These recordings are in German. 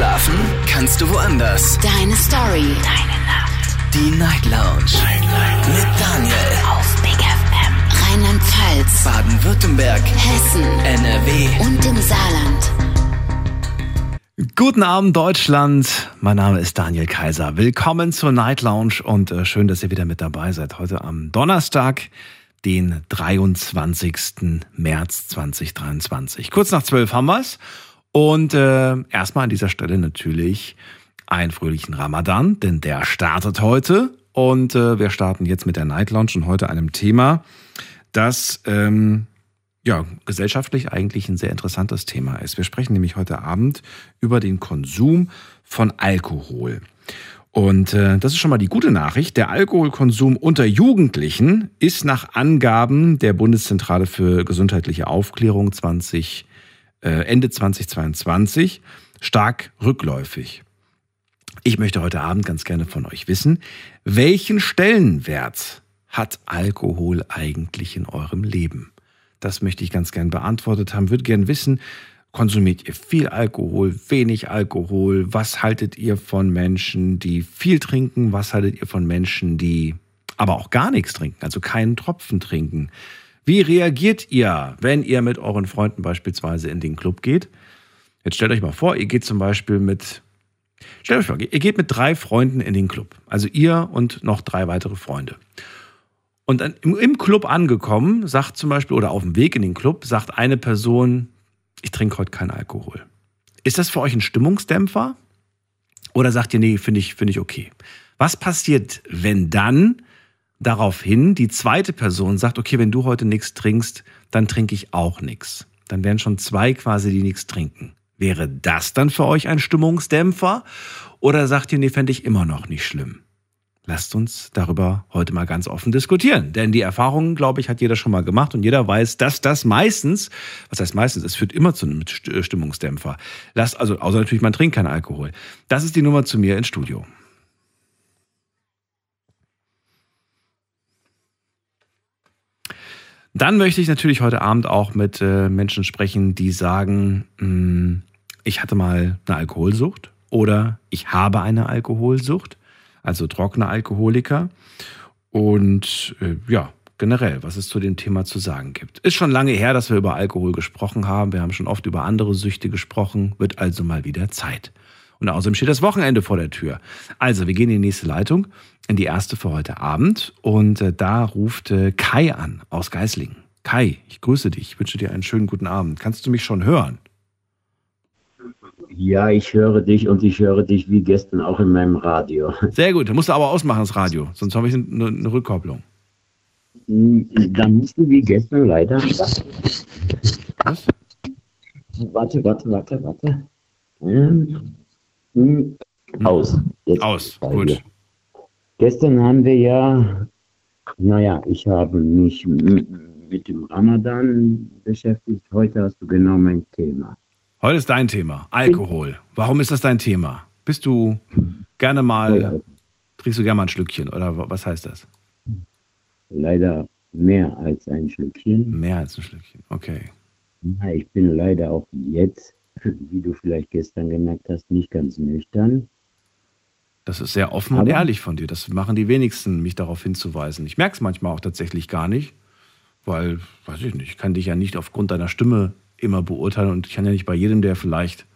Schlafen kannst du woanders. Deine Story. Deine Nacht. Die Night Lounge. Night, Night. Mit Daniel. Auf Big FM. Rheinland-Pfalz. Baden-Württemberg. Hessen. NRW. Und im Saarland. Guten Abend, Deutschland. Mein Name ist Daniel Kaiser. Willkommen zur Night Lounge und äh, schön, dass ihr wieder mit dabei seid. Heute am Donnerstag, den 23. März 2023. Kurz nach zwölf haben wir's. Und äh, erstmal an dieser Stelle natürlich einen fröhlichen Ramadan, denn der startet heute. Und äh, wir starten jetzt mit der Night Lounge und heute einem Thema, das ähm, ja gesellschaftlich eigentlich ein sehr interessantes Thema ist. Wir sprechen nämlich heute Abend über den Konsum von Alkohol. Und äh, das ist schon mal die gute Nachricht. Der Alkoholkonsum unter Jugendlichen ist nach Angaben der Bundeszentrale für gesundheitliche Aufklärung 20 äh, Ende 2022 stark rückläufig. Ich möchte heute Abend ganz gerne von euch wissen, welchen Stellenwert hat Alkohol eigentlich in eurem Leben? Das möchte ich ganz gern beantwortet haben. Würde gern wissen, konsumiert ihr viel Alkohol, wenig Alkohol? Was haltet ihr von Menschen, die viel trinken? Was haltet ihr von Menschen, die aber auch gar nichts trinken, also keinen Tropfen trinken? Wie reagiert ihr, wenn ihr mit euren Freunden beispielsweise in den Club geht? Jetzt stellt euch mal vor, ihr geht zum Beispiel mit, stellt euch vor, ihr geht mit drei Freunden in den Club. Also ihr und noch drei weitere Freunde. Und dann im Club angekommen, sagt zum Beispiel, oder auf dem Weg in den Club, sagt eine Person, ich trinke heute keinen Alkohol. Ist das für euch ein Stimmungsdämpfer? Oder sagt ihr, nee, finde ich, finde ich okay? Was passiert, wenn dann daraufhin die zweite Person sagt, okay, wenn du heute nichts trinkst, dann trinke ich auch nichts. Dann wären schon zwei quasi, die nichts trinken. Wäre das dann für euch ein Stimmungsdämpfer? Oder sagt ihr, nee, fände ich immer noch nicht schlimm? Lasst uns darüber heute mal ganz offen diskutieren. Denn die Erfahrungen, glaube ich, hat jeder schon mal gemacht und jeder weiß, dass das meistens, was heißt meistens, es führt immer zu einem Stimmungsdämpfer. Lasst, also, außer natürlich, man trinkt keinen Alkohol. Das ist die Nummer zu mir ins Studio. Dann möchte ich natürlich heute Abend auch mit äh, Menschen sprechen, die sagen, mh, hm, ich hatte mal eine Alkoholsucht oder ich habe eine Alkoholsucht, also trockene Alkoholiker. Und äh, ja, generell, was es zu dem Thema zu sagen gibt. Ist schon lange her, dass wir über Alkohol gesprochen haben. Wir haben schon oft über andere Süchte gesprochen. Wird also mal wieder Zeit. Und außerdem steht das Wochenende vor der Tür. Also, wir gehen in die nächste Leitung, in die erste für heute Abend. Und äh, da ruft äh, Kai an aus Geislingen. Kai, ich grüße dich. Ich wünsche dir einen schönen guten Abend. Kannst du mich schon hören? Ja, ich höre dich und ich höre dich wie gestern auch in meinem Radio. Sehr gut, dann musst du aber ausmachen das Radio, sonst habe ich eine, eine Rückkopplung. Hm, dann musst du wie gestern leider. Was? Warte, warte, warte, warte. Hm. Hm. Aus. Jetzt Aus, gut. Gestern haben wir ja, naja, ich habe mich mit dem Ramadan beschäftigt. Heute hast du genau mein Thema. Heute ist dein Thema, Alkohol. Warum ist das dein Thema? Bist du gerne mal, trinkst du gerne mal ein Schlückchen oder was heißt das? Leider mehr als ein Schlückchen. Mehr als ein Schlückchen, okay. Ich bin leider auch jetzt wie du vielleicht gestern gemerkt hast, nicht ganz nüchtern. Das ist sehr offen Aber und ehrlich von dir. Das machen die wenigsten, mich darauf hinzuweisen. Ich merke es manchmal auch tatsächlich gar nicht, weil, weiß ich nicht, ich kann dich ja nicht aufgrund deiner Stimme immer beurteilen und ich kann ja nicht bei jedem, der vielleicht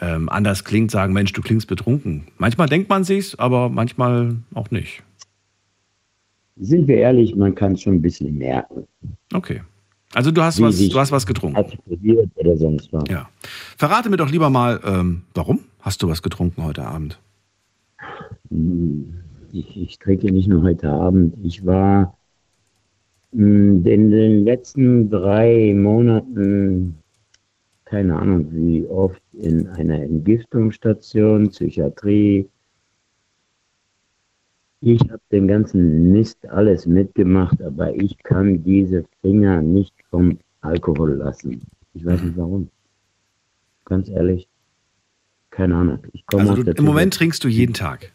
ähm, anders klingt, sagen, Mensch, du klingst betrunken. Manchmal denkt man sich's, aber manchmal auch nicht. Sind wir ehrlich, man kann es schon ein bisschen merken. Okay. Also du hast, was, du hast was getrunken. Oder sonst was. Ja. Verrate mir doch lieber mal, ähm, warum hast du was getrunken heute Abend? Hm, ich, ich trinke nicht nur heute Abend. Ich war hm, in den letzten drei Monaten, keine Ahnung wie oft, in einer Entgiftungsstation, Psychiatrie, ich habe den ganzen Mist alles mitgemacht, aber ich kann diese Finger nicht vom Alkohol lassen. Ich weiß nicht warum. Ganz ehrlich, keine Ahnung. also du, im Moment trinkst du jeden Tag?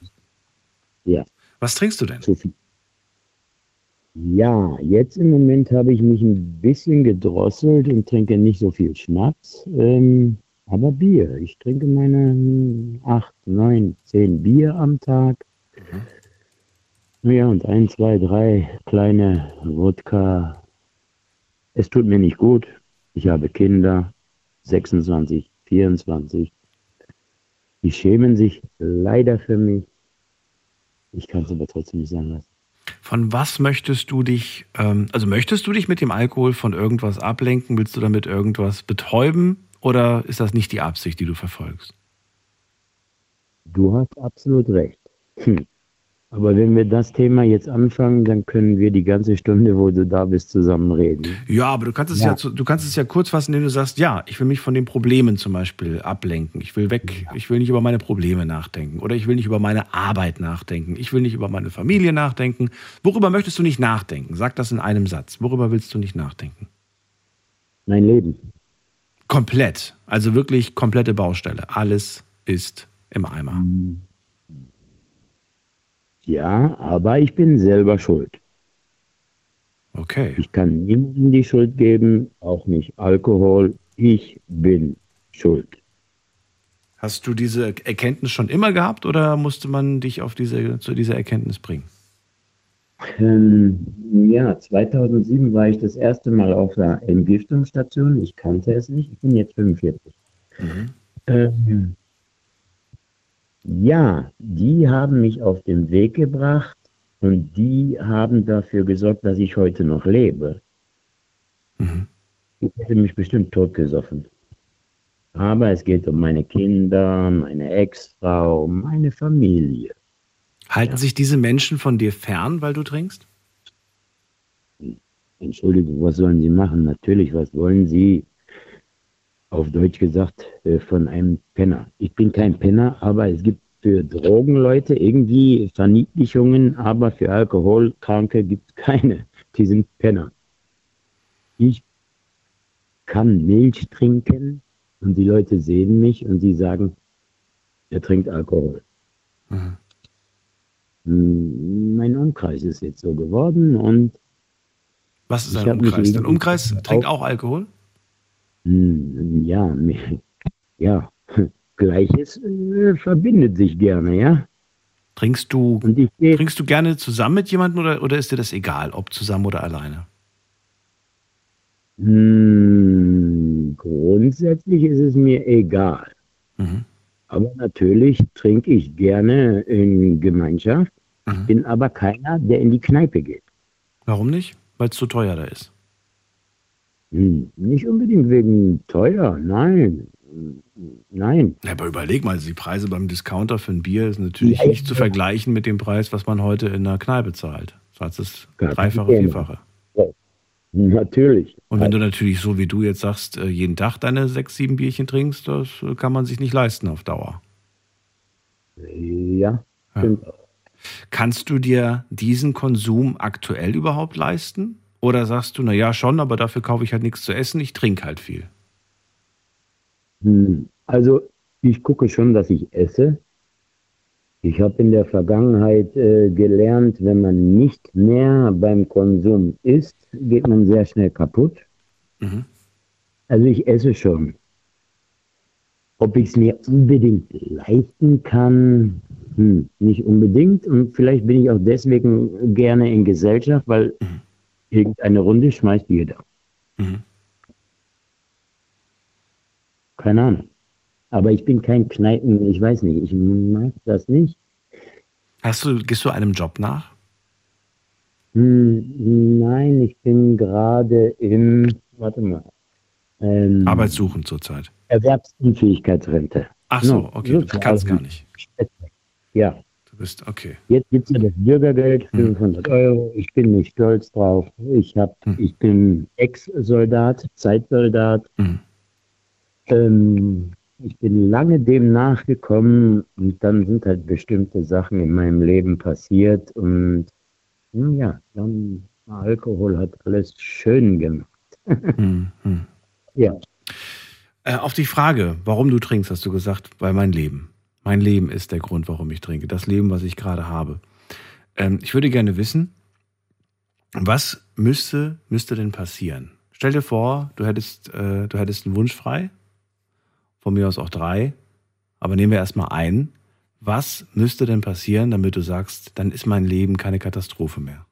Ja. Was trinkst du denn? Zu viel. Ja, jetzt im Moment habe ich mich ein bisschen gedrosselt und trinke nicht so viel Schnaps. Ähm, aber Bier. Ich trinke meine hm, acht, neun, zehn Bier am Tag. Ja, und ein, zwei, drei kleine Wodka. Es tut mir nicht gut. Ich habe Kinder, 26, 24. Die schämen sich leider für mich. Ich kann es aber trotzdem nicht sagen lassen. Von was möchtest du dich, ähm, also möchtest du dich mit dem Alkohol von irgendwas ablenken? Willst du damit irgendwas betäuben? Oder ist das nicht die Absicht, die du verfolgst? Du hast absolut recht. Hm. Aber wenn wir das Thema jetzt anfangen, dann können wir die ganze Stunde, wo du da bist, zusammen reden. Ja, aber du kannst es ja, ja du kannst es ja kurz fassen, indem du sagst, ja, ich will mich von den Problemen zum Beispiel ablenken. Ich will weg, ja. ich will nicht über meine Probleme nachdenken oder ich will nicht über meine Arbeit nachdenken. Ich will nicht über meine Familie nachdenken. Worüber möchtest du nicht nachdenken? Sag das in einem Satz. Worüber willst du nicht nachdenken? Mein Leben. Komplett. Also wirklich komplette Baustelle. Alles ist im Eimer. Mhm. Ja, aber ich bin selber schuld. Okay. Ich kann niemandem die Schuld geben, auch nicht Alkohol. Ich bin schuld. Hast du diese Erkenntnis schon immer gehabt oder musste man dich auf diese, zu dieser Erkenntnis bringen? Ähm, ja, 2007 war ich das erste Mal auf der Entgiftungsstation. Ich kannte es nicht. Ich bin jetzt 45. Mhm. Ähm, ja, die haben mich auf den Weg gebracht und die haben dafür gesorgt, dass ich heute noch lebe. Mhm. Ich hätte mich bestimmt totgesoffen. Aber es geht um meine Kinder, meine Ex-Frau, meine Familie. Halten ja. sich diese Menschen von dir fern, weil du trinkst? Entschuldigung, was sollen sie machen? Natürlich, was wollen sie? Auf Deutsch gesagt, äh, von einem Penner. Ich bin kein Penner, aber es gibt für Drogenleute irgendwie Verniedlichungen, aber für Alkoholkranke gibt es keine. Die sind Penner. Ich kann Milch trinken und die Leute sehen mich und sie sagen, er trinkt Alkohol. Mhm. Hm, mein Umkreis ist jetzt so geworden und was ist ein Umkreis? Dein Umkreis trinkt auch Alkohol? Hm, ja, ja, Gleiches äh, verbindet sich gerne, ja. Trinkst du, trinkst du gerne zusammen mit jemandem oder, oder ist dir das egal, ob zusammen oder alleine? Hm, grundsätzlich ist es mir egal. Mhm. Aber natürlich trinke ich gerne in Gemeinschaft. Mhm. Ich bin aber keiner, der in die Kneipe geht. Warum nicht? Weil es zu teuer da ist. Hm, nicht unbedingt wegen teuer, nein. Nein. Ja, aber überleg mal, die Preise beim Discounter für ein Bier ist natürlich ja, nicht zu vergleichen mit dem Preis, was man heute in der Kneipe zahlt. Das ist das Dreifache, Vierfache. Ja, natürlich. Und wenn du natürlich so wie du jetzt sagst, äh, jeden Tag deine sechs, sieben Bierchen trinkst, das kann man sich nicht leisten auf Dauer. Ja, stimmt. Ja. Kannst du dir diesen Konsum aktuell überhaupt leisten? Oder sagst du, na ja, schon, aber dafür kaufe ich halt nichts zu essen, ich trinke halt viel? Hm, also, ich gucke schon, dass ich esse. Ich habe in der Vergangenheit äh, gelernt, wenn man nicht mehr beim Konsum isst, geht man sehr schnell kaputt. Mhm. Also ich esse schon. Ob ich es mir unbedingt leisten kann, hm, nicht unbedingt. Und vielleicht bin ich auch deswegen gerne in Gesellschaft, weil mhm. Irgendeine Runde schmeißt jeder. Mhm. Keine Ahnung. Aber ich bin kein Kneipen, ich weiß nicht, ich mag das nicht. Hast du, gehst du einem Job nach? Hm, nein, ich bin gerade im, warte mal. Ähm, Arbeitssuchen zurzeit. Erwerbsunfähigkeitsrente. Ach so, okay, du kannst gar nicht. Ja bist. Okay. Jetzt gibt es ja das Bürgergeld, 500 hm. Euro. Ich bin nicht stolz drauf. Ich, hab, hm. ich bin Ex-Soldat, Zeitsoldat. Hm. Ähm, ich bin lange dem nachgekommen und dann sind halt bestimmte Sachen in meinem Leben passiert und ja, dann Alkohol hat alles schön gemacht. Hm, hm. Ja. Äh, auf die Frage, warum du trinkst, hast du gesagt, weil mein Leben. Mein Leben ist der Grund, warum ich trinke. Das Leben, was ich gerade habe. Ähm, ich würde gerne wissen, was müsste, müsste denn passieren? Stell dir vor, du hättest, äh, du hättest einen Wunsch frei von mir aus auch drei, aber nehmen wir erstmal ein. Was müsste denn passieren, damit du sagst, dann ist mein Leben keine Katastrophe mehr?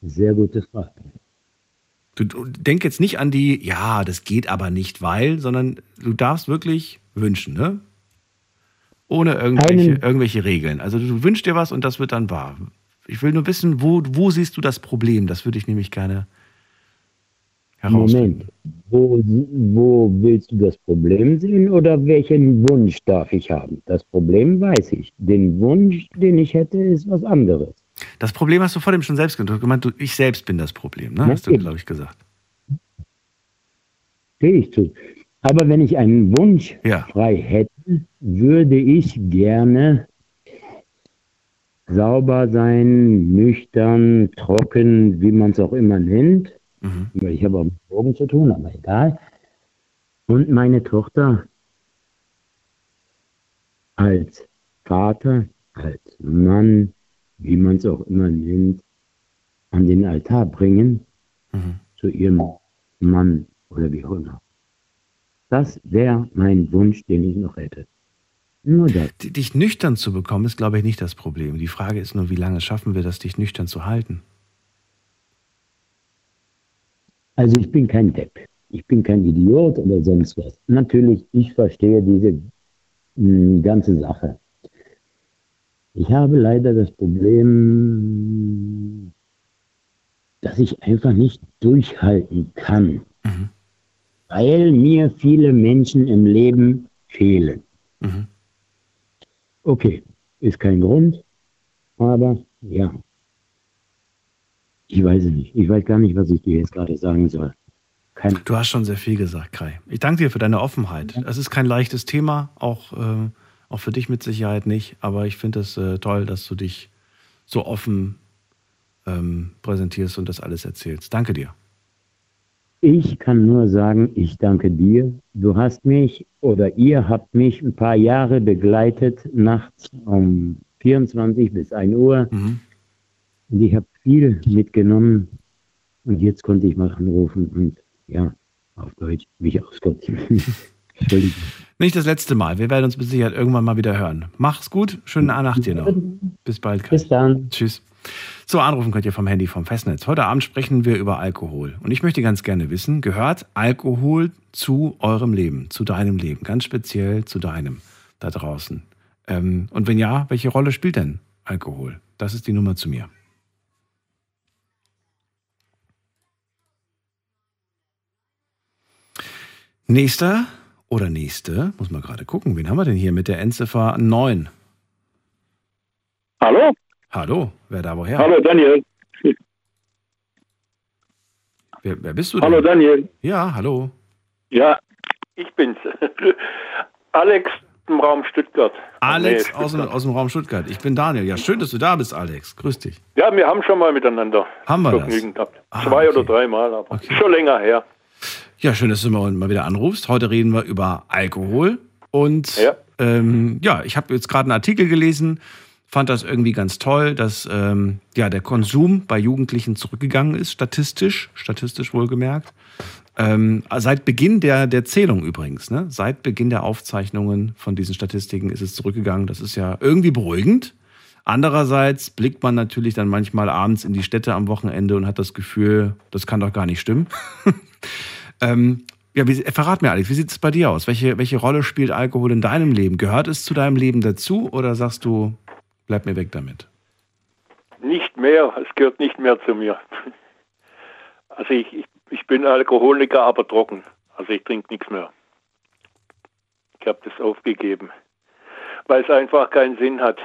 Sehr gute Frage. Du, du denk jetzt nicht an die, ja, das geht aber nicht, weil, sondern du darfst wirklich wünschen, ne? Ohne irgendwelche, Einen- irgendwelche Regeln. Also du wünschst dir was und das wird dann wahr. Ich will nur wissen, wo, wo siehst du das Problem? Das würde ich nämlich gerne herausfinden. Moment, wo, wo willst du das Problem sehen oder welchen Wunsch darf ich haben? Das Problem weiß ich. Den Wunsch, den ich hätte, ist was anderes. Das Problem hast du vor dem schon selbst genannt. Du gemeint, du, ich selbst bin das Problem, ne? Hast du, glaube ich, gesagt. Stehe ich zu. Aber wenn ich einen Wunsch Ja. frei hätte, würde ich gerne sauber sein, nüchtern, trocken, wie man es auch immer nennt. Mhm. Ich habe auch mit Drogen zu tun, aber egal. Und meine Tochter als Vater, als Mann, wie man es auch immer nennt, an den Altar bringen Mhm. zu ihrem Mann oder wie auch immer. Das wäre mein Wunsch, den ich noch hätte. Nur das. Dich nüchtern zu bekommen, ist, glaube ich, nicht das Problem. Die Frage ist nur, wie lange schaffen wir das, dich nüchtern zu halten? Also ich bin kein Depp. Ich bin kein Idiot oder sonst was. Natürlich, ich verstehe diese mh, ganze Sache. Ich habe leider das Problem, dass ich einfach nicht durchhalten kann, Mhm. weil mir viele Menschen im Leben fehlen. Mhm. Okay, ist kein Grund, aber ja. Ich weiß es nicht. Ich weiß gar nicht, was ich dir jetzt gerade sagen soll. Kein, Du hast schon sehr viel gesagt, Kai. Ich danke dir für deine Offenheit. Es ist kein leichtes Thema, auch, äh, auch für dich mit Sicherheit nicht. Aber ich finde es äh, toll, dass du dich so offen ähm, präsentierst und das alles erzählst. Danke dir. Ich kann nur sagen, ich danke dir. Du hast mich oder ihr habt mich ein paar Jahre begleitet, nachts um 24 bis 1 Uhr. Mhm. Und ich habe viel mitgenommen. Und jetzt konnte ich mal anrufen und ja, auf Deutsch mich auskotzen. Entschuldigung. Nicht das letzte Mal. Wir werden uns mit Sicherheit irgendwann mal wieder hören. Mach's gut. Schöne Nacht dir noch. Bis bald. Bis dann. Tschüss. So, anrufen könnt ihr vom Handy vom Festnetz. Heute Abend sprechen wir über Alkohol. Und ich möchte ganz gerne wissen, gehört Alkohol zu eurem Leben, zu deinem Leben, ganz speziell zu deinem da draußen? Ähm, und wenn ja, welche Rolle spielt denn Alkohol? Das ist die Nummer zu mir. Nächster oder nächste, muss man gerade gucken, wen haben wir denn hier mit der Endziffer 9? Hallo? Hallo, wer da woher? Hallo Daniel. Wer, wer bist du denn? Hallo Daniel. Ja, hallo. Ja, ich bin's. Alex im Raum Stuttgart. Alex Nee, aus, dem, Stuttgart. aus dem Raum Stuttgart. Ich bin Daniel. Ja, schön, dass du da bist, Alex. Grüß dich. Ja, wir haben schon mal miteinander Haben wir das? Vergnügen gehabt. Ah, Zwei okay. oder dreimal, aber Okay. schon länger her. Ja, schön, dass du mal, mal wieder anrufst. Heute reden wir über Alkohol. Und Ja. ähm, ja, ich habe jetzt gerade einen Artikel gelesen, fand das irgendwie ganz toll, dass ähm, ja, der Konsum bei Jugendlichen zurückgegangen ist, statistisch, statistisch wohlgemerkt. Ähm, seit Beginn der, der Zählung übrigens, ne? seit Beginn der Aufzeichnungen von diesen Statistiken ist es zurückgegangen. Das ist ja irgendwie beruhigend. Andererseits blickt man natürlich dann manchmal abends in die Städte am Wochenende und hat das Gefühl, das kann doch gar nicht stimmen. ähm, ja, wie, verrat mir, Alex, wie sieht es bei dir aus? Welche, welche Rolle spielt Alkohol in deinem Leben? Gehört es zu deinem Leben dazu oder sagst du, bleib mir weg damit? Nicht mehr, es gehört nicht mehr zu mir. Also ich, ich, ich bin Alkoholiker, aber trocken. Also ich trinke nichts mehr. Ich habe das aufgegeben, weil es einfach keinen Sinn hat.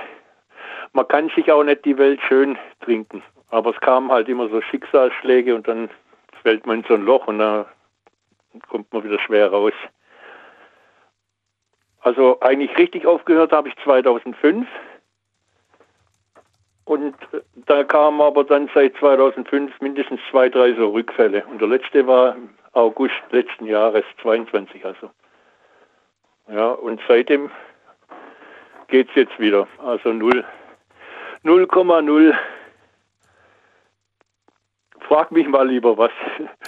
Man kann sich auch nicht die Welt schön trinken, aber es kamen halt immer so Schicksalsschläge und dann fällt man in so ein Loch und dann kommt man wieder schwer raus. Also eigentlich richtig aufgehört habe ich 2005. Und äh, da kamen aber dann seit 2005 mindestens zwei, drei so Rückfälle. Und der letzte war August letzten Jahres, 22 also. Ja, und seitdem geht's jetzt wieder. Also null- 0,0 frag mich mal lieber was.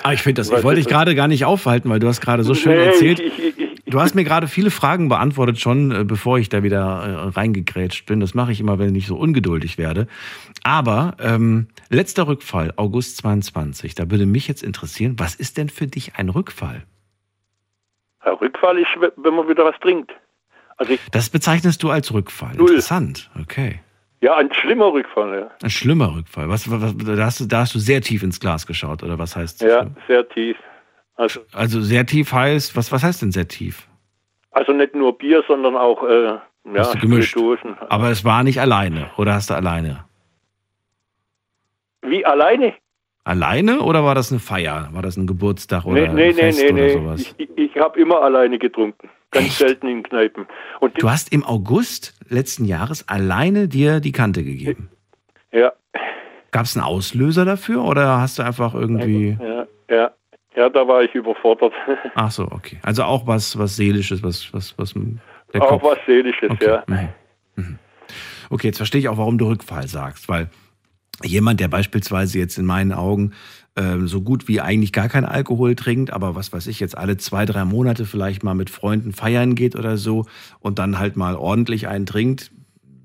Ah, ich finde das, ich wollte dich gerade gar nicht aufhalten, weil du hast gerade so schön Nee, erzählt. Ich, ich, ich, Du hast mir gerade viele Fragen beantwortet schon, äh, bevor ich da wieder äh, reingegrätscht bin. Das mache ich immer, wenn ich so ungeduldig werde. Aber ähm, letzter Rückfall, August 22. Da würde mich jetzt interessieren, was ist denn für dich ein Rückfall? ein Rückfall ist, wenn man wieder was trinkt. Also ich, Das bezeichnest du als Rückfall. Null. Interessant. Okay. Ja, ein schlimmer Rückfall, ja. Ein schlimmer Rückfall. Was, was, da, hast du, da hast du sehr tief ins Glas geschaut, oder was heißt Ja, schlimm? sehr tief. Also, Also sehr tief heißt, was, was heißt denn sehr tief? also nicht nur Bier, sondern auch äh, ja, gemischt? Spirituosen. Aber es war nicht alleine, oder hast du alleine? Wie alleine? Alleine oder war das eine Feier? War das ein Geburtstag oder Nee, nee, ein Fest nee, oder nee. sowas? Ich, ich, ich habe immer alleine getrunken. Ganz Echt? selten in Kneipen. Und Du hast im August letzten Jahres alleine dir die Kante gegeben. ja, Gab es einen Auslöser dafür oder hast du einfach irgendwie. ja, ja. Ja, da war ich überfordert. Ach so, okay. Also auch was, was Seelisches, was, was, was der auch Kopf. was Seelisches, Okay. ja. Mhm. Mhm. Okay, jetzt verstehe ich auch, warum du Rückfall sagst, weil jemand, der beispielsweise jetzt in meinen Augen ähm, so gut wie eigentlich gar kein Alkohol trinkt, aber was weiß ich, jetzt alle zwei, drei Monate vielleicht mal mit Freunden feiern geht oder so und dann halt mal ordentlich einen trinkt,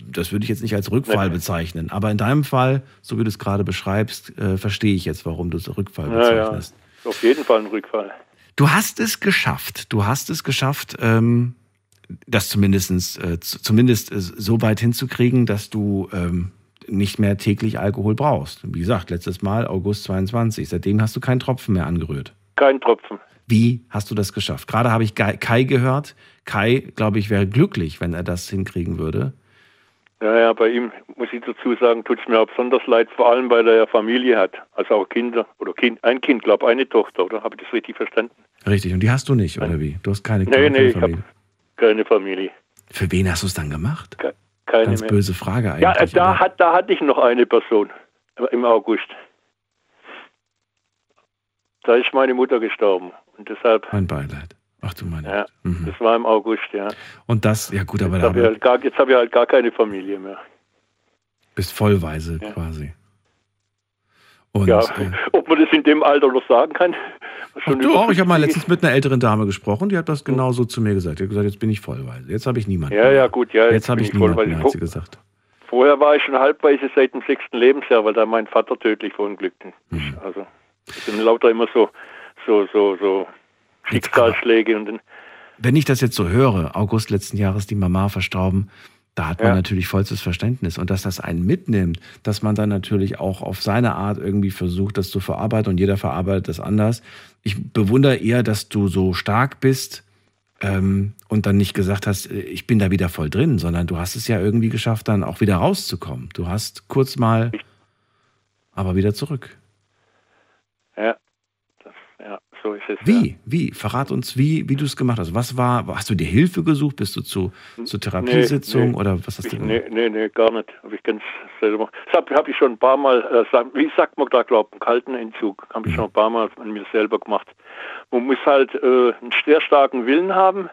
das würde ich jetzt nicht als Rückfall Nee. bezeichnen. Aber in deinem Fall, so wie du es gerade beschreibst, äh, verstehe ich jetzt, warum du es Rückfall Ja, ja. bezeichnest. Auf jeden Fall ein Rückfall. Du hast es geschafft. Du hast es geschafft, ähm, das zumindestens, äh, zumindest äh, so weit hinzukriegen, dass du ähm, nicht mehr täglich Alkohol brauchst. Wie gesagt, letztes Mal August 22. Seitdem hast du keinen Tropfen mehr angerührt. Kein Tropfen. Wie hast du das geschafft? Gerade habe ich Kai gehört. Kai, glaube ich, wäre glücklich, wenn er das hinkriegen würde. Ja, ja, bei ihm muss ich dazu sagen, tut es mir auch besonders leid, vor allem weil er ja Familie hat. Also auch Kinder. Oder kind, ein Kind, glaube eine Tochter, oder? Habe ich das richtig verstanden? Richtig. Und die hast du nicht, oder wie? Du hast keine, Nee, keine nee, ich Familie. habe keine Familie. Für wen hast du es dann gemacht? Ke- Keine Ganz mehr. böse Frage eigentlich. Ja, da, aber- hat, da hatte ich noch eine Person im August. Da ist meine Mutter gestorben. Und deshalb, Mein Beileid. Ach du meine. ja. Mhm. das war im August, ja. Und das, ja gut, aber Jetzt da habe ich, halt gar, jetzt hab ich halt gar keine Familie mehr. bist vollweise Ja. quasi. Und Ja, äh, ob man das in dem Alter noch sagen kann? Schon du auch, ich habe mal 50 letztens mit einer älteren Dame gesprochen, die hat das genauso zu mir gesagt. Die hat gesagt, jetzt bin ich vollweise. Jetzt habe ich niemanden. Ja, ja, gut, ja. Jetzt habe bin ich voll, niemanden, mehr, hat sie gesagt. Vorher war ich schon halbweise seit dem sechsten Lebensjahr, weil da mein Vater tödlich verunglückt ist. Mhm. Also, das sind lauter immer so, so, so, so Schicksalsschläge und dann, Wenn ich das jetzt so höre, August letzten Jahres die Mama verstorben, da hat man Ja. natürlich vollstes Verständnis. Und dass das einen mitnimmt, dass man dann natürlich auch auf seine Art irgendwie versucht, das zu verarbeiten und jeder verarbeitet das anders. Ich bewundere eher, dass du so stark bist ähm, und dann nicht gesagt hast, äh, ich bin da wieder voll drin, sondern du hast es ja irgendwie geschafft, dann auch wieder rauszukommen. Du hast kurz mal, aber wieder zurück. ja, so ist es. Ja. Wie? Wie? Verrat uns, wie, wie du es gemacht hast. Was war, hast du dir Hilfe gesucht? Bist du zu, zur Therapiesitzung nee. oder was hast du gemacht? nee, nee, nee, gar nicht. Habe ich ganz selber. Das habe hab ich schon ein paar Mal, äh, wie sagt man da, glaube ich, einen kalten Entzug. Habe ich schon ein paar Mal an mir selber gemacht. Man muss halt äh, einen sehr starken Willen haben.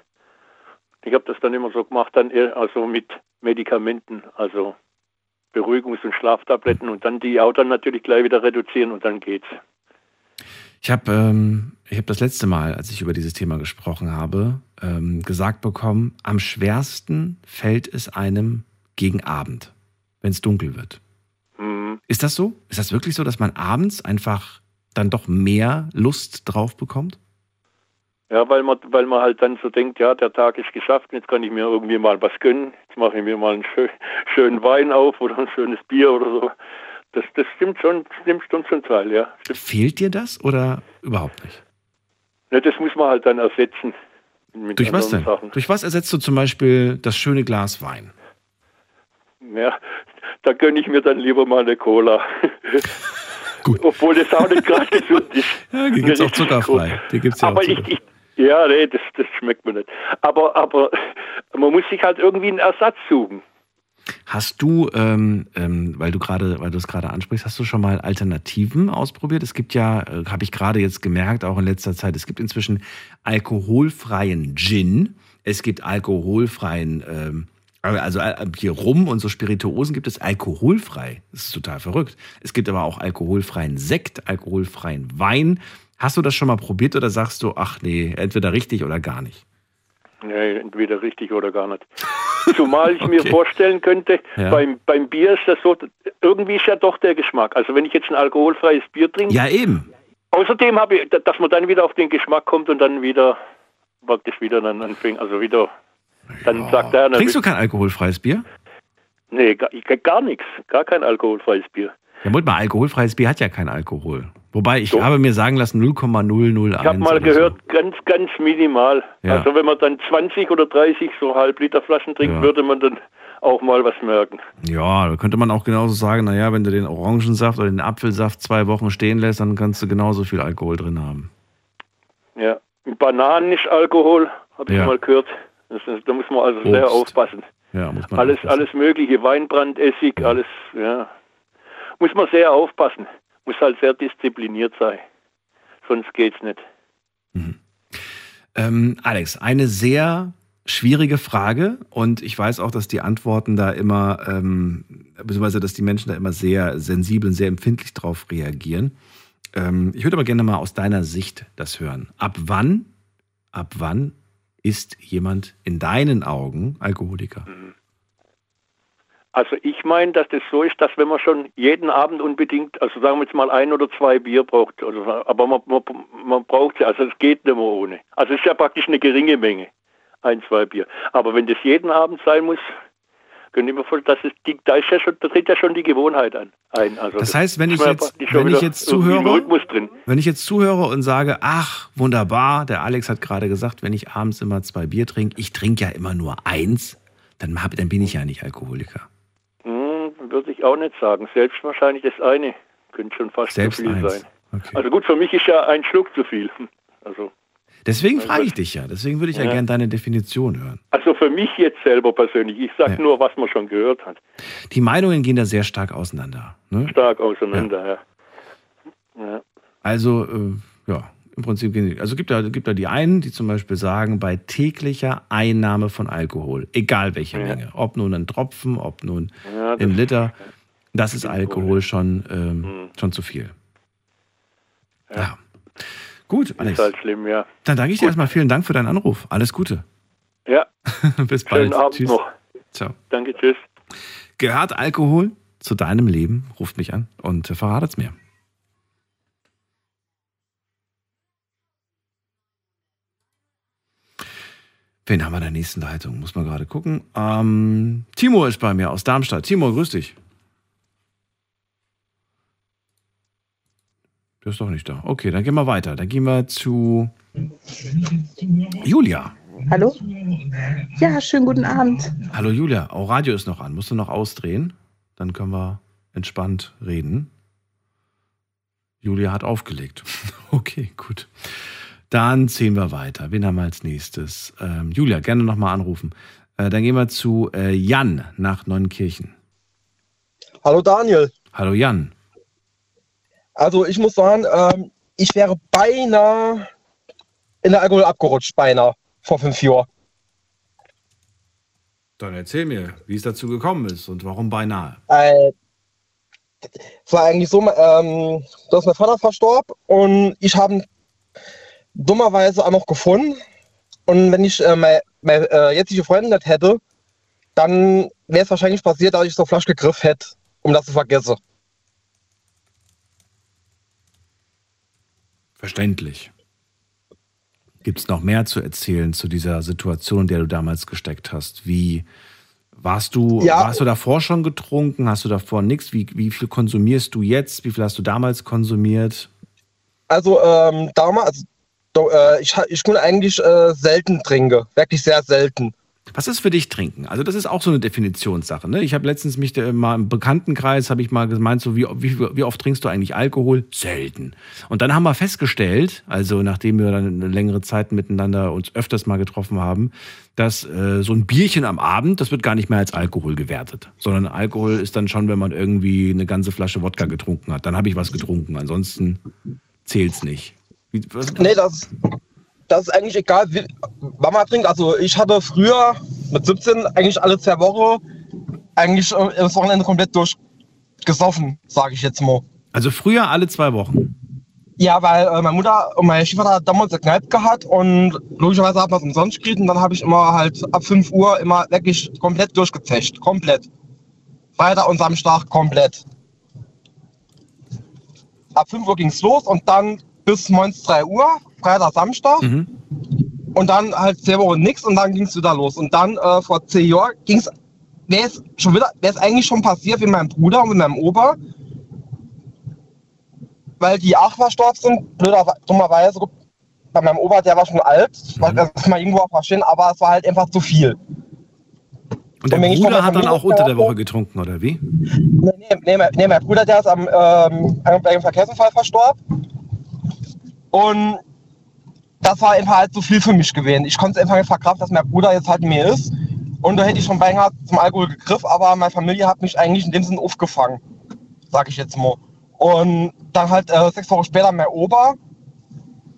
Ich habe das dann immer so gemacht, dann eher, also mit Medikamenten, also Beruhigungs- und Schlaftabletten und dann die auch dann natürlich gleich wieder reduzieren und dann geht's. Ich habe ähm, ich hab das letzte Mal, als ich über dieses Thema gesprochen habe, ähm, gesagt bekommen, am schwersten fällt es einem gegen Abend, wenn es dunkel wird. Mhm. Ist das so? Ist das wirklich so, dass man abends einfach dann doch mehr Lust drauf bekommt? Ja, weil man, weil man halt dann so denkt, ja, der Tag ist geschafft, jetzt kann ich mir irgendwie mal was gönnen. Jetzt mache ich mir mal einen schön, schönen Wein auf oder ein schönes Bier oder so. Das, das stimmt schon, stimmt schon zum Teil, ja. Stimmt. Fehlt dir das oder überhaupt nicht? Ne, das muss man halt dann ersetzen. Durch was denn? Sachen. Durch was ersetzt du zum Beispiel das schöne Glas Wein? Ja, da gönne ich mir dann lieber mal eine Cola. Gut. Obwohl das auch nicht gerade gesund ist. Ja, die gibt's auch Richtig zuckerfrei. Die gibt's ja auch aber ich, zuckerfrei. ich, ja, nee, das, das schmeckt mir nicht. Aber, aber man muss sich halt irgendwie einen Ersatz suchen. Hast du, ähm, ähm, weil du gerade, weil du es gerade ansprichst, hast du schon mal Alternativen ausprobiert? Es gibt ja, äh, habe ich gerade jetzt gemerkt, auch in letzter Zeit, es gibt inzwischen alkoholfreien Gin, es gibt alkoholfreien ähm, Also äh, hier Rum und so Spirituosen gibt es alkoholfrei. Das ist total verrückt. Es gibt aber auch alkoholfreien Sekt, alkoholfreien Wein. Hast du das schon mal probiert oder sagst du, ach nee, entweder richtig oder gar nicht? Nee, entweder richtig oder gar nicht. Zumal ich okay. mir vorstellen könnte, ja. beim, beim Bier ist das so, irgendwie ist ja doch der Geschmack. Also wenn ich jetzt ein alkoholfreies Bier trinke. Ja, eben. Außerdem habe ich, dass man dann wieder auf den Geschmack kommt und dann wieder praktisch wieder dann anfängt, also wieder dann ja. sagt er. Trinkst du kein alkoholfreies Bier? Nee, gar, gar nichts. Gar kein alkoholfreies Bier. Ja, Moment mal, alkoholfreies Bier hat ja kein Alkohol. Wobei, ich so. habe mir sagen lassen, 0,001. Ich habe mal gehört, so. ganz, ganz minimal. Ja. Also wenn man dann 20 oder 30 so Halbliter Flaschen trinkt, ja. würde man dann auch mal was merken. Ja, da könnte man auch genauso sagen, naja, wenn du den Orangensaft oder den Apfelsaft zwei Wochen stehen lässt, dann kannst du genauso viel Alkohol drin haben. Ja, Bananen ist Alkohol, habe ich ja. mal gehört. Das, da muss man also Obst. sehr aufpassen. Ja, muss man alles, aufpassen. alles mögliche, Weinbrandessig, alles, ja. Muss man sehr aufpassen. Muss halt sehr diszipliniert sein. Sonst geht's nicht. Mhm. Ähm, Alex, eine sehr schwierige Frage und ich weiß auch, dass die Antworten da immer, ähm, beziehungsweise dass die Menschen da immer sehr sensibel und sehr empfindlich drauf reagieren. Ähm, ich würde aber gerne mal aus deiner Sicht das hören. Ab wann, ab wann ist jemand in deinen Augen Alkoholiker? Also ich meine, dass das so ist, dass wenn man schon jeden Abend unbedingt, also sagen wir jetzt mal ein oder zwei Bier braucht, also, aber man, man, man braucht sie, also es geht nicht mehr ohne. Also es ist ja praktisch eine geringe Menge, ein, zwei Bier. Aber wenn das jeden Abend sein muss, können ich mir vorstellen, dass es, da, ist ja schon, da tritt ja schon die Gewohnheit an, ein. Also das heißt, wenn ich jetzt, wenn ich jetzt zuhöre, wenn ich jetzt zuhöre und sage, ach, wunderbar, der Alex hat gerade gesagt, wenn ich abends immer zwei Bier trinke, ich trinke ja immer nur eins, dann, hab, dann bin ich ja nicht Alkoholiker. Ich auch nicht sagen. Selbst wahrscheinlich das eine könnte schon fast Selbst zu viel eins. sein. Okay. Also gut, für mich ist ja ein Schluck zu viel. Also Deswegen also frage ich dich ja. Deswegen würde ich ja, ja gerne deine Definition hören. Also für mich jetzt selber persönlich. Ich sage ja. nur, was man schon gehört hat. Die Meinungen gehen da sehr stark auseinander. Ne? Stark auseinander, ja. ja. Also, äh, ja, im Prinzip gehen. Also gibt da, gibt da die einen, die zum Beispiel sagen, bei täglicher Einnahme von Alkohol, egal welche Menge, ob nun ein Tropfen, ob nun ein Liter, das ist Alkohol schon, ähm, mhm. schon zu viel. ja. Gut, Alex. Ist halt schlimm, ja. Dann danke ich Gut. dir erstmal vielen Dank für deinen Anruf. Alles Gute. Ja. Bis bald. Schönen Abend tschüss. noch. Ciao. Danke, tschüss. Gehört Alkohol zu deinem Leben? Ruft mich an und verratet es mir. Wen haben wir in der nächsten Leitung? Muss man gerade gucken. Ähm, Timo ist bei mir aus Darmstadt. Timo, grüß dich. Der ist doch nicht da. Okay, dann gehen wir weiter. Dann gehen wir zu Julia. Hallo? Ja, schönen guten Abend. Hallo Julia, auch Radio ist noch an. Musst du noch ausdrehen? Dann können wir entspannt reden. Julia hat aufgelegt. Okay, gut. Dann ziehen wir weiter. Wen haben wir als nächstes? Ähm, Julia, gerne nochmal anrufen. Äh, dann gehen wir zu äh, Jan nach Neunkirchen. Hallo Daniel. Hallo Jan. Also ich muss sagen, ähm, ich wäre beinahe in der Alkohol abgerutscht, beinahe, vor fünf Jahren. Dann erzähl mir, wie es dazu gekommen ist und warum beinahe. Äh, es war eigentlich so, ähm, dass mein Vater verstorb und ich habe dummerweise auch noch gefunden. Und wenn ich äh, meine, meine äh, jetzige Freundin nicht hätte, dann wäre es wahrscheinlich passiert, dass ich so Flasch gegriffen hätte, um das zu vergessen. Verständlich. Gibt es noch mehr zu erzählen zu dieser Situation, in der du damals gesteckt hast? Wie warst du, ja. warst du davor schon getrunken? Hast du davor nichts? Wie, wie viel konsumierst du jetzt? Wie viel hast du damals konsumiert? Also ähm, damals, ich, ich kann eigentlich äh, selten trinken, wirklich sehr selten. Was ist für dich trinken? Also das ist auch so eine Definitionssache. Ne? Ich habe letztens mich mal im Bekanntenkreis habe ich mal gemeint, so wie, wie, wie oft trinkst du eigentlich Alkohol? Selten. Und dann haben wir festgestellt, also nachdem wir dann eine längere Zeit miteinander uns öfters mal getroffen haben, dass äh, so ein Bierchen am Abend, das wird gar nicht mehr als Alkohol gewertet, sondern Alkohol ist dann schon, wenn man irgendwie eine ganze Flasche Wodka getrunken hat. Dann habe ich was getrunken, ansonsten zählt's nicht. Wie, was, nee, das, das ist eigentlich egal, wie, wann man trinkt. Also ich hatte früher mit 17 eigentlich alle zwei Wochen eigentlich äh, das Wochenende komplett durchgesoffen, sage ich jetzt mal. Also früher alle zwei Wochen. Ja, weil äh, meine Mutter und meine Schwiegervater hat damals eine Kneipe gehabt und logischerweise haben wir es umsonst gekriegt und dann habe ich immer halt ab 5 Uhr immer wirklich komplett durchgezecht. Komplett. Freitag und Samstag komplett. Ab 5 Uhr ging es los und dann bis morgens 3 Uhr, Freitag, Samstag. Mhm. Und dann halt zwei Wochen nichts und dann ging es wieder los. Und dann äh, vor zehn Jahren ging es, wäre es schon wieder, wäre es eigentlich schon passiert mit meinem Bruder und mit meinem Opa. Weil die auch verstorben sind, blöder, dummerweise. Bei meinem Opa, der war schon alt, Mhm. das kann man irgendwo auch verstehen, aber es war halt einfach zu viel. Und der Und ich Bruder der hat dann auch unter der Woche getrunken, oder wie? Nee, nee, nee, mein- nee, mein Bruder, der ist am, ähm, bei einem Verkehrsunfall verstorben. Und das war einfach halt so viel für mich gewesen. Ich konnte es einfach nicht verkraften, dass mein Bruder jetzt halt mir ist. Und da hätte ich schon beinahe zum Alkohol gegriffen, aber meine Familie hat mich eigentlich in dem Sinn aufgefangen, sag ich jetzt mal. Und dann halt äh, sechs Wochen später mein Opa.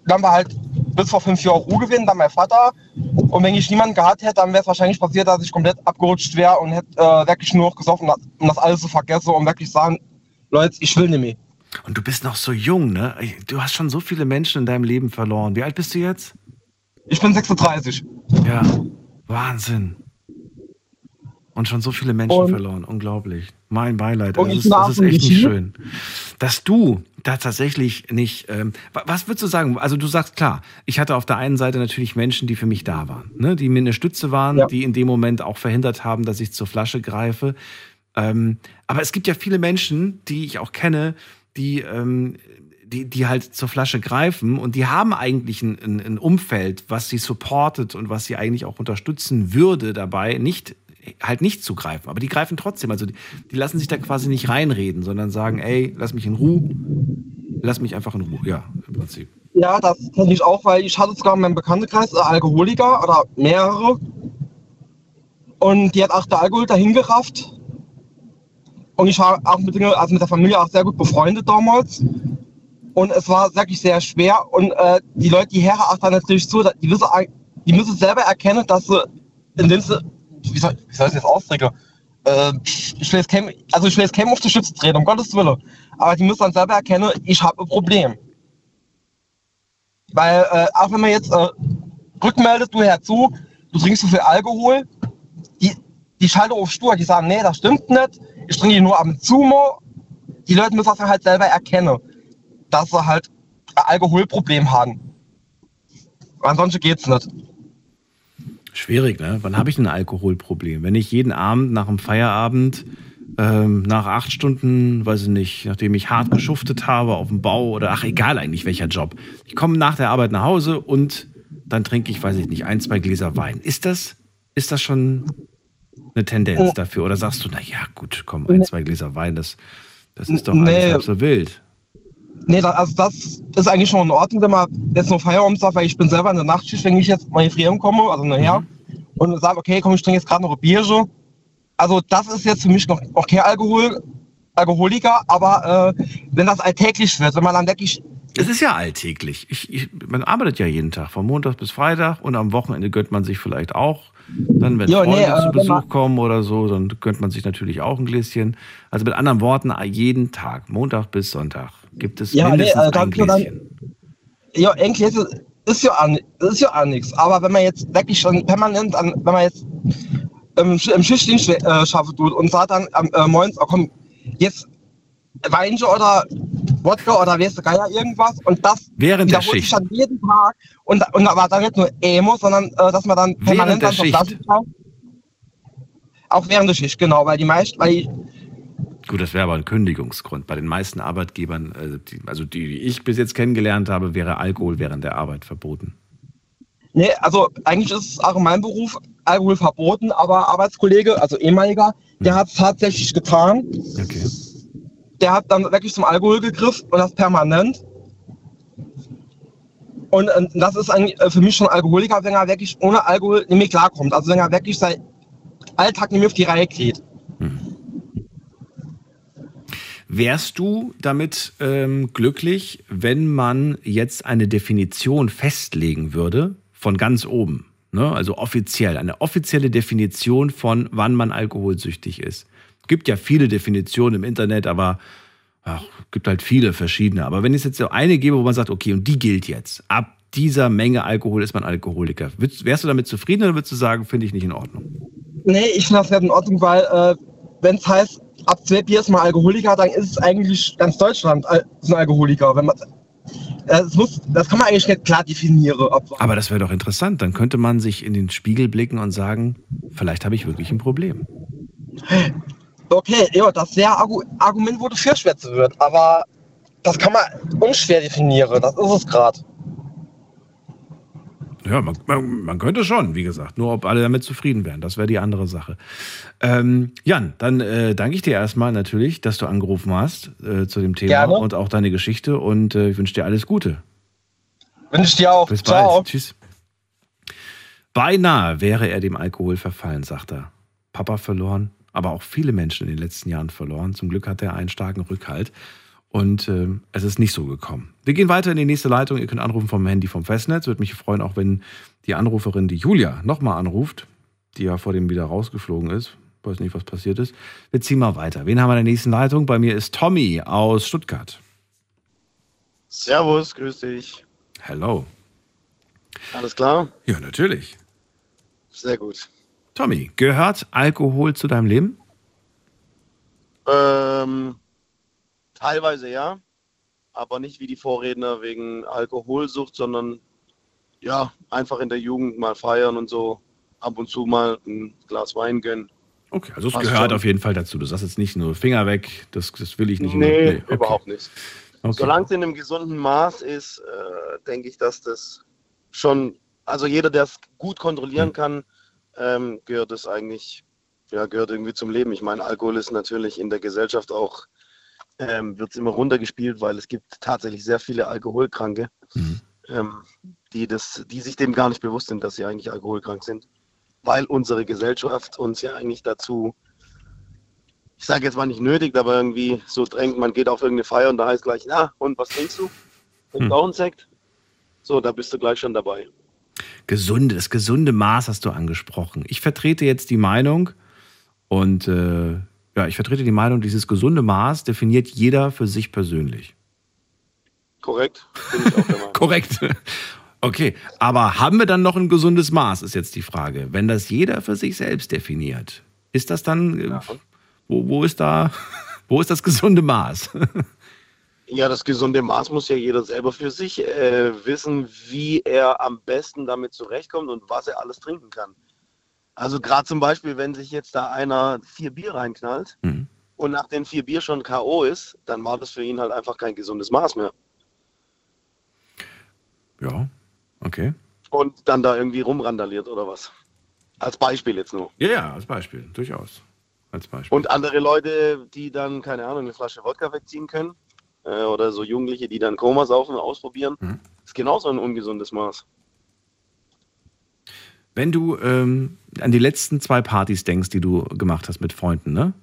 Dann war halt bis vor fünf Jahren Ruhe gewesen, dann mein Vater. Und wenn ich niemanden gehabt hätte, dann wäre es wahrscheinlich passiert, dass ich komplett abgerutscht wäre und hätte äh, wirklich nur noch gesoffen, um das alles zu vergessen und wirklich sagen, Leute, ich will nicht mehr. Und du bist noch so jung, ne? Du hast schon so viele Menschen in deinem Leben verloren. Wie alt bist du jetzt? Ich bin 36. Ja, Wahnsinn. Und schon so viele Menschen Und- verloren. Unglaublich. Mein Beileid. Das ich ist, das ist echt nicht schön. Dass du da tatsächlich nicht. Ähm, wa- was würdest du sagen? Also, du sagst klar, ich hatte auf der einen Seite natürlich Menschen, die für mich da waren, ne? die mir eine Stütze waren, Ja. die in dem Moment auch verhindert haben, dass ich zur Flasche greife. Ähm, aber es gibt ja viele Menschen, die ich auch kenne, die, ähm, die, die halt zur Flasche greifen und die haben eigentlich ein, ein, ein Umfeld, was sie supportet und was sie eigentlich auch unterstützen würde dabei, nicht halt nicht zu greifen. Aber die greifen trotzdem. Also die, die lassen sich da quasi nicht reinreden, sondern sagen, ey, lass mich in Ruhe, lass mich einfach in Ruhe. Ja, im Prinzip. Ja, das kenne ich auch, weil ich hatte sogar in meinem Bekanntenkreis äh, Alkoholiker oder mehrere. Und die hat auch der Alkohol dahin gerafft. Und ich war auch mit, also mit der Familie auch sehr gut befreundet damals. Und es war wirklich sehr schwer. Und äh, die Leute, die hören auch dann natürlich zu, die müssen, eig- die müssen selber erkennen, dass sie, in dem wie soll, wie soll ich das ausdrücken? Äh, ich will jetzt kein, also ich will jetzt keinem auf die Schütze treten, um Gottes Willen. Aber die müssen dann selber erkennen, ich habe ein Problem. Weil äh, auch wenn man jetzt äh, rückmeldet, du hör zu, du trinkst zu viel Alkohol, die, die schalten auf stur, die sagen, nee, das stimmt nicht, ich trinke nur ab und zu mal. Die Leute müssen das halt selber erkennen, dass sie halt ein Alkoholproblem haben. Ansonsten geht's nicht. Schwierig, ne? Wann habe ich ein Alkoholproblem? Wenn ich jeden Abend nach dem Feierabend, ähm, nach acht Stunden, weiß ich nicht, nachdem ich hart geschuftet habe auf dem Bau oder ach, egal eigentlich welcher Job. Ich komme nach der Arbeit nach Hause und dann trinke ich, weiß ich nicht, ein, zwei Gläser Wein. Ist das, ist das schon eine Tendenz Oh. dafür? Oder sagst du, na ja, gut, komm, ein, zwei Gläser Wein, das, das ist doch Nee. alles halb so wild. Nee, da, also das ist eigentlich schon in Ordnung, wenn man jetzt nur Feierabend sagt, weil ich bin selber in der Nachtschicht, wenn ich jetzt mal hier komme, also nachher, und sage, okay, komm, ich trinke jetzt gerade noch ein Bierchen. Also das ist jetzt für mich noch, noch kein Alkohol, Alkoholiker, aber äh, wenn das alltäglich wird, wenn man dann wirklich, Es ist ja alltäglich. Ich, ich, man arbeitet ja jeden Tag, von Montag bis Freitag und am Wochenende gönnt man sich vielleicht auch. Dann, wenn Ja, Freunde nee, äh, zu Besuch man- kommen oder so, dann gönnt man sich natürlich auch ein Gläschen. Also mit anderen Worten, jeden Tag, Montag bis Sonntag, gibt es Ja, nee, mindestens also ein ist dann- Gläschen. ja, eigentlich ist, es- ist ja an, ist ja an nichts. Aber wenn man jetzt wirklich schon permanent an, wenn man jetzt ähm, sch- im Schichtdienst äh, schaffen tut und sagt dann am äh, morgens, oh komm, jetzt Weinchen oder Wodka oder weißt du Geier irgendwas und das Während der wiederholt sich Schicht. dann jeden Tag und, und aber dann nicht nur Emo, sondern äh, dass man dann permanent dann zur Schicht. Flasche schaut. Auch während der Schicht, genau, weil die meisten, weil die, Gut, das wäre aber ein Kündigungsgrund. Bei den meisten Arbeitgebern, äh, die, also die, die ich bis jetzt kennengelernt habe, wäre Alkohol während der Arbeit verboten. Nee, also eigentlich ist es auch in meinem Beruf Alkohol verboten, aber Arbeitskollege, also ehemaliger, der hat es tatsächlich getan. Okay. Der hat dann wirklich zum Alkohol gegriffen und das permanent. Und äh, das ist eigentlich äh, für mich schon Alkoholiker, wenn er wirklich ohne Alkohol nicht mehr klarkommt. Also wenn er wirklich sein Alltag nicht mehr auf die Reihe kriegt. Wärst du damit ähm, glücklich, wenn man jetzt eine Definition festlegen würde von ganz oben? Ne? Also offiziell, eine offizielle Definition von, wann man alkoholsüchtig ist. Es gibt ja viele Definitionen im Internet, aber ach, gibt halt viele verschiedene. Aber wenn es jetzt so eine gäbe, wo man sagt, okay, und die gilt jetzt, ab dieser Menge Alkohol ist man Alkoholiker. Wärst du damit zufrieden oder würdest du sagen, finde ich nicht in Ordnung? Nee, ich finde das nicht in Ordnung, weil äh, wenn es heißt, ab 12 Bier ist man Alkoholiker, dann ist es eigentlich ganz Deutschland äh, ein Alkoholiker. Wenn man, das, muss, das kann man eigentlich nicht klar definieren. Aber das wäre doch interessant. Dann könnte man sich in den Spiegel blicken und sagen, vielleicht habe ich wirklich ein Problem. Okay, ja, das wäre Argument, wo du für schwätzen wird. Aber das kann man unschwer definieren. Das ist es gerade. Ja, man, man, man, könnte schon, wie gesagt. Nur ob alle damit zufrieden wären, das wäre die andere Sache. Ähm, Jan, dann äh, danke ich dir erstmal natürlich, dass du angerufen hast äh, zu dem Thema Gerne. und auch deine Geschichte und äh, ich wünsche dir alles Gute. Wünsche dir auch. Bis Ciao. bald. Tschüss. Beinahe wäre er dem Alkohol verfallen, sagt er. Papa verloren, aber auch viele Menschen in den letzten Jahren verloren. Zum Glück hat er einen starken Rückhalt. Und äh, es ist nicht so gekommen. Wir gehen weiter in die nächste Leitung. Ihr könnt anrufen vom Handy vom Festnetz. Würde mich freuen, auch wenn die Anruferin, die Julia, nochmal anruft, die ja vor dem wieder rausgeflogen ist. Weiß nicht, was passiert ist. Wir ziehen mal weiter. Wen haben wir in der nächsten Leitung? Bei mir ist Tommy aus Stuttgart. Servus, grüß dich. Hello. Alles klar? Ja, natürlich. Sehr gut. Tommy, gehört Alkohol zu deinem Leben? Ähm, Teilweise ja, aber nicht wie die Vorredner wegen Alkoholsucht, sondern ja, einfach in der Jugend mal feiern und so ab und zu mal ein Glas Wein gönnen. Okay, also es gehört schon. auf jeden Fall dazu. Du sagst jetzt nicht nur Finger weg, das, das will ich nicht. Nee, nee okay. überhaupt nicht. Okay. Solange es in einem gesunden Maß ist, äh, denke ich, dass das schon, also jeder, der es gut kontrollieren hm. kann, ähm, gehört es eigentlich, ja, gehört irgendwie zum Leben. Ich meine, Alkohol ist natürlich in der Gesellschaft auch ähm, wird es immer runtergespielt, weil es gibt tatsächlich sehr viele Alkoholkranke, mhm. ähm, die, das, die sich dem gar nicht bewusst sind, dass sie eigentlich alkoholkrank sind. Weil unsere Gesellschaft uns ja eigentlich dazu, ich sage jetzt mal nicht nötigt, aber irgendwie so drängt, man geht auf irgendeine Feier und da heißt gleich, na, und was trinkst du? Trinkst mhm. auch einen Sekt? So, da bist du gleich schon dabei. Gesunde, das gesunde Maß hast du angesprochen. Ich vertrete jetzt die Meinung und äh, ja, ich vertrete die Meinung, dieses gesunde Maß definiert jeder für sich persönlich. Korrekt. Bin ich auch der. Korrekt. Okay, aber haben wir dann noch ein gesundes Maß, ist jetzt die Frage. Wenn das jeder für sich selbst definiert, ist das dann, äh, ja. wo, wo, ist da, wo ist das gesunde Maß? Ja, das gesunde Maß muss ja jeder selber für sich äh, wissen, wie er am besten damit zurechtkommt und was er alles trinken kann. Also gerade zum Beispiel, wenn sich jetzt da einer vier Bier reinknallt mhm. und nach den vier Bier schon K.O. ist, dann war das für ihn halt einfach kein gesundes Maß mehr. Ja, okay. Und dann da irgendwie rumrandaliert oder was. Als Beispiel jetzt nur. Ja, ja, als Beispiel, durchaus. Als Beispiel. Und andere Leute, die dann, keine Ahnung, eine Flasche Wodka wegziehen können, äh, oder so Jugendliche, die dann Koma saufen, ausprobieren, mhm. ist genauso ein ungesundes Maß. Wenn du ähm, an die letzten zwei Partys denkst, die du gemacht hast mit Freunden, ne?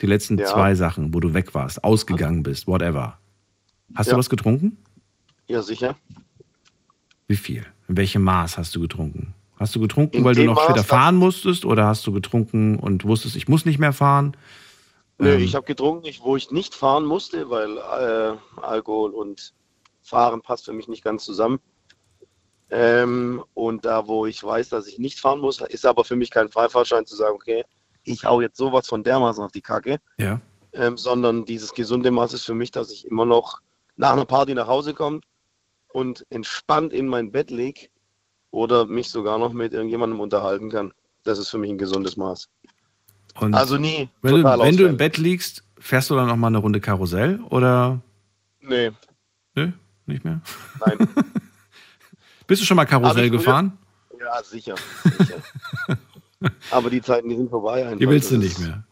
Die letzten ja. zwei Sachen, wo du weg warst, ausgegangen bist, whatever. Hast ja. du was getrunken? Ja, sicher. Wie viel? In welchem Maß hast du getrunken? Hast du getrunken, In weil du noch Maß später fahren musstest oder hast du getrunken und wusstest, ich muss nicht mehr fahren? Nö, ähm, ich habe getrunken, wo ich nicht fahren musste, weil äh, Alkohol und Fahren passt für mich nicht ganz zusammen. Ähm, und da, wo ich weiß, dass ich nicht fahren muss, ist aber für mich kein Freifahrschein zu sagen, okay, ich hau jetzt sowas von dermaßen auf die Kacke. Ja. Ähm, sondern dieses gesunde Maß ist für mich, dass ich immer noch nach einer Party nach Hause komme und entspannt in mein Bett lege oder mich sogar noch mit irgendjemandem unterhalten kann. Das ist für mich ein gesundes Maß. Und also nie. Wenn, du, wenn du, im Bett liegst, fährst du dann noch mal eine Runde Karussell oder? Nee. Nö, nicht mehr? Nein. Bist du schon mal Karussell gefahren? Ja, sicher. sicher. Aber die Zeiten, die sind vorbei. Einfach. Die willst du nicht mehr.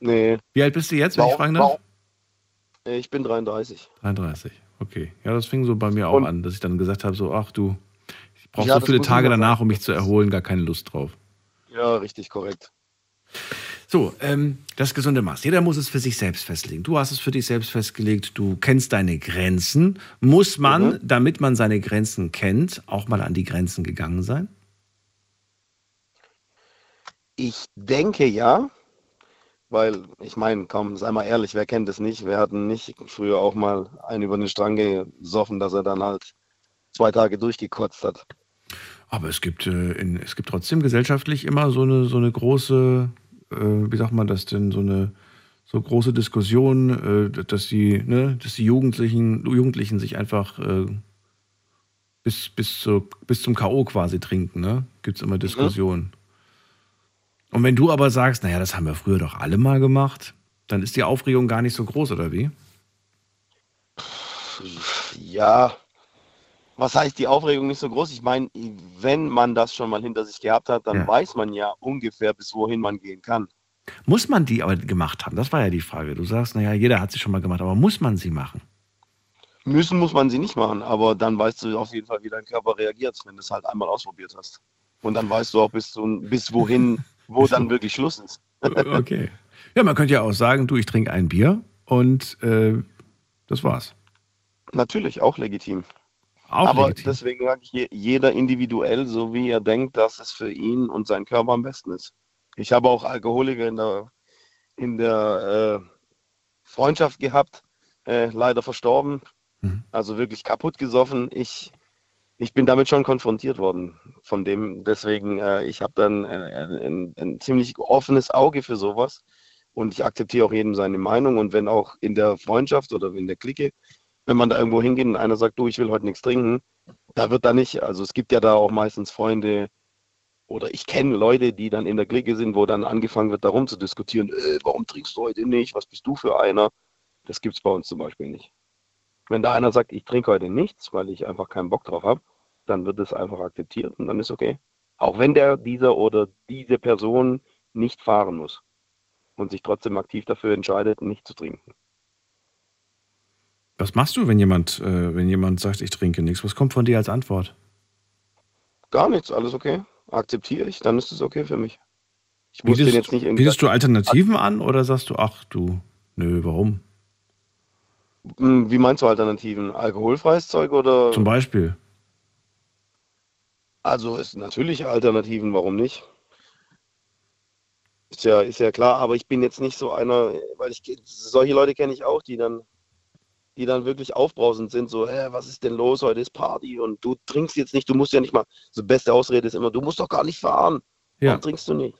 Nee. Wie alt bist du jetzt, wenn warum, ich fragen darf? Ich bin 33. 33, okay. Ja, das fing so bei mir auch Und, an, dass ich dann gesagt habe, so, ach du, ich brauche ja, so viele Tage danach, um mich zu erholen, gar keine Lust drauf. Ja, richtig korrekt. So, ähm, das gesunde Maß. Jeder muss es für sich selbst festlegen. Du hast es für dich selbst festgelegt. Du kennst deine Grenzen. Muss man, mhm. damit man seine Grenzen kennt, auch mal an die Grenzen gegangen sein? Ich denke ja, weil ich meine, komm, sei mal ehrlich, wer kennt es nicht? Wir hatten nicht früher auch mal einen über den Strang gesoffen, dass er dann halt zwei Tage durchgekotzt hat. Aber es gibt, äh, in, es gibt trotzdem gesellschaftlich immer so eine, so eine große, wie sagt man das denn, so eine so große Diskussion, äh, dass die, ne, dass die Jugendlichen, Jugendlichen sich einfach äh, bis, bis, zu, bis zum K.O. quasi trinken, ne? Gibt es immer Diskussionen. Mhm. Und wenn du aber sagst, naja, das haben wir früher doch alle mal gemacht, dann ist die Aufregung gar nicht so groß, oder wie? Ja, was heißt die Aufregung nicht so groß? Ich meine, wenn man das schon mal hinter sich gehabt hat, dann ja. weiß man ja ungefähr, bis wohin man gehen kann. Muss man die aber gemacht haben? Das war ja die Frage. Du sagst, naja, jeder hat sie schon mal gemacht, aber muss man sie machen? Müssen muss man sie nicht machen, aber dann weißt du auf jeden Fall, wie dein Körper reagiert, wenn du es halt einmal ausprobiert hast. Und dann weißt du auch, bis, zu, bis wohin wo dann wirklich Schluss ist. okay. Ja, man könnte ja auch sagen, du, ich trinke ein Bier und äh, das war's. Natürlich, auch legitim. Auch Aber legitim. deswegen sage ich, jeder individuell, so wie er denkt, dass es für ihn und seinen Körper am besten ist. Ich habe auch Alkoholiker in der, in der äh, Freundschaft gehabt, äh, leider verstorben. Mhm. Also wirklich kaputt gesoffen. Ich ich bin damit schon konfrontiert worden. Von dem, deswegen, äh, ich habe dann äh, ein, ein, ziemlich offenes Auge für sowas und ich akzeptiere auch jedem seine Meinung. Und wenn auch in der Freundschaft oder in der Clique, wenn man da irgendwo hingeht und einer sagt, du, ich will heute nichts trinken, da wird da nicht, also es gibt ja da auch meistens Freunde oder ich kenne Leute, die dann in der Clique sind, wo dann angefangen wird, darum zu diskutieren, äh, warum trinkst du heute nicht, was bist du für einer? Das gibt es bei uns zum Beispiel nicht. Wenn da einer sagt, ich trinke heute nichts, weil ich einfach keinen Bock drauf habe, dann wird es einfach akzeptiert und dann ist okay. Auch wenn der, dieser oder diese Person nicht fahren muss und sich trotzdem aktiv dafür entscheidet, nicht zu trinken. Was machst du, wenn jemand, äh, wenn jemand sagt, ich trinke nichts? Was kommt von dir als Antwort? Gar nichts, alles okay. Akzeptiere ich, dann ist es okay für mich. Ich muss bietest, den jetzt nicht bietest du Alternativen an oder sagst du, ach du, nö, warum? Hm, wie meinst du Alternativen? Alkoholfreies Zeug oder? Zum Beispiel. Also ist natürlich Alternativen, warum nicht? Ist ja, ist ja klar, aber ich bin jetzt nicht so einer, weil ich solche Leute kenne ich auch, die dann, die dann wirklich aufbrausend sind, so, hä, was ist denn los? Heute ist Party und du trinkst jetzt nicht, du musst ja nicht mal, so beste Ausrede ist immer, du musst doch gar nicht fahren. Ja. Warum trinkst du nicht?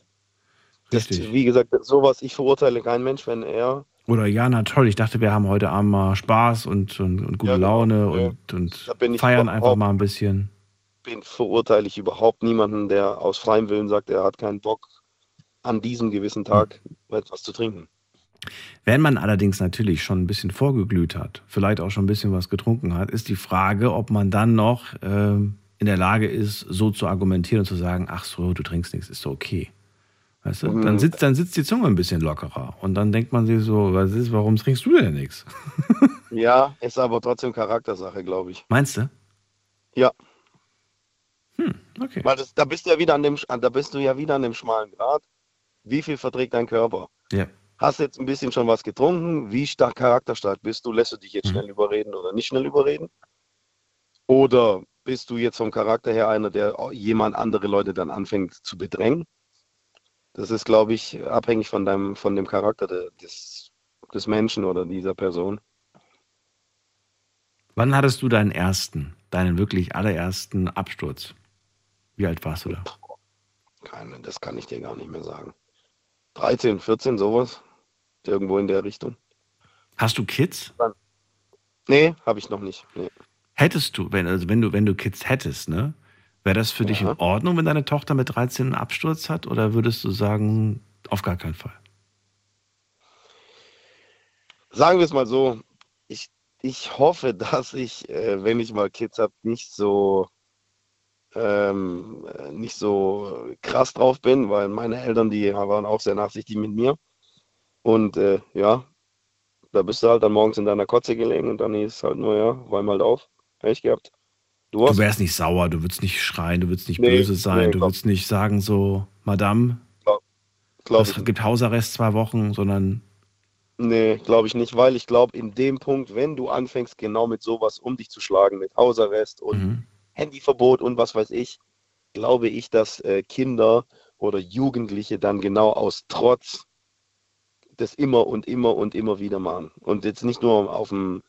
Das, wie gesagt, sowas, ich verurteile keinen Mensch, wenn er oder ja, na toll, ich dachte, wir haben heute Abend mal Spaß und, und, und gute ja, genau. Laune und, und feiern einfach mal ein bisschen. Den verurteile ich überhaupt niemanden, der aus freiem Willen sagt, er hat keinen Bock, an diesem gewissen Tag etwas zu trinken. Wenn man allerdings natürlich schon ein bisschen vorgeglüht hat, vielleicht auch schon ein bisschen was getrunken hat, ist die Frage, ob man dann noch äh, in der Lage ist, so zu argumentieren und zu sagen, ach so, du trinkst nichts, ist so okay. Weißt du? Dann, mhm. sitzt, dann sitzt die Zunge ein bisschen lockerer. Und dann denkt man sich so, was ist, warum trinkst du denn nichts? ja, ist aber trotzdem Charaktersache, glaube ich. Meinst du? Ja. Hm, okay. Weil das, da bist du ja wieder an dem, da bist du ja wieder an dem schmalen Grad. Wie viel verträgt dein Körper? Ja. Hast jetzt ein bisschen schon was getrunken? Wie stark charakterstark bist du? Lässt du dich jetzt mhm. schnell überreden oder nicht schnell überreden? Oder bist du jetzt vom Charakter her einer, der jemand andere Leute dann anfängt zu bedrängen? Das ist, glaube ich, abhängig von deinem, von dem Charakter des, des Menschen oder dieser Person. Wann hattest du deinen ersten, deinen wirklich allerersten Absturz? Wie alt warst du da? Keine, das kann ich dir gar nicht mehr sagen. 13, 14, sowas. Irgendwo in der Richtung. Hast du Kids? Nee, habe ich noch nicht. Nee. Hättest du, wenn, also wenn du, wenn du Kids hättest, ne? Wäre das für ja. dich in Ordnung, wenn deine Tochter mit 13 einen Absturz hat? Oder würdest du sagen, auf gar keinen Fall? Sagen wir es mal so, ich, ich hoffe, dass ich, äh, wenn ich mal Kids habe, nicht so ähm, nicht so krass drauf bin, weil meine Eltern, die waren auch sehr nachsichtig mit mir. Und äh, ja, da bist du halt dann morgens in deiner Kotze gelegen und dann ist es halt nur, ja, räum halt auf. Pech gehabt. Du, du wärst nicht sauer, du würdest nicht schreien, du würdest nicht nee, böse sein, nee, du würdest nicht sagen so, Madame, glaub, glaub es gibt Hausarrest zwei Wochen, sondern... Nee, glaube ich nicht, weil ich glaube, in dem Punkt, wenn du anfängst, genau mit sowas um dich zu schlagen, mit Hausarrest und mhm. Handyverbot und was weiß ich, glaube ich, dass äh, Kinder oder Jugendliche dann genau aus Trotz das immer und immer und immer wieder machen. Und jetzt nicht nur auf dem,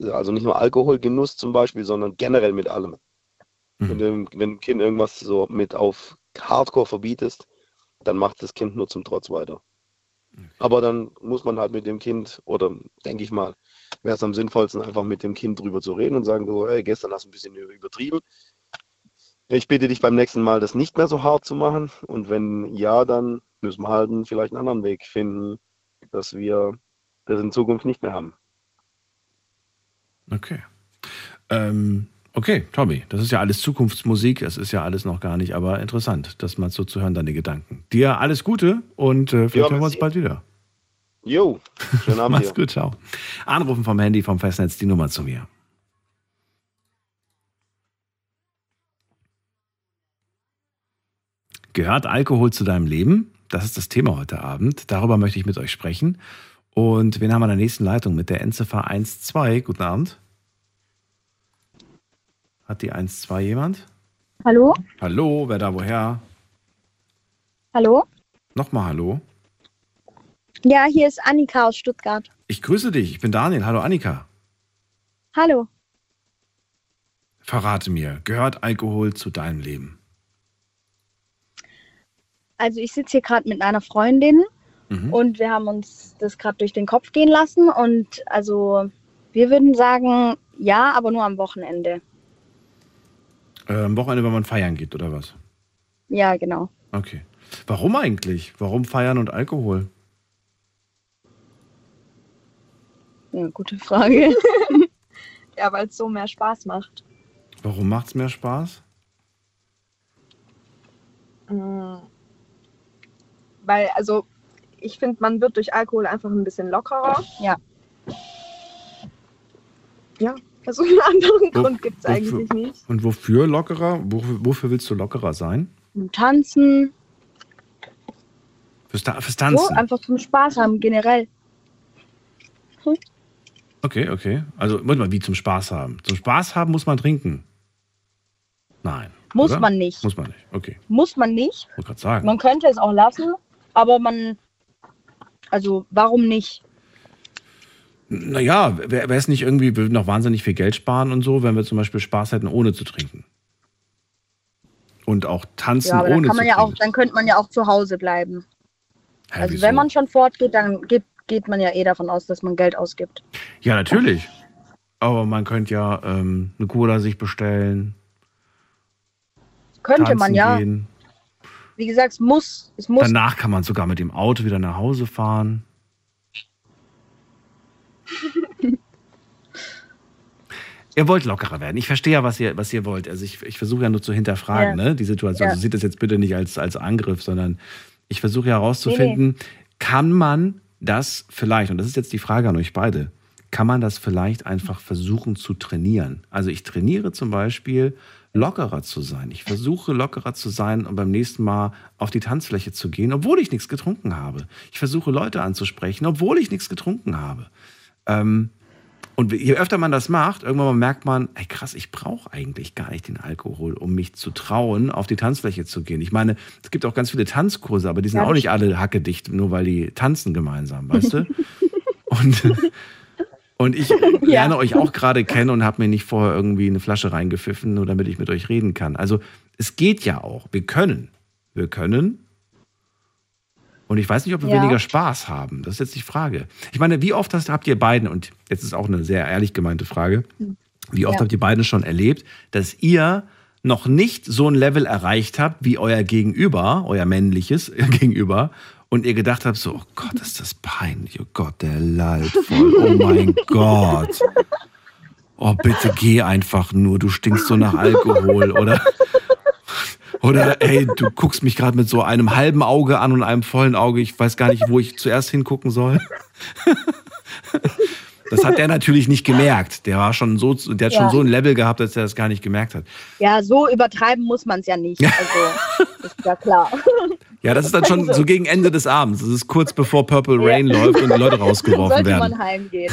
also nicht nur Alkoholgenuss zum Beispiel, sondern generell mit allem. Mhm. Wenn, du, wenn ein Kind irgendwas so mit auf Hardcore verbietest, dann macht das Kind nur zum Trotz weiter. Okay. Aber dann muss man halt mit dem Kind, oder denke ich mal, wäre es am sinnvollsten, einfach mit dem Kind drüber zu reden und sagen, du, hey, gestern hast du ein bisschen übertrieben. Ich bitte dich beim nächsten Mal, das nicht mehr so hart zu machen. Und wenn ja, dann müssen wir halt vielleicht einen anderen Weg finden, dass wir das in Zukunft nicht mehr haben. Okay. Ähm, okay, Tommy, das ist ja alles Zukunftsmusik, es ist ja alles noch gar nicht, aber interessant, das mal so zu hören, deine Gedanken. Dir alles Gute und äh, vielleicht ja, hören wir uns bald wieder. Jo, schönen Abend. Mach's gut, ciao. Anrufen vom Handy, vom Festnetz, die Nummer zu mir. Gehört Alkohol zu deinem Leben? Das ist das Thema heute Abend. Darüber möchte ich mit euch sprechen. Und wen haben wir in der nächsten Leitung mit der Endziffer 12? Guten Abend. Hat die 12 jemand? Hallo? Hallo, wer da woher? Hallo? Nochmal Hallo. Ja, hier ist Annika aus Stuttgart. Ich grüße dich, ich bin Daniel. Hallo Annika. Hallo. Verrate mir, gehört Alkohol zu deinem Leben? Also ich sitze hier gerade mit einer Freundin mhm. und wir haben uns das gerade durch den Kopf gehen lassen und also wir würden sagen, ja, aber nur am Wochenende. Äh, am Wochenende, wenn man feiern geht, oder was? Ja, genau. Okay. Warum eigentlich? Warum feiern und Alkohol? Ja, gute Frage. ja, weil es so mehr Spaß macht. Warum macht es mehr Spaß? Mhm weil, also, ich finde, man wird durch Alkohol einfach ein bisschen lockerer. Ja. Ja, also einen anderen Wo, Grund gibt es eigentlich nicht. Und wofür lockerer? Wofür, wofür willst du lockerer sein? Tanzen. Fürs, fürs Tanzen? So, einfach zum Spaß haben, generell. Hm? Okay, okay. Also, warte mal, wie zum Spaß haben? Zum Spaß haben muss man trinken. Nein. Muss oder? man nicht. Muss man nicht, okay. Muss man nicht. Ich gerade sagen. Man könnte es auch lassen, aber man, also warum nicht? Naja, wäre es nicht irgendwie, wir würden noch wahnsinnig viel Geld sparen und so, wenn wir zum Beispiel Spaß hätten, ohne zu trinken. Und auch tanzen ja, aber ohne dann kann man zu ja trinken. Auch, dann könnte man ja auch zu Hause bleiben. Hä, also wieso? wenn man schon fortgeht, dann geht, geht man ja eh davon aus, dass man Geld ausgibt. Ja, natürlich. Aber man könnte ja ähm, eine Cola sich bestellen. Könnte man ja. Gehen. Wie gesagt, es muss, es muss. Danach kann man sogar mit dem Auto wieder nach Hause fahren. ihr wollt lockerer werden. Ich verstehe ja, was ihr, was ihr wollt. Also ich, ich versuche ja nur zu hinterfragen, ja. ne, die Situation. Ja. Also seht das jetzt bitte nicht als, als Angriff, sondern ich versuche ja herauszufinden, nee, nee. kann man das vielleicht, und das ist jetzt die Frage an euch beide, kann man das vielleicht einfach versuchen zu trainieren? Also ich trainiere zum Beispiel lockerer zu sein. Ich versuche lockerer zu sein und beim nächsten Mal auf die Tanzfläche zu gehen, obwohl ich nichts getrunken habe. Ich versuche Leute anzusprechen, obwohl ich nichts getrunken habe. Ähm, und je öfter man das macht, irgendwann merkt man, ey krass, ich brauche eigentlich gar nicht den Alkohol, um mich zu trauen, auf die Tanzfläche zu gehen. Ich meine, es gibt auch ganz viele Tanzkurse, aber die sind ja, auch nicht alle hackedicht, nur weil die tanzen gemeinsam, weißt du? Und und ich lerne ja. euch auch gerade kennen und habe mir nicht vorher irgendwie eine Flasche reingepfiffen, nur damit ich mit euch reden kann. Also es geht ja auch. Wir können. Wir können. Und ich weiß nicht, ob wir ja. weniger Spaß haben. Das ist jetzt die Frage. Ich meine, wie oft hast, habt ihr beiden, und jetzt ist auch eine sehr ehrlich gemeinte Frage, wie oft ja. habt ihr beiden schon erlebt, dass ihr noch nicht so ein Level erreicht habt wie euer Gegenüber, euer männliches Gegenüber, und ihr gedacht habt, so, oh Gott, ist das peinlich, oh Gott, der lallt voll, oh mein Gott. Oh, bitte geh einfach nur, du stinkst so nach Alkohol, oder? Oder ey, du guckst mich gerade mit so einem halben Auge an und einem vollen Auge, ich weiß gar nicht, wo ich zuerst hingucken soll. Das hat der natürlich nicht gemerkt. Der war schon so, der hat ja. schon so ein Level gehabt, dass er das gar nicht gemerkt hat. Ja, so übertreiben muss man es ja nicht. Also, ist ja klar. Ja, das ist dann schon so gegen Ende des Abends. Das ist kurz bevor Purple Rain ja. läuft und die Leute rausgeworfen Sollte werden. Sollte man heimgehen.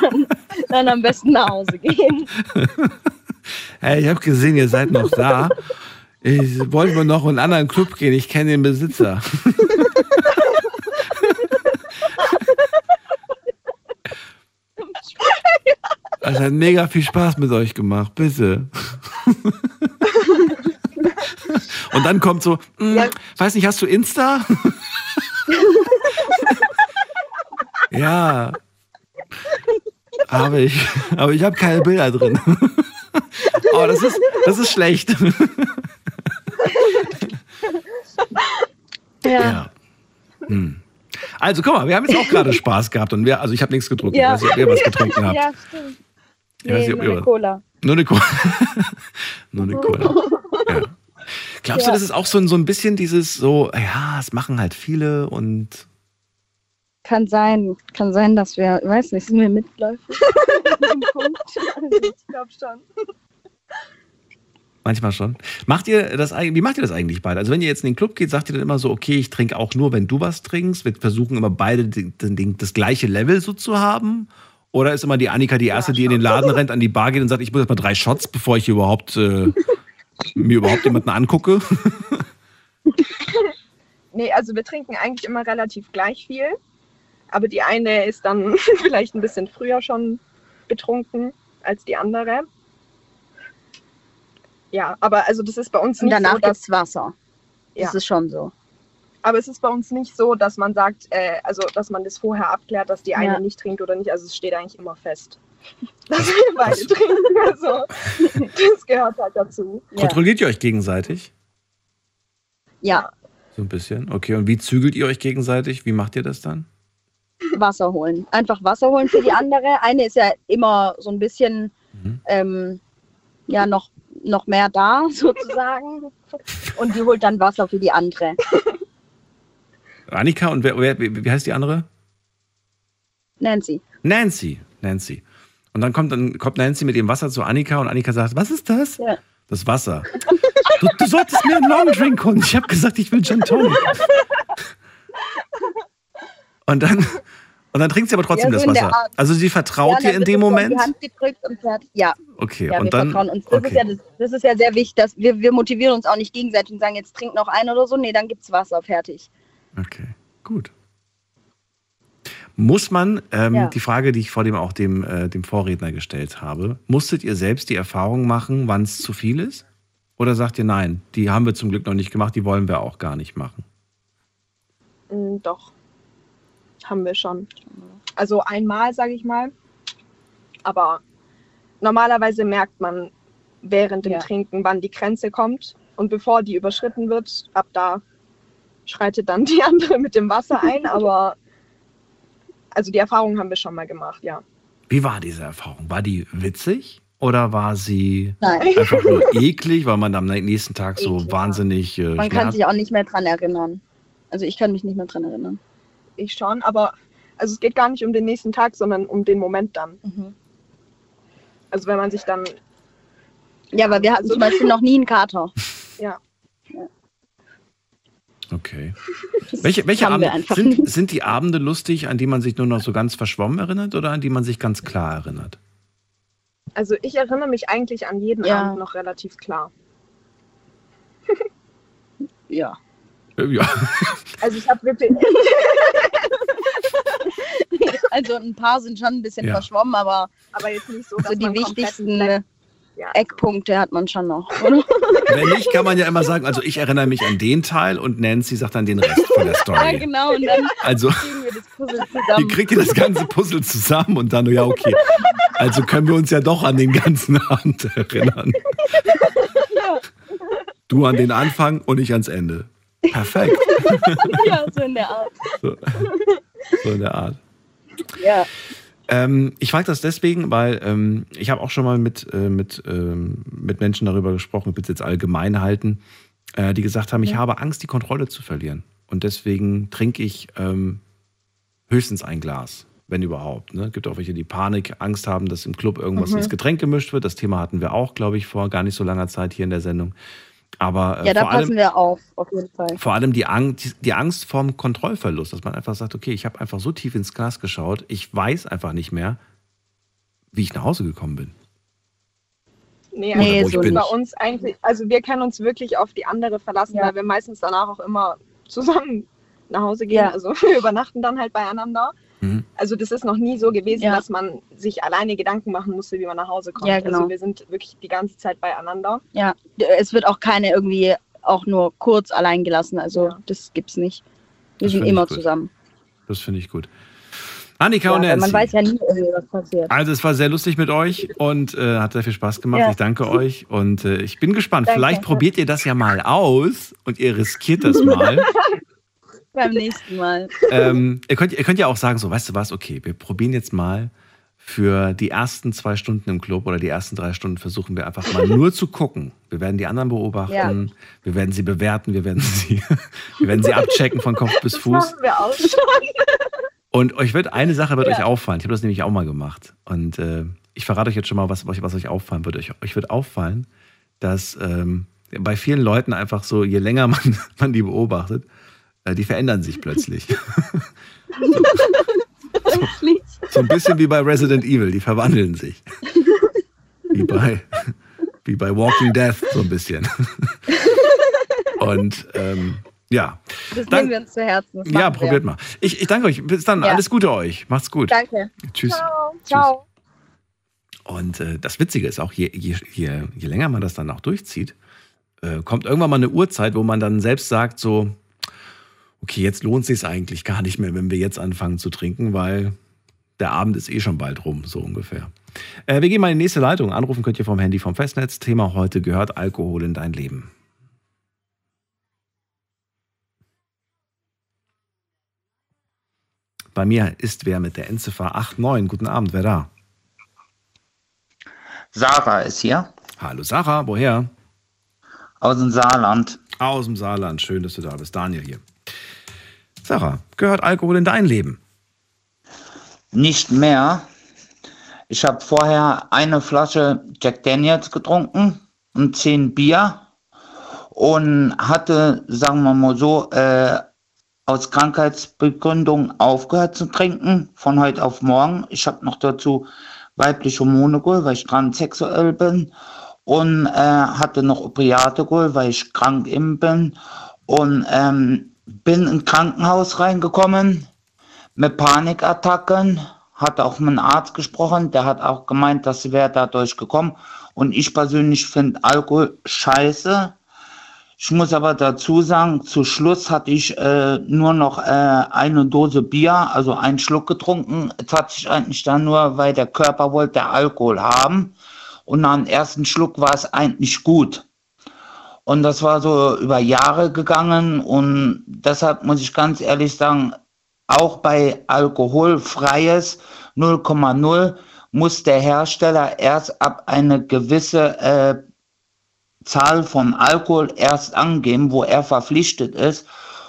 dann, dann am besten nach Hause gehen. Hey, ich habe gesehen, ihr seid noch da. Ich wollte mal noch in einen anderen Club gehen, ich kenne den Besitzer. Es hat mega viel Spaß mit euch gemacht, bitte. Und dann kommt so, mh, ja. weiß nicht, hast du Insta? ja. Habe ich. Aber ich habe keine Bilder drin. oh, das ist, das ist schlecht. ja. ja. Hm. Also guck mal, wir haben jetzt auch gerade Spaß gehabt und wir, also ich habe nichts getrunken. Ja. Ich weiß nicht, ob ihr was getrunken habt. Ja, stimmt. Nee, nicht, nur eine Cola. Nur eine Cola. nur eine Cola. Ja. Glaubst ja. du, das ist auch so, so ein bisschen dieses so, ja, es machen halt viele und. Kann sein, kann sein, dass wir, ich weiß nicht, sind wir mitläufig? ich glaube schon. Manchmal schon. Macht ihr das wie macht ihr das eigentlich beide? Also wenn ihr jetzt in den Club geht, sagt ihr dann immer so, okay, ich trinke auch nur, wenn du was trinkst. Wir versuchen immer beide das gleiche Level so zu haben. Oder ist immer die Annika die erste, die in den Laden rennt, an die Bar geht und sagt, ich muss jetzt mal drei Shots, bevor ich überhaupt äh, mir überhaupt jemanden angucke? nee, also wir trinken eigentlich immer relativ gleich viel. Aber die eine ist dann vielleicht ein bisschen früher schon betrunken als die andere. Ja, aber also das ist bei uns nicht Und danach so, dass Wasser. Das ja. ist schon so. Aber es ist bei uns nicht so, dass man sagt, äh, also dass man das vorher abklärt, dass die eine ja. nicht trinkt oder nicht. Also es steht eigentlich immer fest, dass wir beide trinken. Also das gehört halt dazu. Kontrolliert ihr euch gegenseitig? Ja. So ein bisschen. Okay, und wie zügelt ihr euch gegenseitig? Wie macht ihr das dann? Wasser holen. Einfach Wasser holen für die andere. Eine ist ja immer so ein bisschen mhm. ähm, ja noch noch mehr da, sozusagen. Und die holt dann Wasser für die andere. Annika und wer, wer, wie heißt die andere? Nancy. Nancy, Nancy. Und dann kommt, dann kommt Nancy mit dem Wasser zu Annika und Annika sagt, was ist das? Ja. Das Wasser. Du, du solltest mir einen Long Drink holen. Ich habe gesagt, ich will Gin Tonic. Und dann, und dann trinkt sie aber trotzdem ja, so das Wasser. Also sie vertraut ja, dir in dem Moment? Die Hand gedrückt und fertig. Ja. Okay, ja, und dann. Das, okay. Ist ja, das, das, ist ja sehr wichtig, dass wir, wir motivieren uns auch nicht gegenseitig und sagen, jetzt trink noch ein oder so. Nee, dann gibt's Wasser, fertig. Okay, gut. Muss man, ähm, ja. die Frage, die ich vor dem auch dem, äh, dem Vorredner gestellt habe, musstet ihr selbst die Erfahrung machen, wann es zu viel ist? Oder sagt ihr nein, die haben wir zum Glück noch nicht gemacht, die wollen wir auch gar nicht machen? Mm, doch haben wir schon. Also einmal, sage ich mal. Aber normalerweise merkt man während dem ja. Trinken, wann die Grenze kommt. Und bevor die überschritten wird, ab da schreitet dann die andere mit dem Wasser ein. Aber also die Erfahrung haben wir schon mal gemacht, ja. Wie war diese Erfahrung? War die witzig? Oder war sie Nein. einfach nur eklig, weil man am nächsten Tag so eklig, wahnsinnig. Äh, man kann sich auch nicht mehr dran erinnern. Also ich kann mich nicht mehr dran erinnern ich schon, aber also es geht gar nicht um den nächsten Tag, sondern um den Moment dann. Mhm. Also wenn man sich dann. Ja, aber wir hatten zum Beispiel noch nie einen Kater. Ja. Okay. welche welche Abende sind, sind die Abende lustig, an die man sich nur noch so ganz verschwommen erinnert oder an die man sich ganz klar erinnert? Also ich erinnere mich eigentlich an jeden ja. Abend noch relativ klar. ja. Äh, ja. Also ich habe wirklich. also ein paar sind schon ein bisschen ja. verschwommen, aber, aber jetzt nicht so, so die wichtigsten ja, Eckpunkte hat man schon noch, oder? Wenn nicht, kann man ja immer sagen, also ich erinnere mich an den Teil und Nancy sagt dann den Rest von der Story. Ja, genau. Und dann also, kriegen wir das Puzzle zusammen. Wie kriegt ihr das ganze Puzzle zusammen und dann, ja, okay. Also können wir uns ja doch an den ganzen Abend erinnern. Ja. Du an den Anfang und ich ans Ende. Perfekt. ja, so in der Art. So, so in der Art. Ja. Ähm, ich frage das deswegen, weil ähm, ich habe auch schon mal mit, äh, mit, ähm, mit Menschen darüber gesprochen, ich will es jetzt allgemein halten, äh, die gesagt haben, ich habe Angst, die Kontrolle zu verlieren. Und deswegen trinke ich ähm, höchstens ein Glas, wenn überhaupt. Ne? Es gibt auch welche, die Panik, Angst haben, dass im Club irgendwas mhm. ins Getränk gemischt wird. Das Thema hatten wir auch, glaube ich, vor gar nicht so langer Zeit hier in der Sendung. Aber äh, ja, da passen allem, wir auf, auf jeden Fall. Vor allem die Angst, die Angst vorm Kontrollverlust, dass man einfach sagt, okay, ich habe einfach so tief ins Glas geschaut, ich weiß einfach nicht mehr, wie ich nach Hause gekommen bin. Nee, also wo ich bin. bei uns eigentlich, also wir können uns wirklich auf die andere verlassen, Ja. weil wir meistens danach auch immer zusammen nach Hause gehen. Ja. Also wir übernachten dann halt beieinander. Mhm. Also das ist noch nie so gewesen, Ja. dass man sich alleine Gedanken machen musste, wie man nach Hause kommt. Ja, genau. Also wir sind wirklich die ganze Zeit beieinander. Ja, es wird auch keine irgendwie auch nur kurz allein gelassen. Also Ja. das gibt's nicht. Wir Das sind immer zusammen. Das finde ich gut. Annika Ja, und Nancy. man weiß ja nie, irgendwie, was passiert. Also es war sehr lustig mit euch und äh, hat sehr viel Spaß gemacht. Ja. Ich danke euch und äh, ich bin gespannt. Danke. Vielleicht probiert ihr das ja mal aus und ihr riskiert das mal. Beim nächsten Mal. ähm, ihr, könnt, ihr könnt ja auch sagen, so, weißt du was, okay, wir probieren jetzt mal für die ersten zwei Stunden im Club oder die ersten drei Stunden versuchen wir einfach mal nur zu gucken. Wir werden die anderen beobachten, Ja. wir werden sie bewerten, wir werden sie, wir werden sie abchecken von Kopf bis Fuß. Machen wir auch schon. Und euch wird eine Sache wird Ja. euch auffallen. Ich habe das nämlich auch mal gemacht. Und äh, ich verrate euch jetzt schon mal, was, was, euch auffallen wird. Euch, euch wird auffallen, dass ähm, bei vielen Leuten einfach so, je länger man, man die beobachtet, die verändern sich plötzlich. Wirklich? So ein bisschen wie bei Resident Evil, die verwandeln sich. Wie bei, wie bei Walking Death, so ein bisschen. Und ähm, ja. Das Dann- nehmen wir uns zu Herzen. Ja, machen wir. probiert mal. Ich, ich danke euch. Bis dann. Ja. Alles Gute euch. Macht's gut. Danke. Tschüss. Ciao. Ciao. Und äh, das Witzige ist auch, je, je, je, je länger man das dann auch durchzieht, äh, kommt irgendwann mal eine Uhrzeit, wo man dann selbst sagt, so, okay, jetzt lohnt sich eigentlich gar nicht mehr, wenn wir jetzt anfangen zu trinken, weil der Abend ist eh schon bald rum, so ungefähr. Äh, wir gehen mal in die nächste Leitung. Anrufen könnt ihr vom Handy vom Festnetz. Thema heute gehört Alkohol in dein Leben. Bei mir ist wer mit der Endziffer 89. Guten Abend, wer da? Sarah ist hier, Hallo Sarah, woher? aus dem Saarland. Aus dem Saarland. Schön, dass du da bist. Daniel hier. Sarah, gehört Alkohol in dein Leben? Nicht mehr. Ich habe vorher eine Flasche Jack Daniels getrunken und zehn Bier und hatte, sagen wir mal so, äh, aus Krankheitsbegründung aufgehört zu trinken von heute auf morgen. Ich habe noch dazu weibliche Hormone geholt, weil ich transsexuell bin und äh, hatte noch Opiate geholt, weil ich krank eben bin und ähm, bin in Krankenhaus reingekommen mit Panikattacken, hat auch mit einem Arzt gesprochen, der hat auch gemeint, das wäre dadurch gekommen. Und ich persönlich finde Alkohol scheiße. Ich muss aber dazu sagen, zu Schluss hatte ich äh, nur noch äh, eine Dose Bier, also einen Schluck getrunken. Es hat sich eigentlich dann nur, weil der Körper wollte Alkohol haben. Und dem ersten Schluck war es eigentlich gut. Und das war so über Jahre gegangen. Und deshalb muss ich ganz ehrlich sagen, auch bei alkoholfreies 0,0 muss der Hersteller erst ab eine gewisse äh, Zahl von Alkohol erst angeben, wo er verpflichtet ist.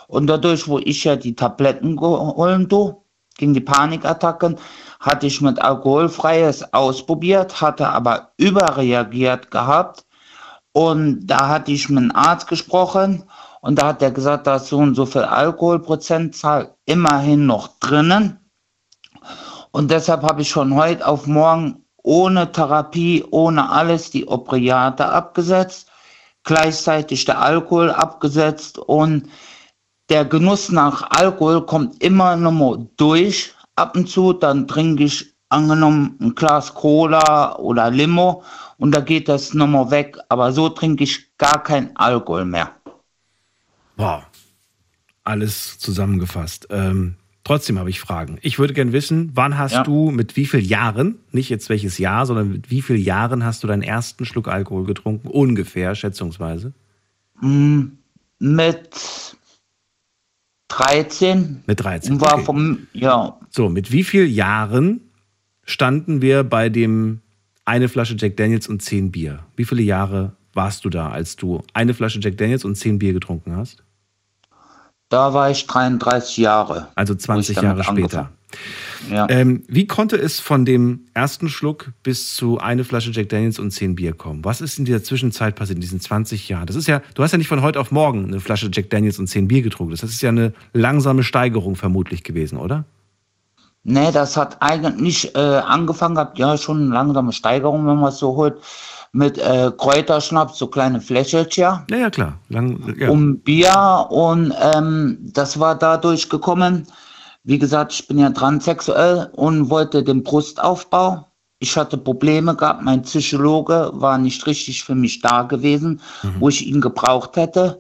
Und dadurch, wo ich ja die Tabletten geholt habe, gegen die Panikattacken, hatte ich mit alkoholfreies ausprobiert, hatte aber überreagiert gehabt. Und da hatte ich mit einem Arzt gesprochen und da hat er gesagt, da ist so und so viel Alkoholprozentzahl immerhin noch drinnen. Und deshalb habe ich von heute auf morgen ohne Therapie, ohne alles die Opiate abgesetzt, gleichzeitig der Alkohol abgesetzt und der Genuss nach Alkohol kommt immer noch mal durch. Ab und zu, dann trinke ich angenommen ein Glas Cola oder Limo und da geht das nochmal weg. Aber so trinke ich gar kein Alkohol mehr. Wow. Alles zusammengefasst. Ähm, trotzdem habe ich Fragen. Ich würde gerne wissen, wann hast Ja. du mit wie vielen Jahren, nicht jetzt welches Jahr, sondern mit wie vielen Jahren hast du deinen ersten Schluck Alkohol getrunken? Ungefähr, schätzungsweise. Mm, Mit 13 Mit 13. und war Okay. vom, ja, So, mit wie vielen Jahren standen wir bei dem eine Flasche Jack Daniels und zehn Bier? Wie viele Jahre warst du da, als du eine Flasche Jack Daniels und zehn Bier getrunken hast? da war ich 33 Jahre. Also 20 damit Jahre später. Ja. Ähm, wie konnte es von dem ersten Schluck bis zu eine Flasche Jack Daniels und zehn Bier kommen? Was ist in dieser Zwischenzeit passiert, in diesen 20 Jahren? Das ist ja, du hast ja nicht von heute auf morgen eine Flasche Jack Daniels und zehn Bier getrunken. Das ist ja eine langsame Steigerung vermutlich gewesen, oder? Nee, das hat eigentlich äh, angefangen gehabt, ja, schon eine langsame Steigerung, wenn man es so holt, mit äh, Kräuterschnaps, so kleine Fläschchen. Ja, ja, klar. Lang, ja. Um Bier und ähm, das war dadurch gekommen. Wie gesagt, ich bin ja transsexuell und wollte den Brustaufbau. Ich hatte Probleme gehabt, mein Psychologe war nicht richtig für mich da gewesen, Mhm. wo ich ihn gebraucht hätte.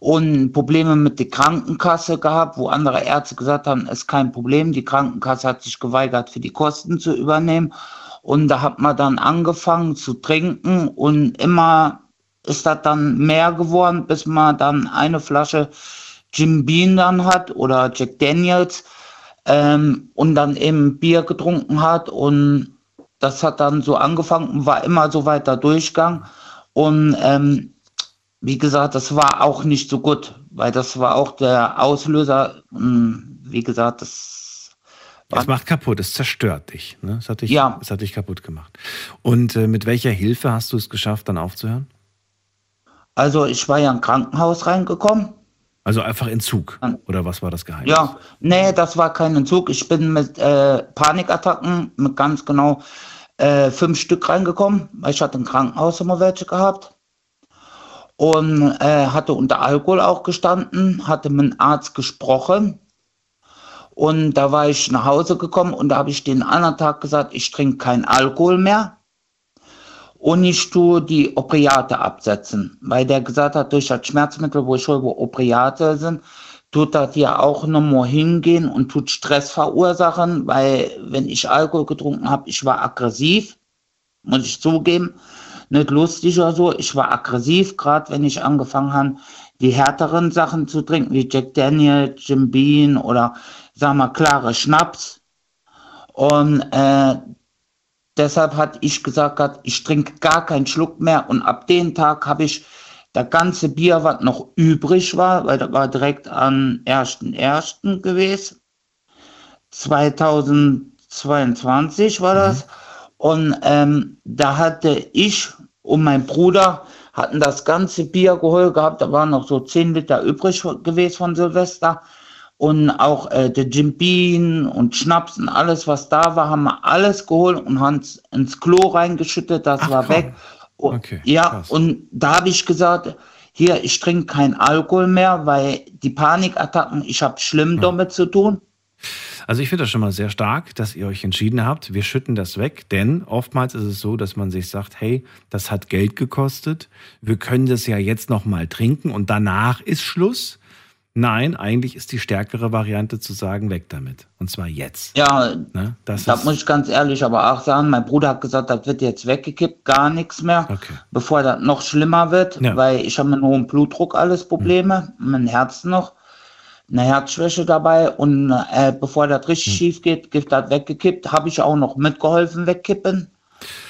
Und Probleme mit der Krankenkasse gehabt, wo andere Ärzte gesagt haben, ist kein Problem. Die Krankenkasse hat sich geweigert, für die Kosten zu übernehmen. Und da hat man dann angefangen zu trinken und immer ist das dann mehr geworden, bis man dann eine Flasche Jim Beam dann hat oder Jack Daniels ähm, und dann eben Bier getrunken hat und das hat dann so angefangen und war immer so weiter Durchgang und ähm, wie gesagt, das war auch nicht so gut, weil das war auch der Auslöser, mh, wie gesagt, das Es macht kaputt, es zerstört dich. Ne? Es, hat dich Ja. es hat dich kaputt gemacht. Und äh, mit welcher Hilfe hast du es geschafft, dann aufzuhören? also ich war ja im Krankenhaus reingekommen Also einfach Entzug. Oder was war das Geheimnis? Ja, nee, das war kein Entzug. Ich bin mit äh, Panikattacken, mit ganz genau äh, fünf Stück reingekommen, weil ich hatte im Krankenhaus immer welche gehabt. Und äh, hatte unter Alkohol auch gestanden, hatte mit dem Arzt gesprochen. Und da war ich nach Hause gekommen und da habe ich den anderen Tag gesagt, ich trinke keinen Alkohol mehr. Und ich tue die Opiate absetzen, weil der gesagt hat, durch das Schmerzmittel, wo ich hole, wo Opiate sind, tut das ja auch nochmal hingehen und tut Stress verursachen, weil wenn ich Alkohol getrunken habe, ich war aggressiv, muss ich zugeben, nicht lustig oder so, ich war aggressiv, gerade wenn ich angefangen habe, die härteren Sachen zu trinken, wie Jack Daniel, Jim Beam oder, sag mal, klare Schnaps. Und äh, deshalb hatte ich gesagt, ich trinke gar keinen Schluck mehr und ab dem Tag habe ich das ganze Bier, was noch übrig war, weil das war direkt am 1.1. gewesen, 2022 war das. Und ähm, da hatte ich und mein Bruder hatten das ganze Bier geholt gehabt, da waren noch so 10 Liter übrig gewesen von Silvester. Und auch äh, der Jim Beam und Schnaps und alles, was da war, haben wir alles geholt und haben es ins Klo reingeschüttet, das war weg. Und, Okay, ja, krass. und da habe ich gesagt, hier, ich trinke keinen Alkohol mehr, weil die Panikattacken, ich habe schlimm damit zu tun. Also ich finde das schon mal sehr stark, dass ihr euch entschieden habt, wir schütten das weg, denn oftmals ist es so, dass man sich sagt, hey, das hat Geld gekostet, wir können das ja jetzt noch mal trinken und danach ist Schluss. Nein, eigentlich ist die stärkere Variante zu sagen, weg damit. Und zwar jetzt. Ja, Ne? Das das ist, muss ich ganz ehrlich aber auch sagen. Mein Bruder hat gesagt, das wird jetzt weggekippt, gar nichts mehr, bevor das noch schlimmer wird, Ja. weil ich habe mit hohem Blutdruck alles Probleme, mein Herz noch, eine Herzschwäche dabei und äh, bevor das richtig schief geht, gibt das weggekippt, habe ich auch noch mitgeholfen wegkippen.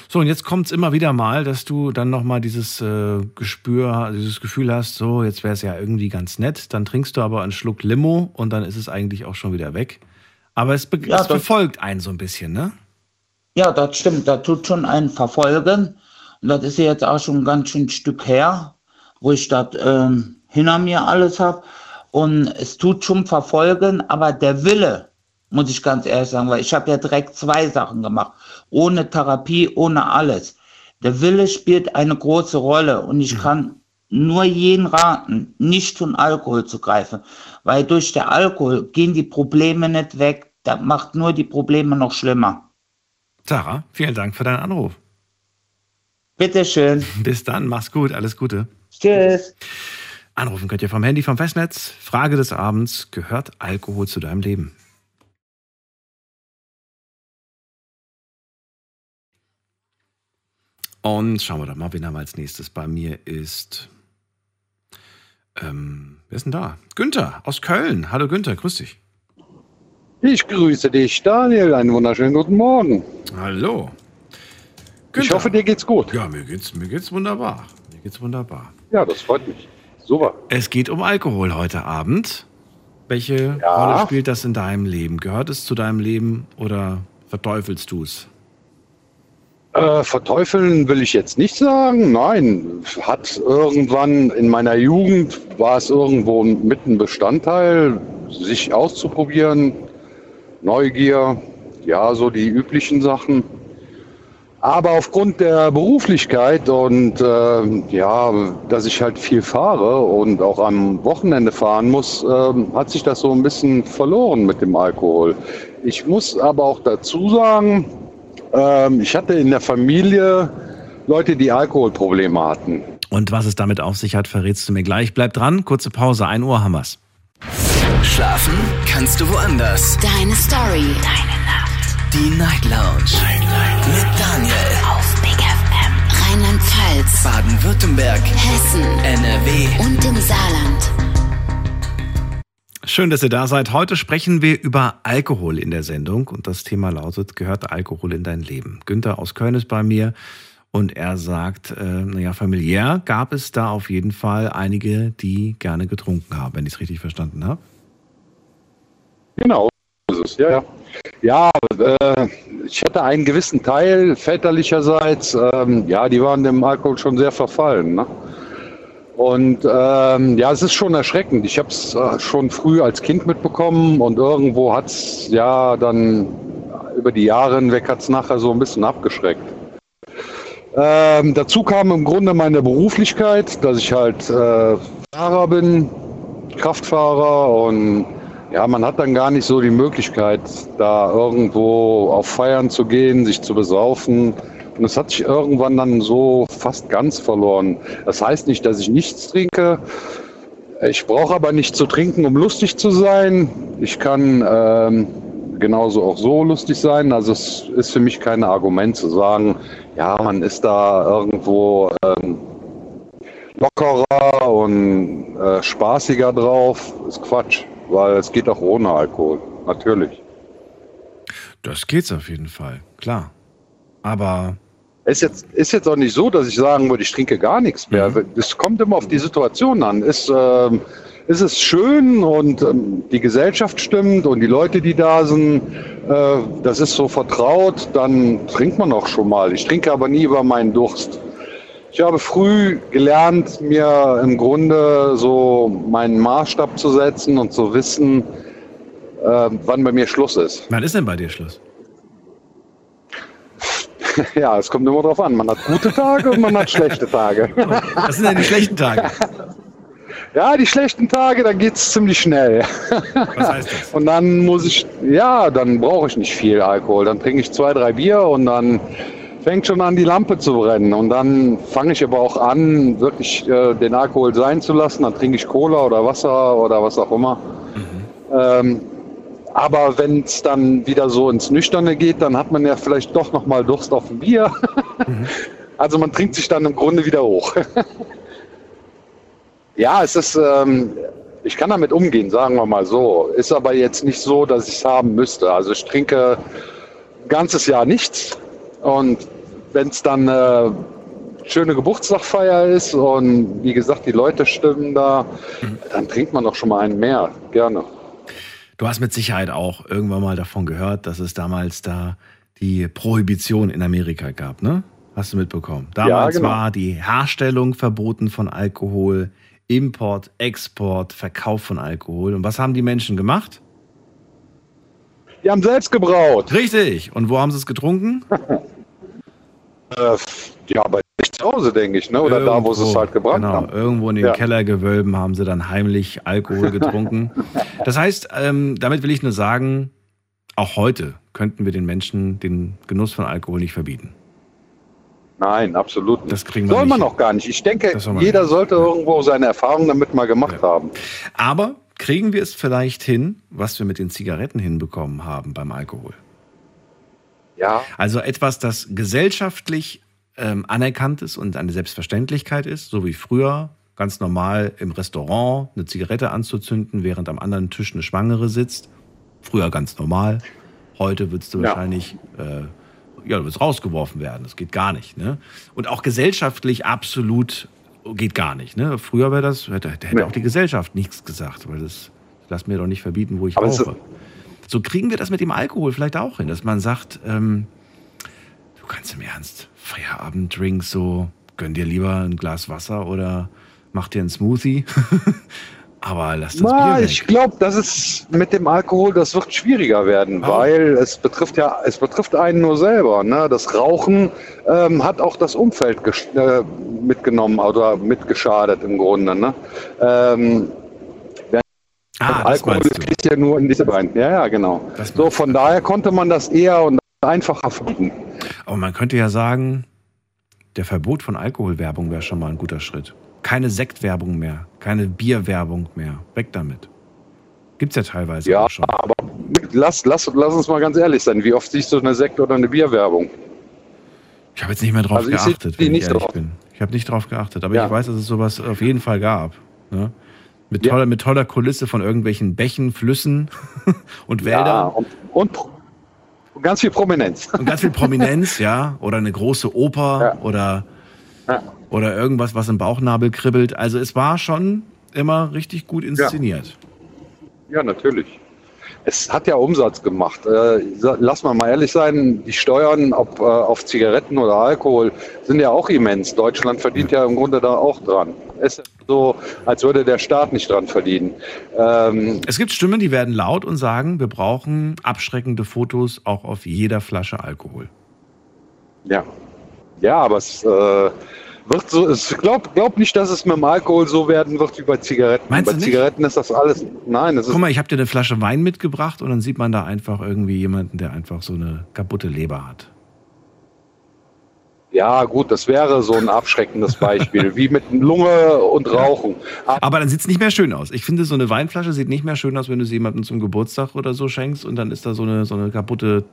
So, und jetzt kommt es immer wieder mal, dass du dann nochmal dieses äh, Gespür, dieses Gefühl hast, so, jetzt wäre es ja irgendwie ganz nett. Dann trinkst du aber einen Schluck Limo und dann ist es eigentlich auch schon wieder weg. Aber es, be Ja, es verfolgt einen so ein bisschen, ne? Ja, das stimmt, das tut schon einen verfolgen. Und das ist ja jetzt auch schon ein ganz schön Stück her, wo ich das ähm, hinter mir alles habe. Und es tut schon verfolgen, aber der Wille, muss ich ganz ehrlich sagen, weil ich habe ja direkt zwei Sachen gemacht. Ohne Therapie, ohne alles. Der Wille spielt eine große Rolle und ich kann nur jeden raten, nicht zum Alkohol zu greifen, weil durch den Alkohol gehen die Probleme nicht weg. Das macht nur die Probleme noch schlimmer. Sarah, vielen Dank für deinen Anruf. Bitteschön. Bis dann, mach's gut, alles Gute. Tschüss. Anrufen könnt ihr vom Handy, vom Festnetz. Frage des Abends, gehört Alkohol zu deinem Leben? Und schauen wir doch mal, wen haben wir als nächstes. Bei mir ist, ähm, wer ist denn da? Günther aus Köln. Hallo Günther, grüß dich. Ich grüße dich, Daniel. Einen wunderschönen guten Morgen. Hallo. Ich hoffe, dir geht's gut. Ja, mir geht's, mir geht's wunderbar. Mir geht's wunderbar. Ja, das freut mich. Super. Es geht um Alkohol heute Abend. Welche Ja. Rolle spielt das in deinem Leben? Gehört es zu deinem Leben oder verteufelst du es? Äh, verteufeln will ich jetzt nicht sagen. Nein, hat irgendwann in meiner Jugend war es irgendwo mit ein Bestandteil, sich auszuprobieren, Neugier. ja, so die üblichen Sachen. Aber aufgrund der Beruflichkeit und äh, ja, dass ich halt viel fahre und auch am Wochenende fahren muss, äh, hat sich das so ein bisschen verloren mit dem Alkohol. Ich muss aber auch dazu sagen, äh, ich hatte in der Familie Leute, die Alkoholprobleme hatten. Und was es damit auf sich hat, verrätst du mir gleich. Bleib dran, kurze Pause, 1 Uhr haben wir's. Schlafen kannst du woanders. Deine Story. Deine Nacht. Die Night Lounge. Night, Night. Mit Daniel. Auf Big FM. Rheinland-Pfalz. Baden-Württemberg. Hessen. NRW. Und im Saarland. Schön, dass ihr da seid. Heute sprechen wir über Alkohol in der Sendung und das Thema lautet, gehört Alkohol in dein Leben? Günther aus Köln ist bei mir und er sagt, äh, naja, familiär gab es da auf jeden Fall einige, die gerne getrunken haben, wenn ich es richtig verstanden habe. Genau, so ist es, ja. Ja, ja äh, ich hatte einen gewissen Teil väterlicherseits, ähm, ja, die waren dem Alkohol schon sehr verfallen. Ne? Und ähm, ja, es ist schon erschreckend. Ich habe es äh, schon früh als Kind mitbekommen und irgendwo hat es ja dann über die Jahre hinweg hat es nachher so ein bisschen abgeschreckt. Ähm, dazu kam im Grunde meine Beruflichkeit, dass ich halt äh, Fahrer bin, Kraftfahrer und ja, man hat dann gar nicht so die Möglichkeit, da irgendwo auf Feiern zu gehen, sich zu besaufen. Und es hat sich irgendwann dann so fast ganz verloren. Das heißt nicht, dass ich nichts trinke. Ich brauche aber nicht zu trinken, um lustig zu sein. Ich kann ähm, genauso auch so lustig sein. Also es ist für mich kein Argument zu sagen, ja, man ist da irgendwo ähm, lockerer und äh, spaßiger drauf. Ist Quatsch, weil es geht auch ohne Alkohol, natürlich. Das geht's auf jeden Fall, klar. Aber ist jetzt, ist jetzt auch nicht so, dass ich sagen würde, ich trinke gar nichts mehr. Mhm. Es kommt immer auf die Situation an. Ist, äh, ist es schön und ähm, die Gesellschaft stimmt und die Leute, die da sind, äh, das ist so vertraut, dann trinkt man auch schon mal. Ich trinke aber nie über meinen Durst. Ich habe früh gelernt, mir im Grunde so meinen Maßstab zu setzen und zu wissen, äh, wann bei mir Schluss ist. Wann ist denn bei dir Schluss? Ja, es kommt immer drauf an. Man hat gute Tage und man hat schlechte Tage. Was sind denn die schlechten Tage? Ja, die schlechten Tage, da geht es ziemlich schnell. Was heißt das? Und dann muss ich, ja, dann brauche ich nicht viel Alkohol. Dann trinke ich zwei, drei Bier und dann fängt schon an, die Lampe zu brennen. Und dann fange ich aber auch an, wirklich äh, den Alkohol sein zu lassen. Dann trinke ich Cola oder Wasser oder was auch immer. Mhm. Ähm, aber wenn es dann wieder so ins Nüchterne geht, dann hat man ja vielleicht doch nochmal Durst auf ein Bier. Mhm. Also man trinkt sich dann im Grunde wieder hoch. Ja, es ist, ähm, ich kann damit umgehen, sagen wir mal so. Ist aber jetzt nicht so, dass ich es haben müsste. Also ich trinke ein ganzes Jahr nichts und wenn es dann eine äh, schöne Geburtstagfeier ist und wie gesagt, die Leute stimmen da, mhm. dann trinkt man doch schon mal einen mehr, gerne. Du hast mit Sicherheit auch irgendwann mal davon gehört, dass es damals da die Prohibition in Amerika gab, ne? Hast du mitbekommen? Damals ja, genau. war die Herstellung verboten von Alkohol, Import, Export, Verkauf von Alkohol. Und was haben die Menschen gemacht? Die haben selbst gebraut. Richtig. Und wo haben sie es getrunken? äh, ja, bei sich zu Hause, denke ich, ne? oder irgendwo, da, wo sie es halt gebracht genau, haben. Irgendwo in den ja. Kellergewölben haben sie dann heimlich Alkohol getrunken. das heißt, ähm, damit will ich nur sagen, auch heute könnten wir den Menschen den Genuss von Alkohol nicht verbieten. Nein, absolut nicht. Das kriegen wir Soll man auch gar nicht. Ich denke, jeder sollte irgendwo seine Erfahrungen damit mal gemacht ja. haben. Aber kriegen wir es vielleicht hin, was wir mit den Zigaretten hinbekommen haben beim Alkohol? Ja. Also etwas, das gesellschaftlich ähm, anerkannt ist und eine Selbstverständlichkeit ist, so wie früher ganz normal im Restaurant eine Zigarette anzuzünden, während am anderen Tisch eine Schwangere sitzt. Früher ganz normal. Heute würdest du ja. wahrscheinlich äh, ja, du wirst rausgeworfen werden. Das geht gar nicht. Ne? Und auch gesellschaftlich absolut geht gar nicht. Ne? Früher wäre das, hätte, hätte ja. auch die Gesellschaft nichts gesagt, weil das lass mir doch nicht verbieten, wo ich Aber rauche. So kriegen wir das mit dem Alkohol vielleicht auch hin, dass man sagt, ähm, du kannst im Ernst Feierabenddrink so, gönn dir lieber ein Glas Wasser oder mach dir einen Smoothie. Aber lass das Na, Bier ich weg. glaube, das ist mit dem Alkohol, das wird schwieriger werden, weil es betrifft ja, es betrifft einen nur selber. Ne? Das Rauchen ähm, hat auch das Umfeld äh, mitgenommen oder mitgeschadet im Grunde. Ne? Ähm, Ah, Alkohol ist ja nur in diese beiden. Ja, ja, genau. So, von daher konnte man das eher und einfacher verbieten. Aber man könnte ja sagen, der Verbot von Alkoholwerbung wäre schon mal ein guter Schritt. Keine Sektwerbung mehr, keine Bierwerbung mehr. Weg damit. Gibt's ja teilweise Ja, auch schon. aber lass, lass, lass uns mal ganz ehrlich sein. Wie oft siehst du eine Sekt- oder eine Bierwerbung? Ich habe jetzt nicht mehr drauf Also geachtet, wenn ich nicht ehrlich drauf. bin. Ich habe nicht drauf geachtet, aber Ja. ich weiß, dass es sowas auf jeden Fall gab. Ne? Mit, toller, mit toller Kulisse von irgendwelchen Bächen, Flüssen und Ja, Wäldern. und, und und ganz viel Prominenz. Und ganz viel Prominenz, ja. Oder eine große Oper oder, oder irgendwas, was im Bauchnabel kribbelt. Also es war schon immer richtig gut inszeniert. Ja, natürlich. Es hat ja Umsatz gemacht. Äh, lass mal mal ehrlich sein, die Steuern ob, äh, auf Zigaretten oder Alkohol sind ja auch immens. Deutschland verdient ja im Grunde da auch dran. Es ist so, als würde der Staat nicht dran verdienen. Ähm, Es gibt Stimmen, die werden laut und sagen, wir brauchen abschreckende Fotos auch auf jeder Flasche Alkohol. ja. ja, aber es äh, wird so, ich glaube glaub nicht, dass es mit dem Alkohol so werden wird wie bei Zigaretten. Meinst bei du nicht? Zigaretten ist das alles, nein, das ist Guck mal, ich habe dir eine Flasche Wein mitgebracht und dann sieht man da einfach irgendwie jemanden, der einfach so eine kaputte Leber hat. Ja, gut, das wäre so ein abschreckendes Beispiel, wie mit Lunge und Rauchen. Aber dann sieht's nicht mehr schön aus. Ich finde, so eine Weinflasche sieht nicht mehr schön aus, wenn du sie jemandem zum Geburtstag oder so schenkst und dann ist da so eine, so eine kaputte,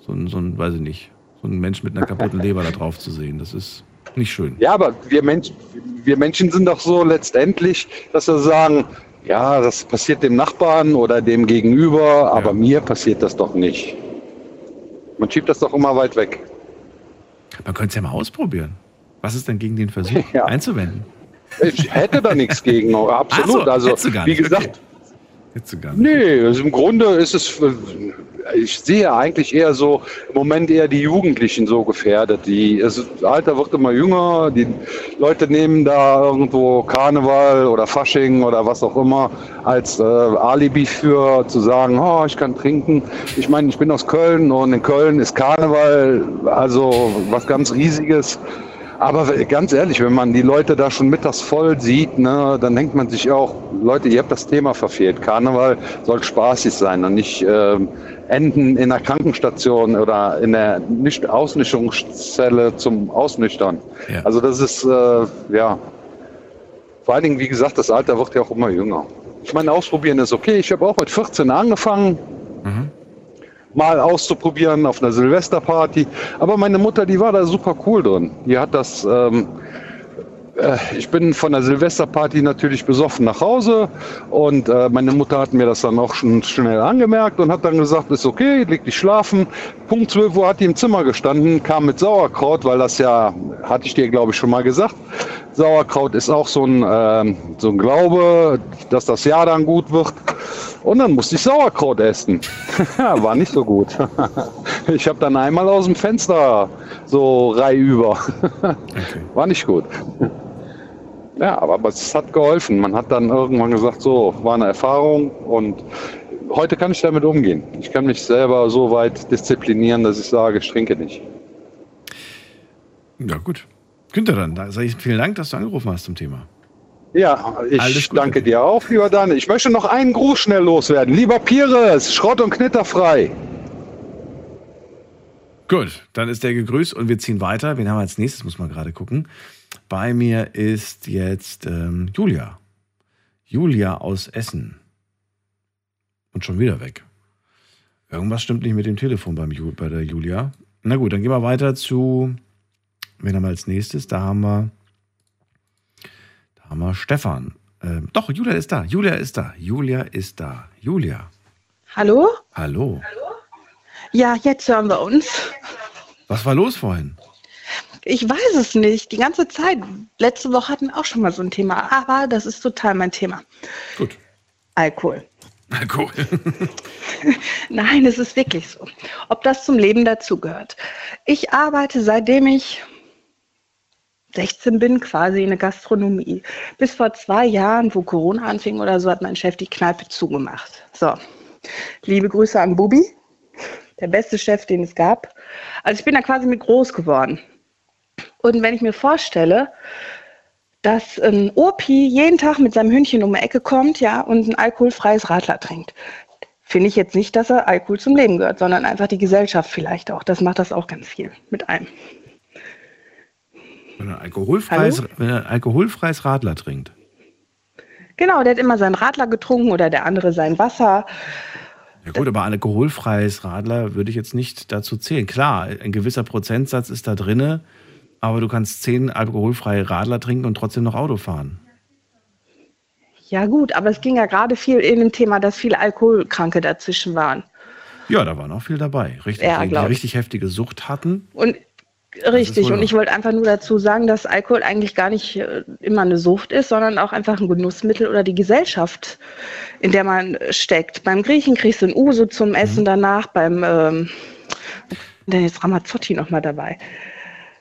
so ein, so ein, weiß ich nicht, so ein Mensch mit einer kaputten Leber da drauf zu sehen. Das ist nicht schön. Ja, aber wir Menschen, wir Menschen sind doch so letztendlich, dass wir sagen, ja, das passiert dem Nachbarn oder dem Gegenüber, aber mir passiert das doch nicht. Man schiebt das doch immer weit weg. Man könnte es ja mal ausprobieren. Was ist denn gegen den Versuch einzuwenden? Ich hätte da nichts gegen, absolut. So, also, wie gesagt, okay. Du gar nicht. Nee, also im Grunde ist es, ich sehe eigentlich eher so, im Moment eher die Jugendlichen so gefährdet. Die, das Alter wird immer jünger, die Leute nehmen da irgendwo Karneval oder Fasching oder was auch immer als äh, Alibi für zu sagen, oh, ich kann trinken. Ich meine, ich bin aus Köln und in Köln ist Karneval also was ganz Riesiges. Aber ganz ehrlich, wenn man die Leute da schon mittags voll sieht, ne, dann denkt man sich auch, Leute, ihr habt das Thema verfehlt. Karneval soll spaßig sein und nicht ähm, enden in einer Krankenstation oder in der Nicht Ausnüchterungszelle zum Ausnüchtern. Ja. Also das ist, äh, ja, vor allen Dingen, wie gesagt, das Alter wird ja auch immer jünger. Ich meine, ausprobieren ist okay. Ich habe auch mit 14 angefangen mal auszuprobieren auf einer Silvesterparty. Aber meine Mutter, die war da super cool drin. Die hat das, ähm, äh, ich bin von der Silvesterparty natürlich besoffen nach Hause und äh, meine Mutter hat mir das dann auch schon schnell angemerkt und hat dann gesagt, ist okay, leg dich schlafen. Punkt 12 Uhr hat die im Zimmer gestanden, kam mit Sauerkraut, weil das ja, hatte ich dir glaube ich schon mal gesagt, Sauerkraut ist auch so ein, ähm, so ein Glaube, dass das Jahr dann gut wird. Und dann musste ich Sauerkraut essen. War nicht so gut. Ich habe dann einmal aus dem Fenster so reihüber. War nicht gut. Ja, aber es hat geholfen. Man hat dann irgendwann gesagt, so, war eine Erfahrung und heute kann ich damit umgehen. Ich kann mich selber so weit disziplinieren, dass ich sage, ich trinke nicht. Ja, gut. Günther, dann da sage ich vielen Dank, dass du angerufen hast zum Thema. Ja, ich danke dir auch, lieber Dan. Ich möchte noch einen Gruß schnell loswerden. Lieber Pires, Schrott und Knitterfrei. Gut, dann ist der gegrüßt und wir ziehen weiter. Wen haben wir als nächstes? Muss man gerade gucken. Bei mir ist jetzt ähm, Julia. Julia aus Essen. Und schon wieder weg. Irgendwas stimmt nicht mit dem Telefon beim Ju bei der Julia. Na gut, dann gehen wir weiter zu. Wen haben wir als nächstes? Da haben wir. Da haben wir Stefan. Ähm, doch, Julia ist da. Julia ist da. Julia ist da. Julia. Hallo? Hallo. Ja, jetzt hören wir uns. Was war los vorhin? Ich weiß es nicht, die ganze Zeit. Letzte Woche hatten wir auch schon mal so ein Thema, aber das ist total mein Thema. Gut. Alkohol. Alkohol. Nein, es ist wirklich so. Ob das zum Leben dazugehört. Ich arbeite seitdem ich 16 bin, quasi in der Gastronomie. Bis vor zwei Jahren, wo Corona anfing oder so, hat mein Chef die Kneipe zugemacht. So, liebe Grüße an Bubi, der beste Chef, den es gab. Also ich bin da quasi mit groß geworden. Und wenn ich mir vorstelle, dass ein Opi jeden Tag mit seinem Hündchen um die Ecke kommt, ja, und ein alkoholfreies Radler trinkt, finde ich jetzt nicht, dass er Alkohol zum Leben gehört, sondern einfach die Gesellschaft vielleicht auch. Das macht das auch ganz viel mit einem. Wenn er alkoholfreies, wenn er alkoholfreies Radler trinkt. Genau, der hat immer seinen Radler getrunken oder der andere sein Wasser. Ja gut, aber alkoholfreies Radler würde ich jetzt nicht dazu zählen. Klar, ein gewisser Prozentsatz ist da drinne, aber du kannst zehn alkoholfreie Radler trinken und trotzdem noch Auto fahren. Ja gut, aber es ging ja gerade viel in dem Thema, dass viele Alkoholkranke dazwischen waren. Ja, da waren auch viel dabei. Richtig, Ja, die, richtig heftige Sucht hatten. Und richtig, und ich wollte einfach nur dazu sagen, dass Alkohol eigentlich gar nicht äh, immer eine Sucht ist, sondern auch einfach ein Genussmittel oder die Gesellschaft, in der man steckt. Beim Griechen kriegst du ein Uso zum Essen danach, beim ähm, dann ist Ramazzotti noch mal dabei.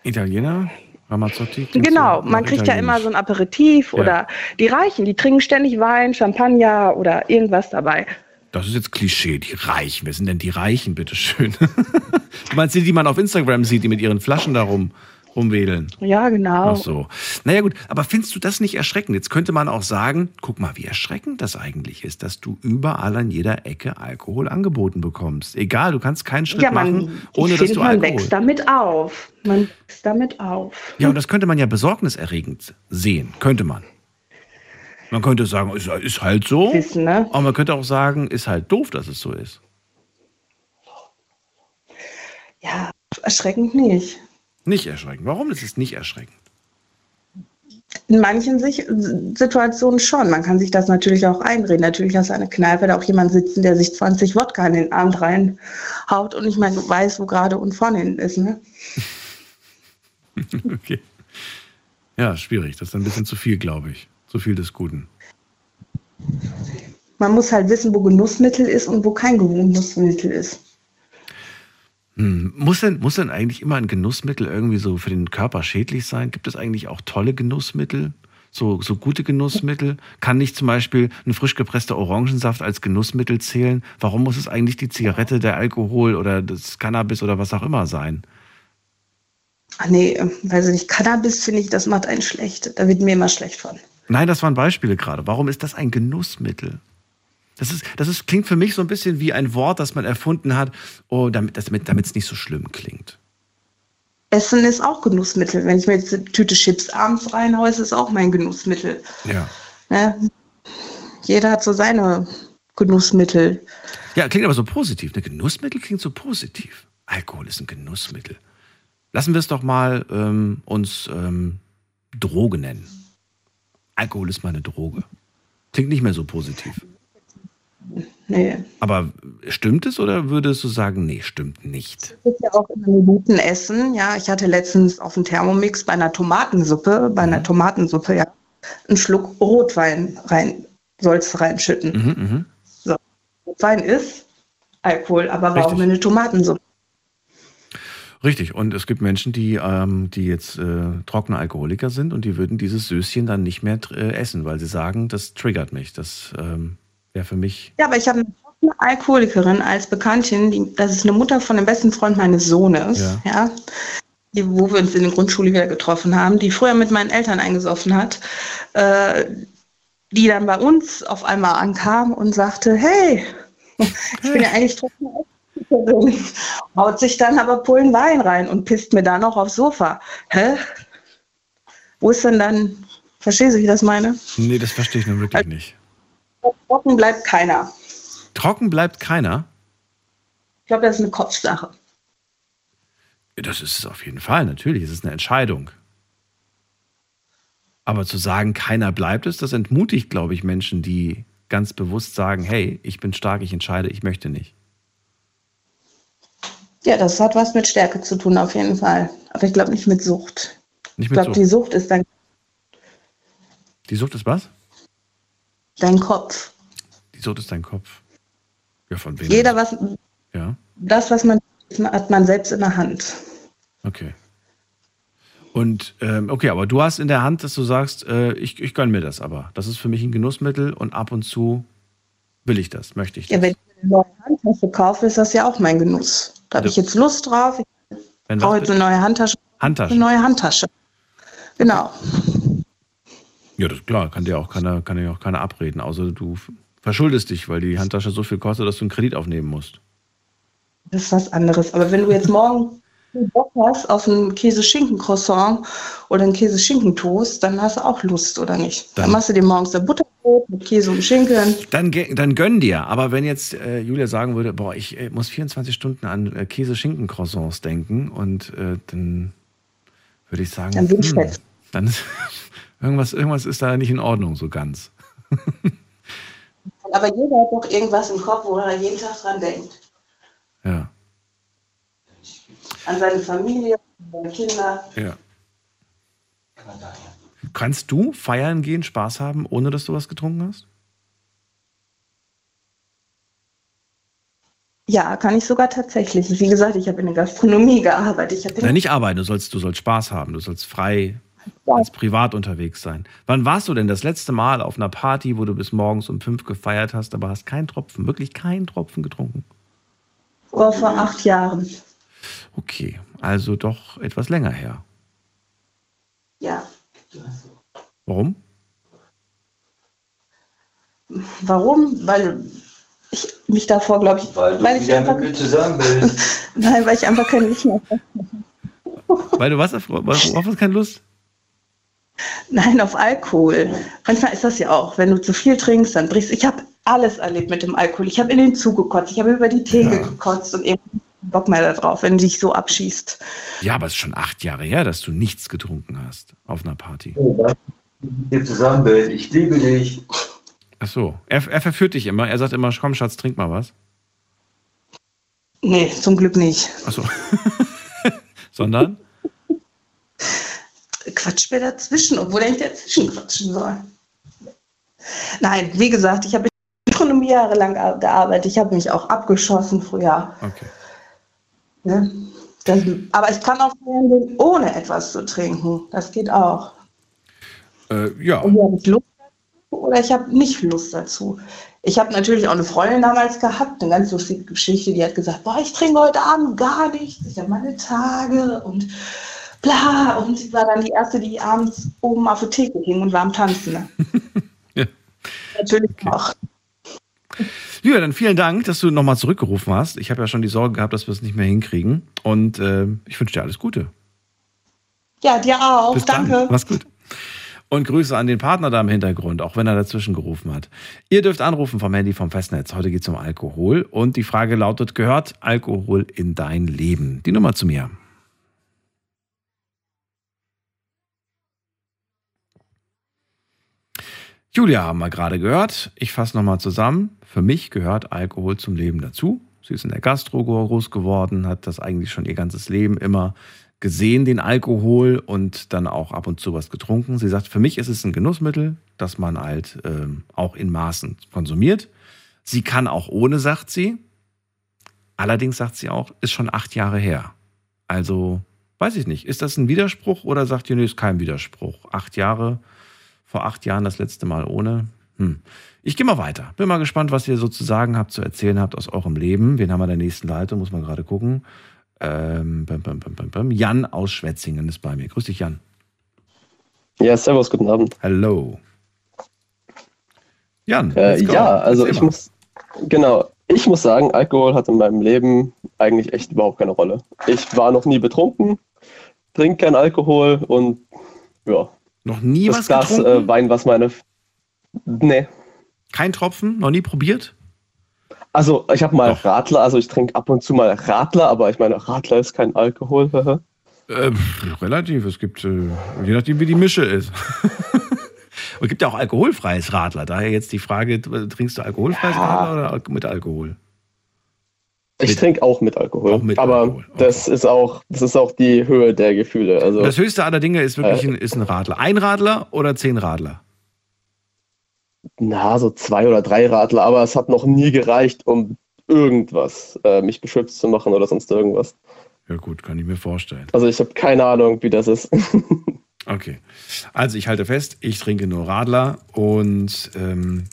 Italiener, Ramazzotti. Genau, man kriegt ja immer so ein Aperitif Ja. oder die Reichen, die trinken ständig Wein, Champagner oder irgendwas dabei. Das ist jetzt Klischee, die Reichen. Wer sind denn die Reichen, bitteschön? du meinst die, die man auf Instagram sieht, die mit ihren Flaschen da rum, rumwedeln? Ja, genau. Ach so. Naja gut, aber findest du das nicht erschreckend? Jetzt könnte man auch sagen, guck mal, wie erschreckend das eigentlich ist, dass du überall an jeder Ecke Alkohol angeboten bekommst. Egal, du kannst keinen Schritt Ja, man, machen, ohne dass du man Alkohol... wächst damit auf. Man wächst damit auf. Ja, und das könnte man ja besorgniserregend sehen. Könnte man. Man könnte sagen, ist, ist halt so. Wissen, ne? Aber man könnte auch sagen, ist halt doof, dass es so ist. Ja, erschreckend nicht. Nicht erschreckend. Warum ist es nicht erschreckend? In manchen sich, Situationen schon. Man kann sich das natürlich auch einreden. Natürlich hast du eine Kneipe, da auch jemand sitzen, der sich 20 Wodka in den Abend reinhaut und ich meine, du weißt, wo gerade und vorne hinten ist. Ne? okay. Ja, schwierig. Das ist ein bisschen zu viel, glaube ich. Zu viel des Guten. Man muss halt wissen, wo Genussmittel ist und wo kein Genussmittel ist. Hm. Muss, denn, muss denn eigentlich immer ein Genussmittel irgendwie so für den Körper schädlich sein? Gibt es eigentlich auch tolle Genussmittel? So, so gute Genussmittel? Kann nicht zum Beispiel ein frisch gepresster Orangensaft als Genussmittel zählen? Warum muss es eigentlich die Zigarette, der Alkohol oder das Cannabis oder was auch immer sein? Ach nee, äh, weiß ich nicht, Cannabis finde ich, das macht einen schlecht. Da wird mir immer schlecht von. Nein, das waren Beispiele gerade. Warum ist das ein Genussmittel? Das, ist, das ist, klingt für mich so ein bisschen wie ein Wort, das man erfunden hat, oh, damit es damit, nicht so schlimm klingt. Essen ist auch Genussmittel. Wenn ich mir jetzt eine Tüte Chips abends reinhaue, ist es auch mein Genussmittel. Ja. Ne? Jeder hat so seine Genussmittel. Ja, klingt aber so positiv. Ein Genussmittel klingt so positiv. Alkohol ist ein Genussmittel. Lassen wir es doch mal ähm, uns ähm, Droge nennen. Alkohol ist mal eine Droge. Klingt nicht mehr so positiv. Nee. Aber stimmt es oder würdest du sagen, nee, stimmt nicht? Ist ja auch immer Minuten essen. Ja, ich hatte letztens auf dem Thermomix bei einer Tomatensuppe, bei einer Tomatensuppe, ja, einen Schluck Rotwein rein, sollst reinschütten. Mhm, mhm. So. Rotwein ist Alkohol, aber warum eine Tomatensuppe? Richtig. Und es gibt Menschen, die, ähm, die jetzt äh, trockene Alkoholiker sind und die würden dieses Söschen dann nicht mehr äh, essen, weil sie sagen, das triggert mich. Das ähm, wäre für mich. Ja, aber ich habe eine trockene Alkoholikerin als Bekanntin, die, das ist eine Mutter von dem besten Freund meines Sohnes, Ja. ja. die, wo wir uns in der Grundschule wieder getroffen haben, die früher mit meinen Eltern eingesoffen hat, äh, die dann bei uns auf einmal ankam und sagte, hey, ich bin ja eigentlich trockene Alkoholikerin, haut sich dann aber Pullen Wein rein und pisst mir dann noch aufs Sofa. Hä? Wo ist denn dann, verstehst du, wie ich das meine? Nee, das verstehe ich nun wirklich nicht. Trocken bleibt keiner. Trocken bleibt keiner. Ich glaube, das ist eine Kopfsache. Das ist es auf jeden Fall, natürlich. Es ist eine Entscheidung. Aber zu sagen, keiner bleibt es, das entmutigt, glaube ich, Menschen, die ganz bewusst sagen, hey, ich bin stark, ich entscheide, ich möchte nicht. Ja, das hat was mit Stärke zu tun, auf jeden Fall. Aber ich glaube nicht mit Sucht. Nicht Ich mit glaube, die Sucht. Sucht ist dein, Die Sucht ist was? dein Kopf. Die Sucht ist dein Kopf. Ja, von wem? Jeder, was, Ja, das, was man hat man selbst in der Hand. okay. Und ähm, okay, aber du hast in der Hand, dass du sagst, äh, ich, ich gönne mir das aber. Das ist für mich ein Genussmittel und ab und zu will ich das, möchte ich das. Ja, wenn ich eine neue Handtasche kaufe, ist das ja auch mein Genuss. Da habe ich jetzt Lust drauf. Ich Wenn brauche jetzt eine neue Handtasche. Handtasche. Eine neue Handtasche. Genau. Ja, das ist klar, kann dir auch keiner, kann dir auch keiner abreden, außer du verschuldest dich, weil die Handtasche so viel kostet, dass du einen Kredit aufnehmen musst. Das ist was anderes. Aber wenn du jetzt morgen Bock hast auf ein Käse-Schinken-Croissant oder ein Käse-Schinken-Toast, dann hast du auch Lust, oder nicht? Dann, machst du dir morgens ein Butterbrot mit Käse und Schinken. Dann, dann gönn dir. Aber wenn jetzt äh, Julia sagen würde, boah, ich äh, muss 24 Stunden an äh, Käse-Schinken-Croissants denken und äh, dann würde ich sagen, Dann bin ich hm, weg. dann ist, irgendwas, irgendwas ist da nicht in Ordnung so ganz. Aber jeder hat doch irgendwas im Kopf, wo er jeden Tag dran denkt. Ja, An seine Familie, an seine Kinder. ja. Kannst du feiern gehen, Spaß haben, ohne dass du was getrunken hast? Ja, kann ich sogar tatsächlich. Wie gesagt, ich habe in der Gastronomie gearbeitet. Ich Nein, nicht arbeiten, du sollst, du sollst Spaß haben, du sollst frei als privat unterwegs sein. Wann warst du denn das letzte Mal auf einer Party, wo du bis morgens um fünf gefeiert hast, aber hast keinen Tropfen, wirklich keinen Tropfen getrunken? vor, vor acht Jahren. Okay, also doch etwas länger her. Ja. Warum? Warum? Weil ich mich davor, glaube ich, Weil du ich einfach, mit mir zusammen bist. nein, weil ich einfach keine Lust mehr habe. Weil du was, worauf hast keine Lust? Nein, auf Alkohol. Manchmal ist das ja auch, wenn du zu viel trinkst, dann brichst Ich habe alles erlebt mit dem Alkohol. Ich habe in den Zug gekotzt, ich habe über die Theke gekotzt und eben Bock mehr darauf, wenn du dich so abschießt. Ja, aber es ist schon acht Jahre her, dass du nichts getrunken hast auf einer Party. Mit dir zusammen bin. Ich liebe dich. Ach so, er, er verführt dich immer. Er sagt immer, komm Schatz, trink mal was. Nee, zum Glück nicht. Ach so. Sondern? Quatsch mir dazwischen, obwohl er nicht dazwischen quatschen soll. Nein, wie gesagt, ich habe in Ökonomie jahrelang gearbeitet. Ich habe mich auch abgeschossen früher. Okay. Ne? Das, aber ich kann auch feiern gehen, ohne etwas zu trinken. Das geht auch. Äh, ja. Entweder habe ich Lust dazu oder ich habe nicht Lust dazu. Ich habe natürlich auch eine Freundin damals gehabt, eine ganz lustige Geschichte, die hat gesagt, boah, ich trinke heute Abend gar nichts, ich habe meine Tage und bla. Und sie war dann die Erste, die abends oben auf der Theke hing und war am Tanzen. Ne? Ja. Natürlich auch. Julia, dann vielen Dank, dass du nochmal zurückgerufen hast. Ich habe ja schon die Sorge gehabt, dass wir es nicht mehr hinkriegen. Und äh, ich wünsche dir alles Gute. Ja, dir auch. Bis dann. Danke. Mach's gut. Und Grüße an den Partner da im Hintergrund, auch wenn er dazwischen gerufen hat. Ihr dürft anrufen vom Handy vom Festnetz. Heute geht es um Alkohol. Und die Frage lautet, gehört Alkohol in dein Leben? Die Nummer zu mir. Julia haben wir gerade gehört. Ich fasse nochmal zusammen. Für mich gehört Alkohol zum Leben dazu. Sie ist in der Gastro groß geworden, hat das eigentlich schon ihr ganzes Leben immer gesehen, den Alkohol und dann auch ab und zu was getrunken. Sie sagt, für mich ist es ein Genussmittel, das man halt ähm, auch in Maßen konsumiert. Sie kann auch ohne, sagt sie. Allerdings sagt sie auch, ist schon acht Jahre her. Also weiß ich nicht. Ist das ein Widerspruch oder sagt ihr, nee, ist kein Widerspruch? Acht Jahre, vor acht Jahren das letzte Mal ohne. Hm. Ich gehe mal weiter. Bin mal gespannt, was ihr so zu sagen habt, zu erzählen habt aus eurem Leben. Wen haben wir in der nächsten Leitung? Muss man gerade gucken. Ähm, bam, bam, bam. Jan aus Schwetzingen ist bei mir. Grüß dich, Jan. Ja, servus, guten Abend. Hallo. Jan. Äh, ja, also ich muss, genau, ich muss sagen, Alkohol hat in meinem Leben eigentlich echt überhaupt keine Rolle. Ich war noch nie betrunken, trinke keinen Alkohol und ja. Noch nie das was Glas getrunken? äh, Wein, was meine. Nee. Kein Tropfen? Noch nie probiert? Also ich habe mal Radler, also ich trinke ab und zu mal Radler, aber ich meine, Radler ist kein Alkohol. Äh, pff, relativ. Es gibt, äh, je nachdem, wie die Mische ist. Und es gibt ja auch alkoholfreies Radler. Daher jetzt die Frage, trinkst du alkoholfreies Radler oder mit Alkohol? Ich trinke auch mit Alkohol. aber das ist auch, das ist auch die Höhe der Gefühle. Also Das höchste aller Dinge ist wirklich Äh. ein, ist ein Radler. Ein Radler oder zehn Radler? Na, so zwei oder drei Radler, aber es hat noch nie gereicht, um irgendwas, äh, mich beschwipst zu machen oder sonst irgendwas. Ja gut, kann ich mir vorstellen. Also ich habe keine Ahnung, wie das ist. Okay. Also ich halte fest, ich trinke nur Radler und ähm,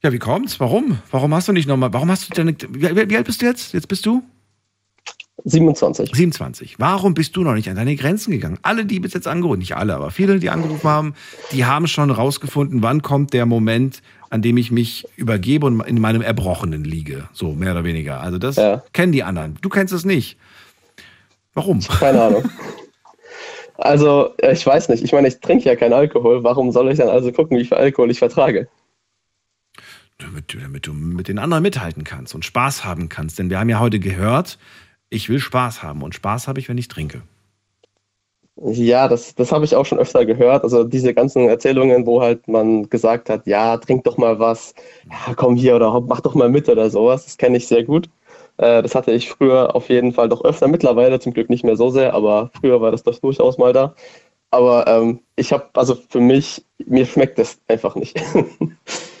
ja, wie kommt's? Warum? Warum hast du nicht nochmal, warum hast du deine, wie, wie alt bist du jetzt? Jetzt bist du? 27. 27. Warum bist du noch nicht an deine Grenzen gegangen? Alle, die bis jetzt angerufen, nicht alle, aber viele, die angerufen haben, die haben schon rausgefunden, wann kommt der Moment, an dem ich mich übergebe und in meinem Erbrochenen liege. So, mehr oder weniger. Also das ja. kennen die anderen. Du kennst es nicht. Warum? Keine Ahnung. Also, ich weiß nicht. Ich meine, ich trinke ja keinen Alkohol. Warum soll ich dann also gucken, wie viel Alkohol ich vertrage? Damit, damit du mit den anderen mithalten kannst und Spaß haben kannst. Denn wir haben ja heute gehört, ich will Spaß haben. Und Spaß habe ich, wenn ich trinke. Ja, das, das habe ich auch schon öfter gehört. Also diese ganzen Erzählungen, wo halt man gesagt hat, ja, trink doch mal was, ja, komm hier oder mach doch mal mit oder sowas. Das kenne ich sehr gut. Äh, das hatte ich früher auf jeden Fall doch öfter, mittlerweile zum Glück nicht mehr so sehr, aber früher war das doch durchaus mal da. Aber ähm, ich habe, also für mich, mir schmeckt das einfach nicht.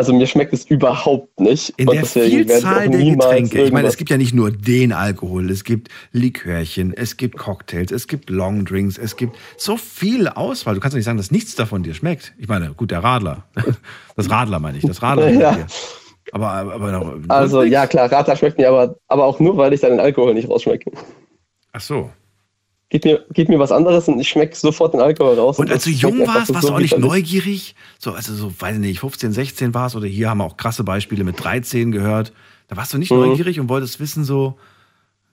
also mir schmeckt es überhaupt nicht. In der Vielzahl der Getränke. Ich meine, es gibt ja nicht nur den Alkohol, es gibt Likörchen, es gibt Cocktails, es gibt Longdrinks, es gibt so viel Auswahl. Du kannst doch nicht sagen, dass nichts davon dir schmeckt. Ich meine, gut, der Radler. Das Radler meine ich, das Radler. ja. Aber, aber also ja klar, Radler schmeckt mir aber, aber auch nur, weil ich dann den Alkohol nicht rausschmecke. Ach so. Gib mir, gib mir was anderes und ich schmecke sofort den Alkohol raus. Und, und als du jung warst, warst du auch nicht neugierig? So, also so, weiß ich nicht, 15, 16 warst oder hier haben wir auch krasse Beispiele mit 13 gehört. Da warst du nicht mhm. neugierig und wolltest wissen, so,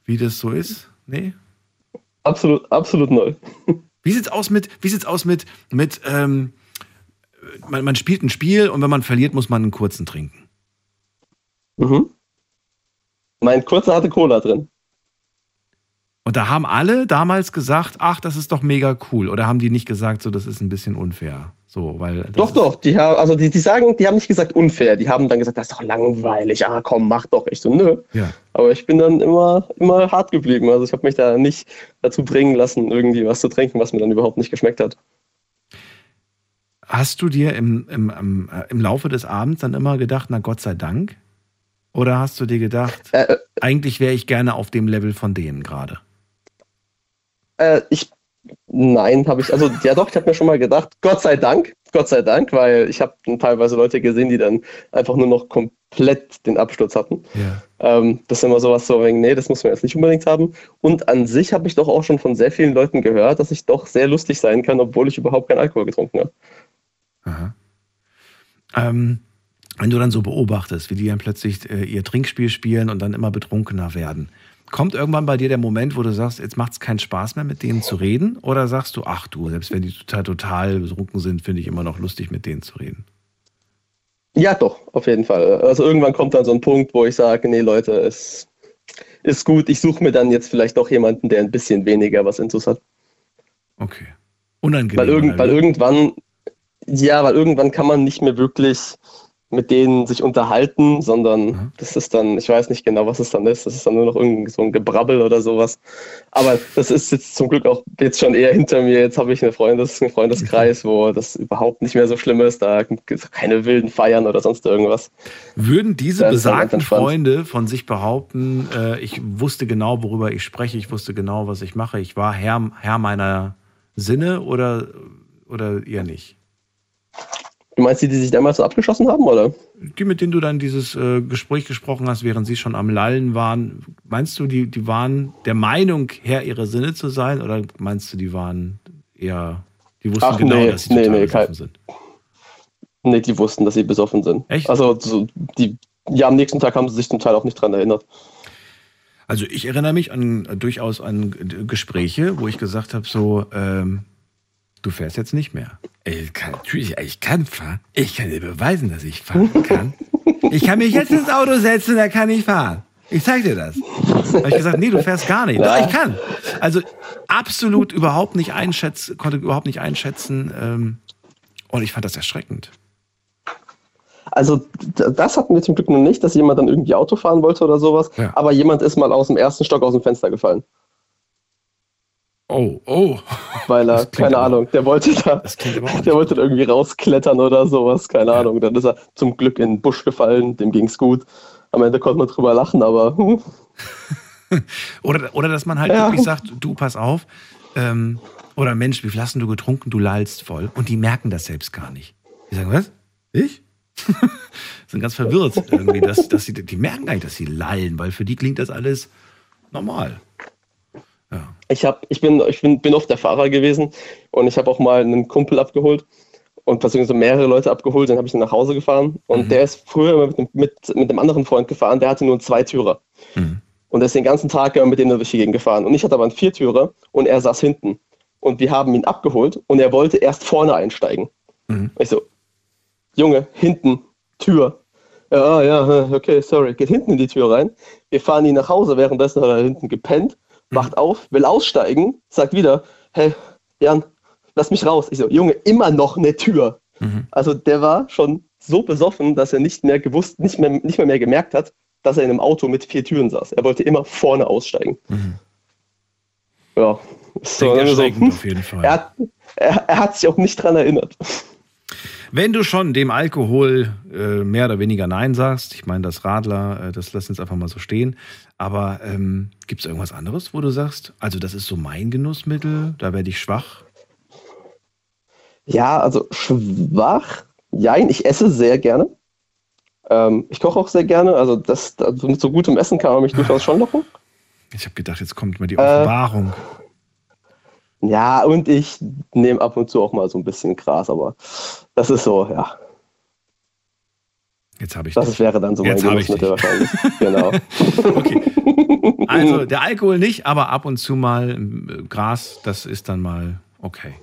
wie das so ist? Nee? Absolut, absolut neu. Wie sieht's aus mit, wie sieht's aus mit, mit, ähm, man, man spielt ein Spiel und wenn man verliert, muss man einen kurzen trinken. Mhm. Mein kurzer hatte Cola drin. Und da haben alle damals gesagt, ach, das ist doch mega cool. Oder haben die nicht gesagt, so, das ist ein bisschen unfair? So, weil doch, doch. Die haben, also die, die sagen, die haben nicht gesagt unfair. Die haben dann gesagt, das ist doch langweilig. Ah, komm, mach doch. Ich so, nö. Ja. Aber ich bin dann immer, immer hart geblieben. Also ich habe mich da nicht dazu bringen lassen, irgendwie was zu trinken, was mir dann überhaupt nicht geschmeckt hat. Hast du dir im, im, im, äh, im Laufe des Abends dann immer gedacht, na Gott sei Dank, oder hast du dir gedacht, äh, äh, eigentlich wäre ich gerne auf dem Level von denen gerade? Äh, ich, nein, habe ich, also ja doch, ich habe mir schon mal gedacht, Gott sei Dank, Gott sei Dank, weil ich habe teilweise Leute gesehen, die dann einfach nur noch komplett den Absturz hatten. Ja. Ähm, das ist immer sowas so, nee, das muss man jetzt nicht unbedingt haben. Und an sich habe ich doch auch schon von sehr vielen Leuten gehört, dass ich doch sehr lustig sein kann, obwohl ich überhaupt keinen Alkohol getrunken habe. Aha. Ähm, wenn du dann so beobachtest, wie die dann plötzlich äh, ihr Trinkspiel spielen und dann immer betrunkener werden, kommt irgendwann bei dir der Moment, wo du sagst, jetzt macht es keinen Spaß mehr, mit denen zu reden? Oder sagst du, ach du, selbst wenn die total, total betrunken sind, finde ich immer noch lustig, mit denen zu reden? Ja, doch, auf jeden Fall. Also irgendwann kommt dann so ein Punkt, wo ich sage, nee, Leute, es ist gut, ich suche mir dann jetzt vielleicht doch jemanden, der ein bisschen weniger was Intus hat. Okay. Unangenehm. Weil, irgend, weil irgendwann, ja, weil irgendwann kann man nicht mehr wirklich mit denen sich unterhalten, sondern mhm. das ist dann, ich weiß nicht genau, was es dann ist. Das ist dann nur noch irgendwie so ein Gebrabbel oder sowas. Aber das ist jetzt zum Glück auch jetzt schon eher hinter mir. Jetzt habe ich eine Freundes, einen Freundeskreis, wo das überhaupt nicht mehr so schlimm ist. Da gibt es keine wilden Feiern oder sonst irgendwas. Würden diese halt besagten Freunde von sich behaupten, äh, ich wusste genau, worüber ich spreche, ich wusste genau, was ich mache, ich war Herr, Herr meiner Sinne oder, oder eher nicht? Du meinst die, die sich damals so abgeschossen haben, oder? Die, mit denen du dann dieses äh, Gespräch gesprochen hast, während sie schon am Lallen waren. Meinst du, die, die waren der Meinung, Herr ihrer Sinne zu sein? Oder meinst du, die waren eher, die wussten Ach, genau, nee, dass sie nee, nee, besoffen kein, sind? Nee, die wussten, dass sie besoffen sind. Echt? Also, so, die, ja, am nächsten Tag haben sie sich zum Teil auch nicht dran erinnert. Also, ich erinnere mich an durchaus an Gespräche, wo ich gesagt habe, so, ähm, Du fährst jetzt nicht mehr. Ich kann, natürlich, ich kann fahren. Ich kann dir beweisen, dass ich fahren kann. Ich kann mich jetzt ins Auto setzen, da kann ich fahren. Ich zeig dir das. Habe ich gesagt, nee, du fährst gar nicht. Doch, ich kann. Also absolut überhaupt nicht einschätzen, konnte überhaupt nicht einschätzen. Ähm, und ich fand das erschreckend. Also das hatten wir zum Glück noch nicht, dass jemand dann irgendwie Auto fahren wollte oder sowas. Ja. Aber jemand ist mal aus dem ersten Stock aus dem Fenster gefallen. Oh, oh. Weil er, keine Ahnung, der wollte da, der wollte da irgendwie rausklettern oder sowas, keine ja. Ahnung. Dann ist er zum Glück in den Busch gefallen, dem ging es gut. Am Ende konnte man drüber lachen, aber. Hm. oder, oder dass man halt Ja. wirklich sagt, du, pass auf, ähm, oder Mensch, wie viel hast denn du getrunken? Du lallst voll. Und die merken das selbst gar nicht. Die sagen, was? Ich? sind ganz verwirrt irgendwie, dass, dass sie, die merken gar nicht, dass sie lallen, weil für die klingt das alles normal. Ich, hab, ich, bin, ich bin, bin oft der Fahrer gewesen und ich habe auch mal einen Kumpel abgeholt und beziehungsweise mehrere Leute abgeholt, dann habe ich ihn nach Hause gefahren und der ist früher immer mit, einem- mit, mit einem anderen Freund gefahren, der hatte nur einen Zweitürer. Und der ist den ganzen Tag immer mit dem durch die Gegend gefahren. Und ich hatte aber einen Viertürer und er saß hinten. Und wir haben ihn abgeholt und er wollte erst vorne einsteigen. Ich so, Junge, hinten, Tür. Ja, ja, okay, sorry. Geht hinten in die Tür rein. Wir fahren ihn nach Hause, währenddessen hat er hinten gepennt, wacht auf, will aussteigen, sagt wieder, hey, Jan, lass mich raus. Ich so, Junge, immer noch eine Tür. Also der war schon so besoffen, dass er nicht mehr gewusst, nicht mehr, nicht mehr, mehr gemerkt hat, dass er in einem Auto mit vier Türen saß. Er wollte immer vorne aussteigen. Ja, so, dann so, hm, auf jeden Fall. Er hat, er, er hat sich auch nicht dran erinnert. Wenn du schon dem Alkohol äh, mehr oder weniger Nein sagst, ich meine, das Radler, äh, das lassen jetzt einfach mal so stehen, aber ähm, gibt es irgendwas anderes, wo du sagst, also das ist so mein Genussmittel, da werde ich schwach? Ja, also schwach. Jein, ich esse sehr gerne. Ähm, ich koche auch sehr gerne. Also das, also mit so gutem Essen kann man mich durchaus schon locken. Ich habe gedacht, jetzt kommt mal die Äh, Offenbarung. Ja, und ich nehme ab und zu auch mal so ein bisschen Gras, aber das ist so, ja. Jetzt habe ich Das dich. wäre dann so mein Jetzt Genussmittel wahrscheinlich. Genau. Also der Alkohol nicht, aber ab und zu mal äh, Gras, das ist dann mal okay.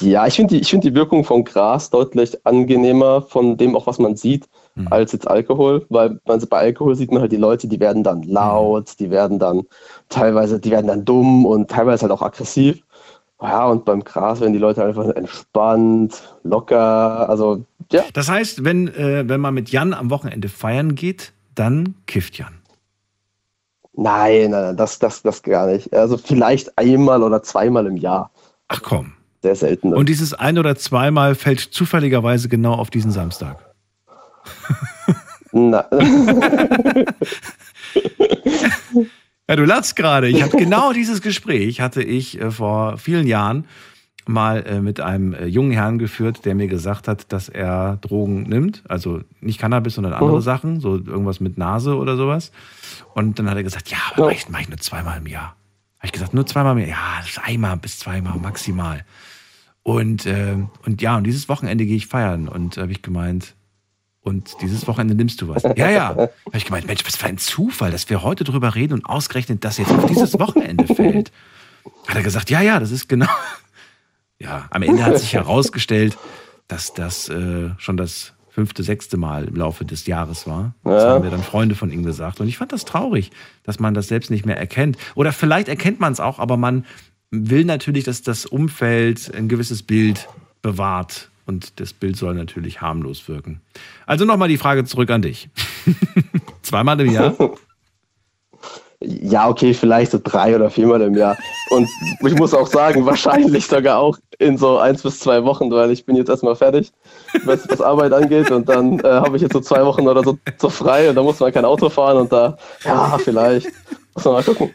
Ja, ich finde die, ich find die Wirkung von Gras deutlich angenehmer von dem auch, was man sieht, Mhm. als jetzt Alkohol, weil man, bei Alkohol sieht man halt die Leute, die werden dann laut, die werden dann teilweise, die werden dann dumm und teilweise halt auch aggressiv. Ja, und beim Gras werden die Leute einfach entspannt, locker, also ja. Das heißt, wenn, äh, wenn man mit Jan am Wochenende feiern geht, dann kifft Jan. Nein, nein, nein, das, das, das gar nicht. Also vielleicht einmal oder zweimal im Jahr. Ach komm. Sehr selten. Und dieses ein oder zweimal fällt zufälligerweise genau auf diesen Samstag. Na. Ja, du lachst gerade. Ich habe genau dieses Gespräch hatte ich äh, vor vielen Jahren mal äh, mit einem äh, jungen Herrn geführt, der mir gesagt hat, dass er Drogen nimmt, also nicht Cannabis, sondern andere Mhm. Sachen, so irgendwas mit Nase oder sowas. Und dann hat er gesagt, ja, aber mach ich, mach ich nur zweimal im Jahr. Habe ich gesagt, nur zweimal im Jahr? Ja, das ist einmal bis zweimal maximal. Und, äh, und ja, und dieses Wochenende gehe ich feiern. Und habe ich gemeint, und dieses Wochenende nimmst du was. Ja, ja. Habe ich gemeint, Mensch, was für ein Zufall, dass wir heute drüber reden und ausgerechnet das jetzt auf dieses Wochenende fällt. Hat er gesagt, ja, ja, das ist genau. Ja, am Ende hat sich herausgestellt, dass das äh, schon das fünfte, sechste Mal im Laufe des Jahres war. Das Ja. haben mir dann Freunde von ihm gesagt. Und ich fand das traurig, dass man das selbst nicht mehr erkennt. Oder vielleicht erkennt man es auch, aber man will natürlich, dass das Umfeld ein gewisses Bild bewahrt. Und das Bild soll natürlich harmlos wirken. Also nochmal die Frage zurück an dich. Zweimal im Jahr? Ja, okay, vielleicht so drei oder viermal im Jahr. Und ich muss auch sagen, wahrscheinlich sogar auch in so eins bis zwei Wochen, weil ich bin jetzt erstmal fertig, was, was Arbeit angeht. Und dann äh, habe ich jetzt so zwei Wochen oder so, so frei und da muss man kein Auto fahren und da, ja, vielleicht. Muss man mal gucken.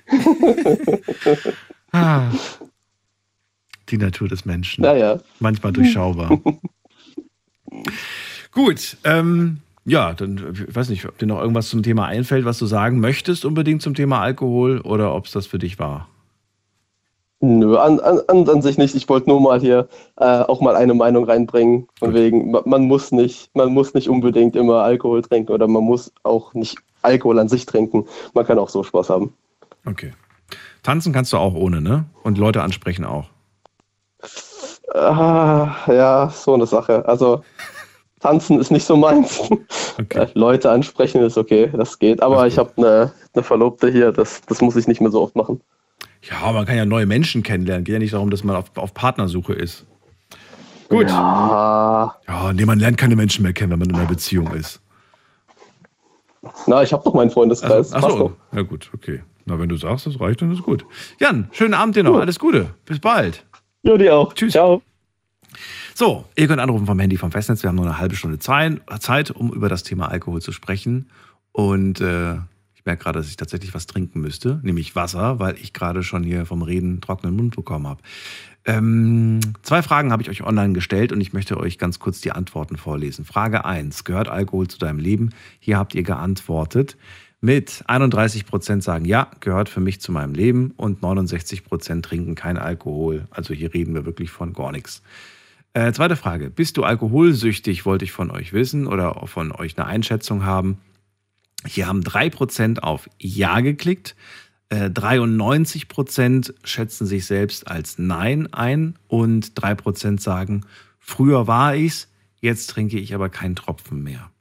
Die Natur des Menschen. Ja, ja. Manchmal durchschaubar. Gut, ähm, ja, dann ich weiß nicht, ob dir noch irgendwas zum Thema einfällt, was du sagen möchtest unbedingt zum Thema Alkohol oder ob es das für dich war. Nö, an, an, an sich nicht. Ich wollte nur mal hier äh, auch mal eine Meinung reinbringen. Von wegen, ma- man muss nicht, man muss nicht unbedingt immer Alkohol trinken oder man muss auch nicht Alkohol an sich trinken. Man kann auch so Spaß haben. Okay. Tanzen kannst du auch ohne, ne? Und Leute ansprechen auch. Ah, ja, so eine Sache. Also tanzen ist nicht so meins. Äh, Leute ansprechen ist okay, das geht. Aber ich habe eine, eine Verlobte hier, das, das muss ich nicht mehr so oft machen. Ja, man kann ja neue Menschen kennenlernen. Geht ja nicht darum, dass man auf, auf Partnersuche ist. Gut. Ja. Ja, nee, man lernt keine Menschen mehr kennen, wenn man in einer Beziehung ist. Na, ich habe doch meinen Freundeskreis. Ach Passt so, doch. ja gut, okay. Na, wenn du sagst, das reicht, dann ist gut. Jan, schönen Abend dir noch. Alles Gute. Bis bald. Ja, dir auch. Tschüss. Ciao. So, ihr könnt anrufen vom Handy vom Festnetz. Wir haben nur eine halbe Stunde Zeit, um über das Thema Alkohol zu sprechen. Und äh, Ich merke gerade, dass ich tatsächlich was trinken müsste, nämlich Wasser, weil ich gerade schon hier vom Reden trockenen Mund bekommen habe. Ähm, zwei Fragen habe ich euch online gestellt und ich möchte euch ganz kurz die Antworten vorlesen. Frage 1. Gehört Alkohol zu deinem Leben? Hier habt ihr geantwortet. Mit 31 Prozent sagen ja, gehört für mich zu meinem Leben und 69 Prozent trinken kein Alkohol. Also hier reden wir wirklich von gar nichts. Äh, zweite Frage. Bist du alkoholsüchtig, wollte ich von euch wissen oder von euch eine Einschätzung haben. Hier haben 3% auf Ja geklickt. 93% äh, schätzen sich selbst als Nein ein und 3% sagen, früher war ich's, jetzt trinke ich aber keinen Tropfen mehr.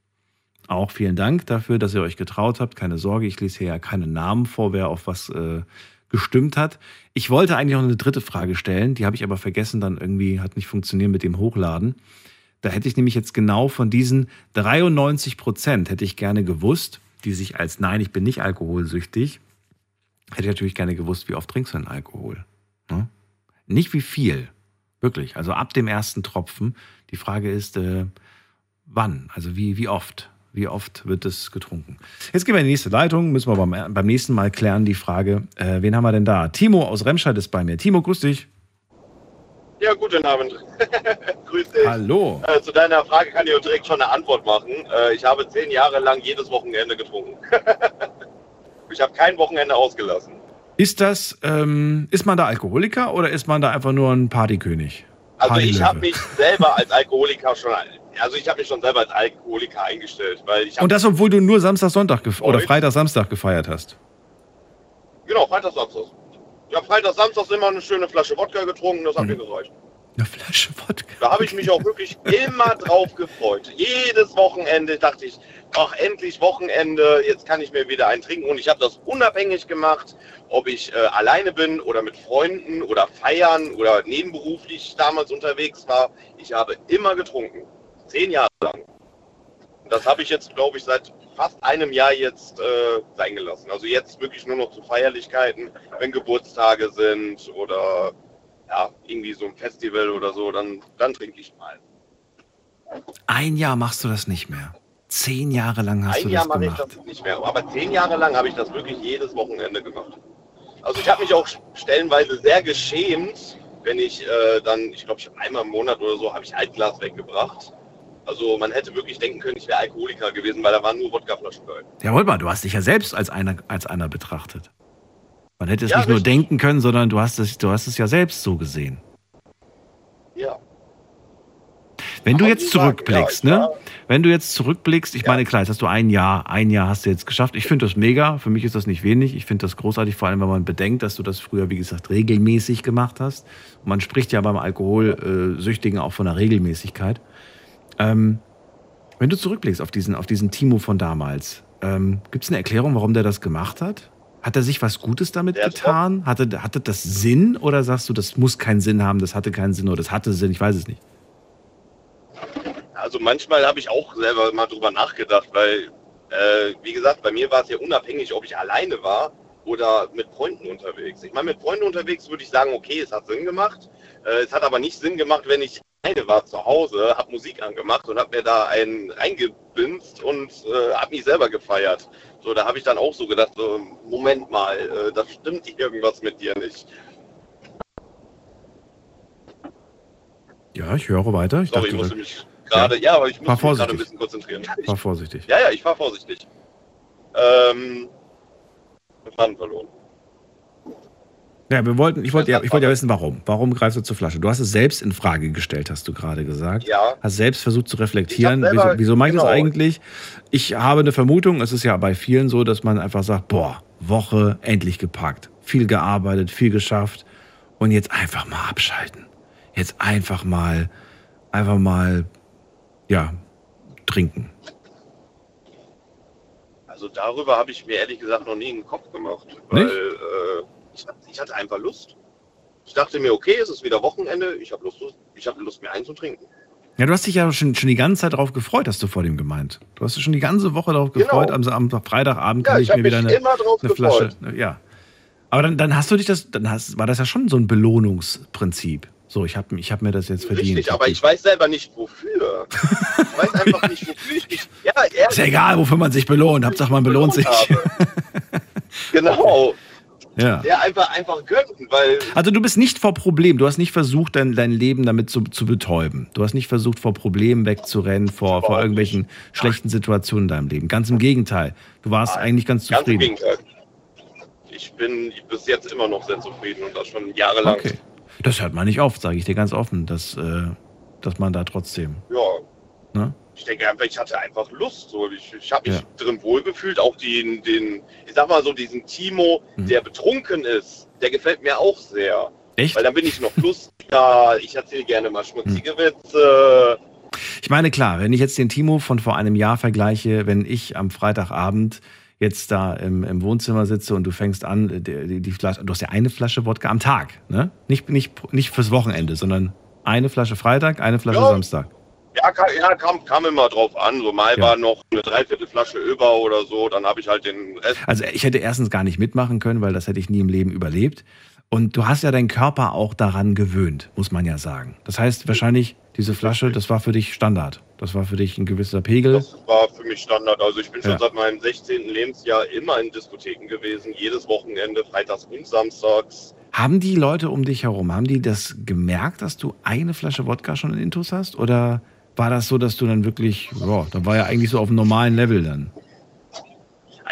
Auch vielen Dank dafür, dass ihr euch getraut habt. Keine Sorge, ich lese hier ja keine Namen vor, wer auf was äh, gestimmt hat. Ich wollte eigentlich noch eine dritte Frage stellen, die habe ich aber vergessen, dann irgendwie hat nicht funktioniert mit dem Hochladen. Da hätte ich nämlich jetzt genau von diesen 93 Prozent hätte ich gerne gewusst, die sich als Nein, ich bin nicht alkoholsüchtig, hätte ich natürlich gerne gewusst, wie oft trinkst du denn Alkohol? Hm? Nicht wie viel, wirklich. Also ab dem ersten Tropfen. Die Frage ist, äh, wann? Also wie, wie oft? Wie oft wird es getrunken? Jetzt gehen wir in die nächste Leitung. Müssen wir beim, beim nächsten Mal klären die Frage. Äh, wen haben wir denn da? Timo aus Remscheid ist bei mir. Timo, grüß dich. Ja, guten Abend. Grüß dich. Hallo. Äh, zu deiner Frage kann ich auch direkt schon eine Antwort machen. Äh, ich habe zehn Jahre lang jedes Wochenende getrunken. ich habe kein Wochenende ausgelassen. Ist das, ähm, ist man da Alkoholiker oder ist man da einfach nur ein Partykönig? Also ich habe mich selber als Alkoholiker schon, also ich habe mich schon selber als Alkoholiker eingestellt, weil ich Und das, obwohl du nur Samstag, Sonntag oder Freitag, Samstag gefeiert hast. Genau, Freitag, Samstag. Ich habe Freitag, Samstag immer eine schöne Flasche Wodka getrunken, das hat mhm. mir gereicht. Eine Flasche Wodka. Da habe ich mich auch wirklich immer drauf gefreut. Jedes Wochenende dachte ich, ach endlich Wochenende, jetzt kann ich mir wieder einen trinken. Und ich habe das unabhängig gemacht, ob ich äh, alleine bin oder mit Freunden oder feiern oder nebenberuflich damals unterwegs war. Ich habe immer getrunken. Zehn Jahre lang. Das habe ich jetzt, glaube ich, seit fast einem Jahr jetzt äh, sein gelassen. Also jetzt wirklich nur noch zu Feierlichkeiten, wenn Geburtstage sind oder ja, irgendwie so ein Festival oder so, dann, dann trinke ich mal. Ein Jahr machst du das nicht mehr. Zehn Jahre lang hast ein du Jahr das gemacht. Ein Jahr mache ich das nicht mehr, aber zehn Jahre lang habe ich das wirklich jedes Wochenende gemacht. Also ich habe mich auch stellenweise sehr geschämt, wenn ich äh, dann, ich glaube, ich habe einmal im Monat oder so, habe ich Altglas weggebracht. Also man hätte wirklich denken können, ich wäre Alkoholiker gewesen, weil da waren nur Wodkaflaschen dabei. Jawohl, mal, du hast dich ja selbst als einer, als einer betrachtet. Man hätte es ja, nicht richtig. nur denken können, sondern du hast, es, du hast es ja selbst so gesehen. Ja. Wenn du jetzt zurückblickst, ja, ne? Wenn du jetzt zurückblickst, ich ja. meine, klar, jetzt hast du ein Jahr, ein Jahr hast du jetzt geschafft. Ich finde das mega. Für mich ist das nicht wenig. Ich finde das großartig, vor allem, wenn man bedenkt, dass du das früher, wie gesagt, regelmäßig gemacht hast. Und man spricht ja beim Alkoholsüchtigen auch von einer Regelmäßigkeit. Ähm, wenn du zurückblickst auf diesen, auf diesen Timo von damals, ähm, gibt es eine Erklärung, warum der das gemacht hat? Hat er sich was Gutes damit der getan? Hatte, hatte das Sinn oder sagst du, das muss keinen Sinn haben, das hatte keinen Sinn oder das hatte Sinn? Ich weiß es nicht. Also manchmal habe ich auch selber mal drüber nachgedacht, weil, äh, wie gesagt, bei mir war es ja unabhängig, ob ich alleine war oder mit Freunden unterwegs. Ich meine, mit Freunden unterwegs würde ich sagen, okay, es hat Sinn gemacht. Äh, es hat aber nicht Sinn gemacht, wenn ich alleine war zu Hause, habe Musik angemacht und habe mir da einen reingebinst und äh, habe mich selber gefeiert. So, da habe ich dann auch so gedacht, so, Moment mal, äh, da stimmt irgendwas mit dir nicht. Ja, ich höre weiter. Ich Sorry, dachte, ich musste mich gerade, ja. ja. aber ich muss mich gerade ein bisschen konzentrieren. Fahr vorsichtig. Ja, ja, ich fahre vorsichtig. Ähm, Faden verloren. Ja, wir wollten, ich wollte ja, ich wollte ja wissen, warum. Warum greifst du zur Flasche? Du hast es selbst in Frage gestellt, hast du gerade gesagt. Ja. Hast selbst versucht zu reflektieren. Selber, wieso, wieso mache ich genau. das eigentlich? Ich habe eine Vermutung, es ist ja bei vielen so, dass man einfach sagt, boah, Woche endlich gepackt. Viel gearbeitet, viel geschafft. Und jetzt einfach mal abschalten. Jetzt einfach mal, einfach mal, ja, trinken. Also darüber habe ich mir ehrlich gesagt noch nie einen Kopf gemacht. Weil, äh, ich, ich hatte einfach Lust. Ich dachte mir, okay, es ist wieder Wochenende, ich habe Lust, ich habe Lust, mir einzutrinken. Ja, du hast dich ja schon, schon die ganze Zeit darauf gefreut, hast du vor dem gemeint. Du hast dich schon die ganze Woche darauf genau. gefreut. Am, am Freitagabend ja, kann ich, ich mir wieder eine, eine Flasche. Ja. Aber dann, dann hast du dich das, dann hast, war das ja schon so ein Belohnungsprinzip. So, ich habe ich hab mir das jetzt verdient. Richtig, aber ich weiß selber nicht wofür. Ich weiß einfach nicht wofür ich mich. Ja, Ist ja egal, wofür man sich belohnt. Hauptsache man belohnt sich. Genau. Ja. Der einfach, einfach gönnen, weil Also du bist nicht vor Problemen, du hast nicht versucht, dein, dein Leben damit zu, zu betäuben. Du hast nicht versucht, vor Problemen wegzurennen, vor, vor irgendwelchen schlechten Situationen in deinem Leben. Ganz im Gegenteil. Du warst eigentlich ganz ganz im zufrieden. Gegenteil. Ich bin bis jetzt immer noch sehr zufrieden und das schon jahrelang. Okay. Das hört man nicht oft, sage ich dir ganz offen, dass, äh, dass man da trotzdem. Ja. Ne? Ich denke einfach, ich hatte einfach Lust. So. Ich, ich habe mich Ja. drin wohlgefühlt. Auch den, den, ich sag mal so, diesen Timo, der betrunken ist, der gefällt mir auch sehr. Echt? Weil dann bin ich noch lustiger, ich erzähle gerne mal schmutzige Witze. Ich meine, klar, wenn ich jetzt den Timo von vor einem Jahr vergleiche, wenn ich am Freitagabend jetzt da im, im Wohnzimmer sitze und du fängst an, die, die, die Flasche, du hast ja eine Flasche Wodka am Tag, ne? Nicht, nicht, nicht fürs Wochenende, sondern eine Flasche Freitag, eine Flasche Ja. Samstag. Ja, kam, ja kam, kam immer drauf an. So mal Ja. war noch eine Dreiviertelflasche über oder so, dann habe ich halt den Rest. Also ich hätte erstens gar nicht mitmachen können, weil das hätte ich nie im Leben überlebt. Und du hast ja deinen Körper auch daran gewöhnt, muss man ja sagen. Das heißt wahrscheinlich, diese Flasche, das war für dich Standard. Das war für dich ein gewisser Pegel. war für mich Standard. Also ich bin schon Ja. seit meinem 16. Lebensjahr immer in Diskotheken gewesen, jedes Wochenende, freitags und samstags. Haben die Leute um dich herum, haben die das gemerkt, dass du eine Flasche Wodka schon in Intus hast? Oder war das so, dass du dann wirklich, ja, da war ja eigentlich so auf einem normalen Level dann?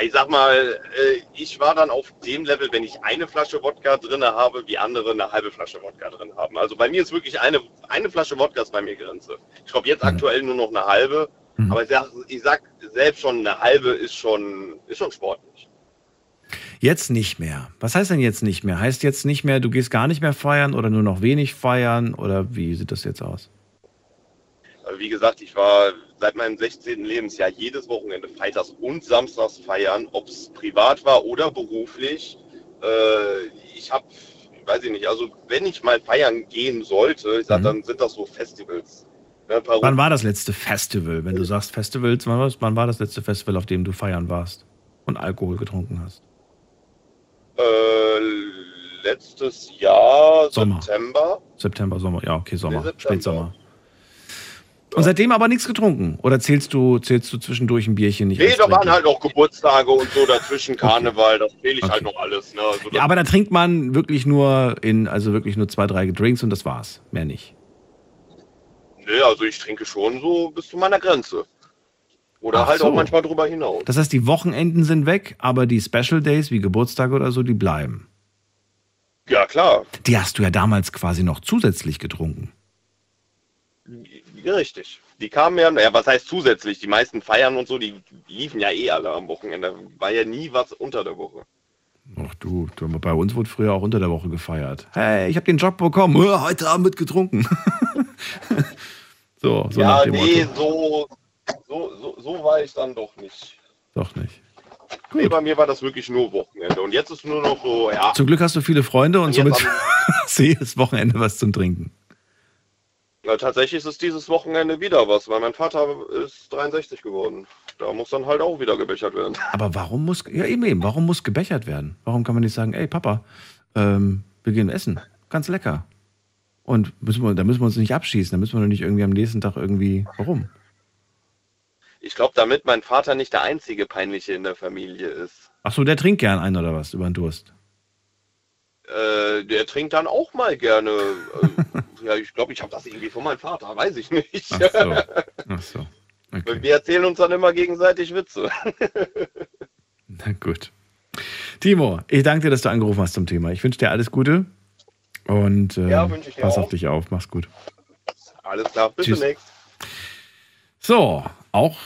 Ich sag mal, äh, ich war dann auf dem Level, wenn ich eine Flasche Wodka drin habe, wie andere eine halbe Flasche Wodka drin haben. Also bei mir ist wirklich eine, eine Flasche Wodka ist bei mir Grenze. Ich glaube jetzt aktuell nur noch eine halbe, aber ich sag, ich sag selbst schon, eine halbe ist schon, ist schon sportlich. Jetzt nicht mehr. Was heißt denn jetzt nicht mehr? Heißt jetzt nicht mehr, du gehst gar nicht mehr feiern oder nur noch wenig feiern? Oder wie sieht das jetzt aus? Wie gesagt, ich war seit meinem 16. Lebensjahr jedes Wochenende freitags und samstags feiern, ob es privat war oder beruflich. Äh, ich habe, weiß ich nicht, also wenn ich mal feiern gehen sollte, ich sag, dann sind das so Festivals. Ne, Wann war das letzte Festival? Wenn du sagst Festivals, wann war, wann war das letzte Festival, auf dem du feiern warst und Alkohol getrunken hast? äh, letztes Jahr, Sommer. September. September, Sommer. Ja, okay, Sommer. Nee, September. Spätsommer. Und seitdem aber nichts getrunken? Oder zählst du, zählst du zwischendurch ein Bierchen nicht? Nee, da waren halt auch Geburtstage und so dazwischen, Karneval, das fehle ich halt noch alles. Ne? Also Ja, aber da trinkt man wirklich nur in, also wirklich nur zwei, drei Drinks und das war's. Mehr nicht. Nee, also ich trinke schon so bis zu meiner Grenze. Oder Ach halt so. auch manchmal drüber hinaus. Das heißt, die Wochenenden sind weg, aber die Special Days wie Geburtstage oder so, die bleiben. Ja, klar. Die hast du ja damals quasi noch zusätzlich getrunken. Richtig. Die kamen ja, ja, was heißt zusätzlich? Die meisten feiern und so, die liefen ja eh alle am Wochenende. War ja nie was unter der Woche. Ach du, bei uns wurde früher auch unter der Woche gefeiert. Hey, ich habe den Job bekommen. Heute Abend wird getrunken. so, so nach ja, dem nee, Motto. so, so, so, so war ich dann doch nicht. Doch nicht. Nee, bei mir war das wirklich nur Wochenende. Und jetzt ist nur noch so, ja. Zum Glück hast du viele Freunde und somit du jedes Wochenende was zum Trinken. Ja, tatsächlich ist es dieses Wochenende wieder was, weil mein Vater ist 63 geworden. Da muss dann halt auch wieder gebechert werden. Aber warum muss, ja eben eben, warum muss gebechert werden? Warum kann man nicht sagen, ey Papa, ähm, wir gehen essen, ganz lecker. Und müssen wir, da müssen wir uns nicht abschießen, da müssen wir doch nicht irgendwie am nächsten Tag irgendwie, warum? Ich glaube, damit mein Vater nicht der einzige Peinliche in der Familie ist. Ach so, der trinkt gern einen oder was, über den Durst. Äh, der trinkt dann auch mal gerne. Äh, ja, ich glaube, ich habe das irgendwie von meinem Vater, weiß ich nicht. Ach so, ach so. Weil Wir erzählen uns dann immer gegenseitig Witze. Na gut. Timo, ich danke dir, dass du angerufen hast zum Thema. Ich wünsche dir alles Gute und äh, Ja, pass auf dich auf. Mach's gut. Alles klar, bis Tschüss. demnächst. So, auch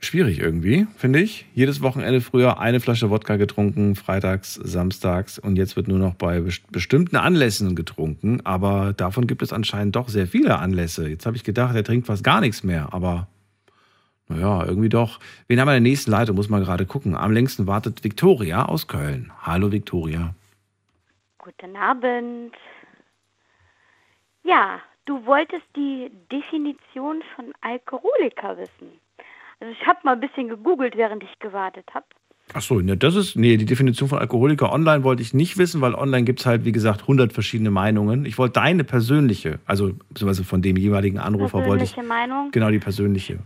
schwierig irgendwie, finde ich. Jedes Wochenende früher eine Flasche Wodka getrunken, freitags, samstags und jetzt wird nur noch bei best- bestimmten Anlässen getrunken, aber davon gibt es anscheinend doch sehr viele Anlässe. Jetzt habe ich gedacht, er trinkt fast gar nichts mehr, aber naja, irgendwie doch. Wen haben wir in der nächsten Leitung? Muss man gerade gucken. Am längsten wartet Viktoria aus Köln. Hallo Viktoria. Guten Abend. Ja, du wolltest die Definition von Alkoholiker wissen. Also ich habe mal ein bisschen gegoogelt, während ich gewartet habe. Achso, ne, das ist, nee, die Definition von Alkoholiker online wollte ich nicht wissen, weil online gibt es halt, wie gesagt, 100 verschiedene Meinungen. Ich wollte deine persönliche, also beziehungsweise von dem jeweiligen Anrufer wollte ich, Persönliche Meinung. genau die persönliche.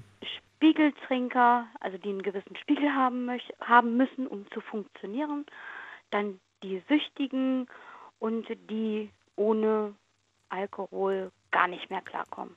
Spiegeltrinker, also die einen gewissen Spiegel haben, haben müssen, um zu funktionieren. Dann die Süchtigen und die ohne Alkohol gar nicht mehr klarkommen.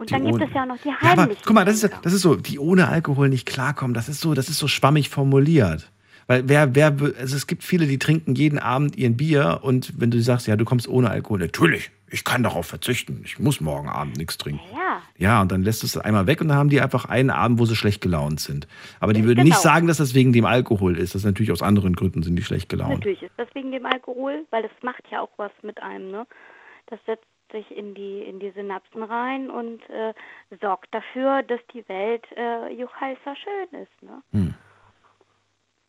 Und Die dann gibt es ja noch die Ja, aber heimlichen. guck mal, das ist, das ist so, die ohne Alkohol nicht klarkommen, das ist so, das ist so schwammig formuliert. Weil wer, wer, also es gibt viele, die trinken jeden Abend ihren Bier und wenn du sagst, ja, du kommst ohne Alkohol, natürlich, ich kann darauf verzichten, ich muss morgen Abend nichts trinken. Ja, Ja, und dann lässt du es einmal weg und dann haben die einfach einen Abend, wo sie schlecht gelaunt sind. Aber die würden nicht Genau. sagen, dass das wegen dem Alkohol ist. Das ist natürlich aus anderen Gründen sind die schlecht gelaunt. natürlich ist das wegen dem Alkohol, weil das macht ja auch was mit einem, ne? Das setzt sich in die in die Synapsen rein und äh, sorgt dafür, dass die Welt äh, juchheißer schön ist, ne? Hm.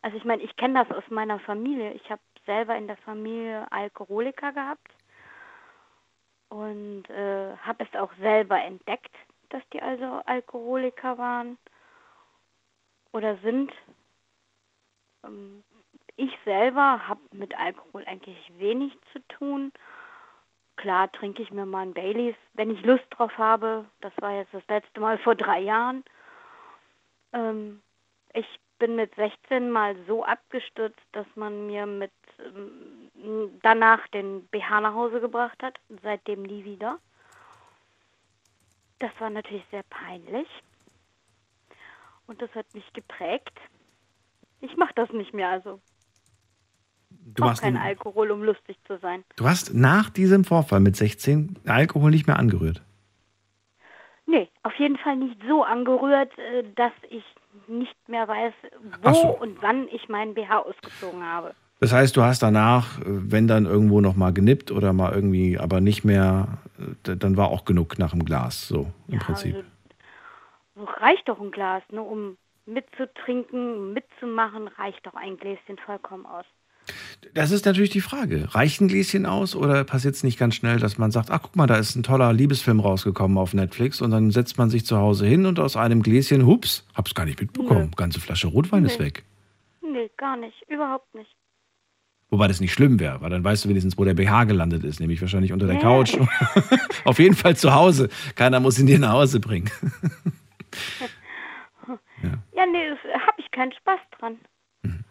Also ich meine, ich kenne das aus meiner Familie. Ich habe selber in der Familie Alkoholiker gehabt und äh, habe es auch selber entdeckt, dass die also Alkoholiker waren oder sind. Ähm, ich selber habe mit Alkohol eigentlich wenig zu tun. Klar trinke ich mir mal einen Baileys, wenn ich Lust drauf habe. Das war jetzt das letzte Mal vor drei Jahren. Ähm, ich bin mit 16 mal so abgestürzt, dass man mir mit ähm, danach den BH nach Hause gebracht hat. Seitdem nie wieder. Das war natürlich sehr peinlich. Und das hat mich geprägt. Ich mache das nicht mehr, also. Du hast, keinen Alkohol, um lustig zu sein. du hast nach diesem Vorfall mit 16 Alkohol nicht mehr angerührt. Nee, auf jeden Fall nicht so angerührt, äh, dass ich nicht mehr weiß, wo so. und wann ich meinen BH ausgezogen habe. Das heißt, du hast danach, äh, wenn dann irgendwo noch mal genippt oder mal irgendwie, aber nicht mehr, äh, dann war auch genug nach dem Glas, so im Prinzip. Also, so reicht doch ein Glas, ne, um mitzutrinken, mitzumachen, reicht doch ein Gläschen vollkommen aus. Das ist natürlich die Frage. Reicht ein Gläschen aus oder passiert es nicht ganz schnell, dass man sagt, ach guck mal, da ist ein toller Liebesfilm rausgekommen auf Netflix und dann setzt man sich zu Hause hin und aus einem Gläschen, hups, hab's gar nicht mitbekommen, ganze Flasche Rotwein ist Nee. weg. Nee, gar nicht, überhaupt nicht. Wobei das nicht schlimm wäre, weil dann weißt du wenigstens, wo der BH gelandet ist, nämlich wahrscheinlich unter der Ja. Couch. auf jeden Fall zu Hause. Keiner muss ihn dir nach Hause bringen. Ja, nee, das habe ich keinen Spaß dran. Mhm.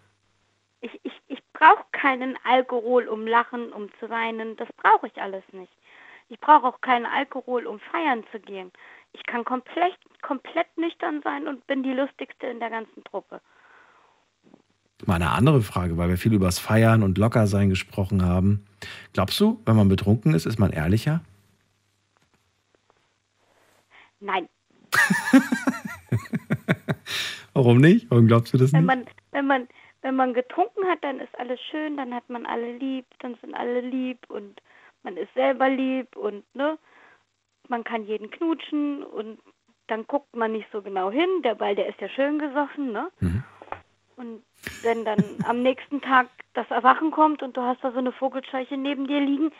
Ich, ich, ich brauche keinen Alkohol, um lachen, um zu weinen. Das brauche ich alles nicht. Ich brauche auch keinen Alkohol, um feiern zu gehen. Ich kann komplett, komplett nüchtern sein und bin die lustigste in der ganzen Truppe. Mal eine andere Frage, weil wir viel über das Feiern und Lockersein gesprochen haben. Glaubst du, wenn man betrunken ist, ist man ehrlicher? Nein, Warum nicht? Warum glaubst du das wenn nicht? man, wenn man, wenn man getrunken hat, dann ist alles schön, dann hat man alle lieb, dann sind alle lieb und man ist selber lieb und ne, man kann jeden knutschen und dann guckt man nicht so genau hin, der Ball, der ist ja schön gesoffen, ne? Und wenn dann am nächsten Tag das Erwachen kommt und du hast da so eine Vogelscheuche neben dir liegen,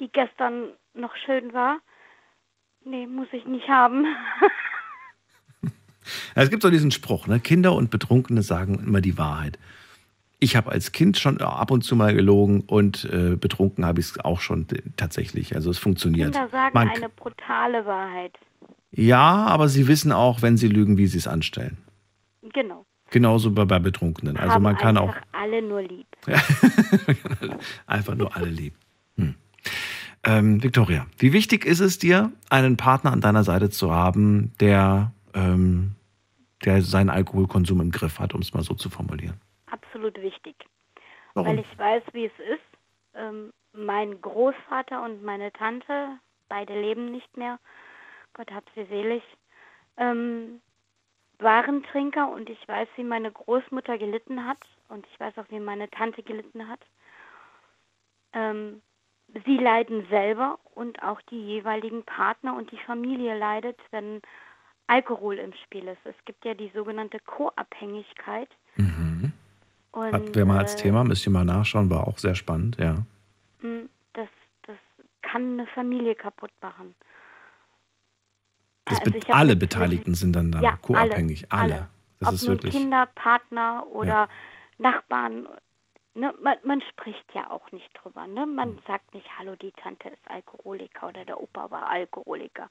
die gestern noch schön war, nee, muss ich nicht haben. Ja, Es gibt so diesen Spruch, ne? Kinder und Betrunkene sagen immer die Wahrheit. Ich habe als Kind schon ab und zu mal gelogen und äh, betrunken habe ich es auch schon tatsächlich. Also es funktioniert. Kinder sagen Man, eine brutale Wahrheit. ja, aber sie wissen auch, wenn sie lügen, wie sie es anstellen. Genau. Genauso bei, bei Betrunkenen. Also Haben man kann auch einfach alle nur lieb. einfach nur alle lieb. Hm. Ähm, Victoria, wie wichtig ist es dir, einen Partner an deiner Seite zu haben, der, ähm, der seinen Alkoholkonsum im Griff hat, um es mal so zu formulieren? Absolut wichtig. Warum? Weil ich weiß, wie es ist. Ähm, mein Großvater und meine Tante, beide leben nicht mehr, Gott hab sie selig, ähm, waren Trinker und ich weiß, wie meine Großmutter gelitten hat und ich weiß auch, wie meine Tante gelitten hat. Ähm, sie leiden selber und auch die jeweiligen Partner und die Familie leidet, wenn Alkohol im Spiel ist. Es gibt ja die sogenannte Co-Abhängigkeit. Und, Hatten wir mal als äh, Thema, müsst ihr mal nachschauen, war auch sehr spannend, ja. mh, Das, das kann eine Familie kaputt machen. Das Also alle Beteiligten sind dann da Ja, co-abhängig. Alle. alle. Das Ob ist wirklich. Kinder, Partner oder Nachbarn. Ne, man, man spricht ja auch nicht drüber. Ne? Man sagt nicht, hallo, die Tante ist Alkoholiker oder der Opa war Alkoholiker.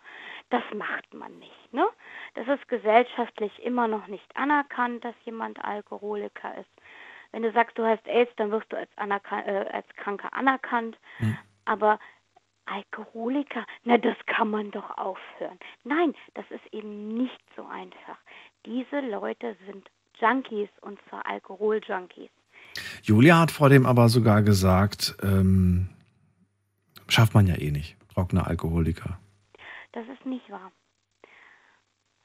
Das macht man nicht. Ne? Das ist gesellschaftlich immer noch nicht anerkannt, dass jemand Alkoholiker ist. Wenn du sagst, du hast AIDS, dann wirst du als, anerkan äh, als Kranker anerkannt. Aber Alkoholiker, na, das kann man doch aufhören. Nein, das ist eben nicht so einfach. Diese Leute sind Junkies und zwar Alkoholjunkies. Julia hat vor dem aber sogar gesagt, ähm, schafft man ja eh nicht. Trockener Alkoholiker. Das ist nicht wahr.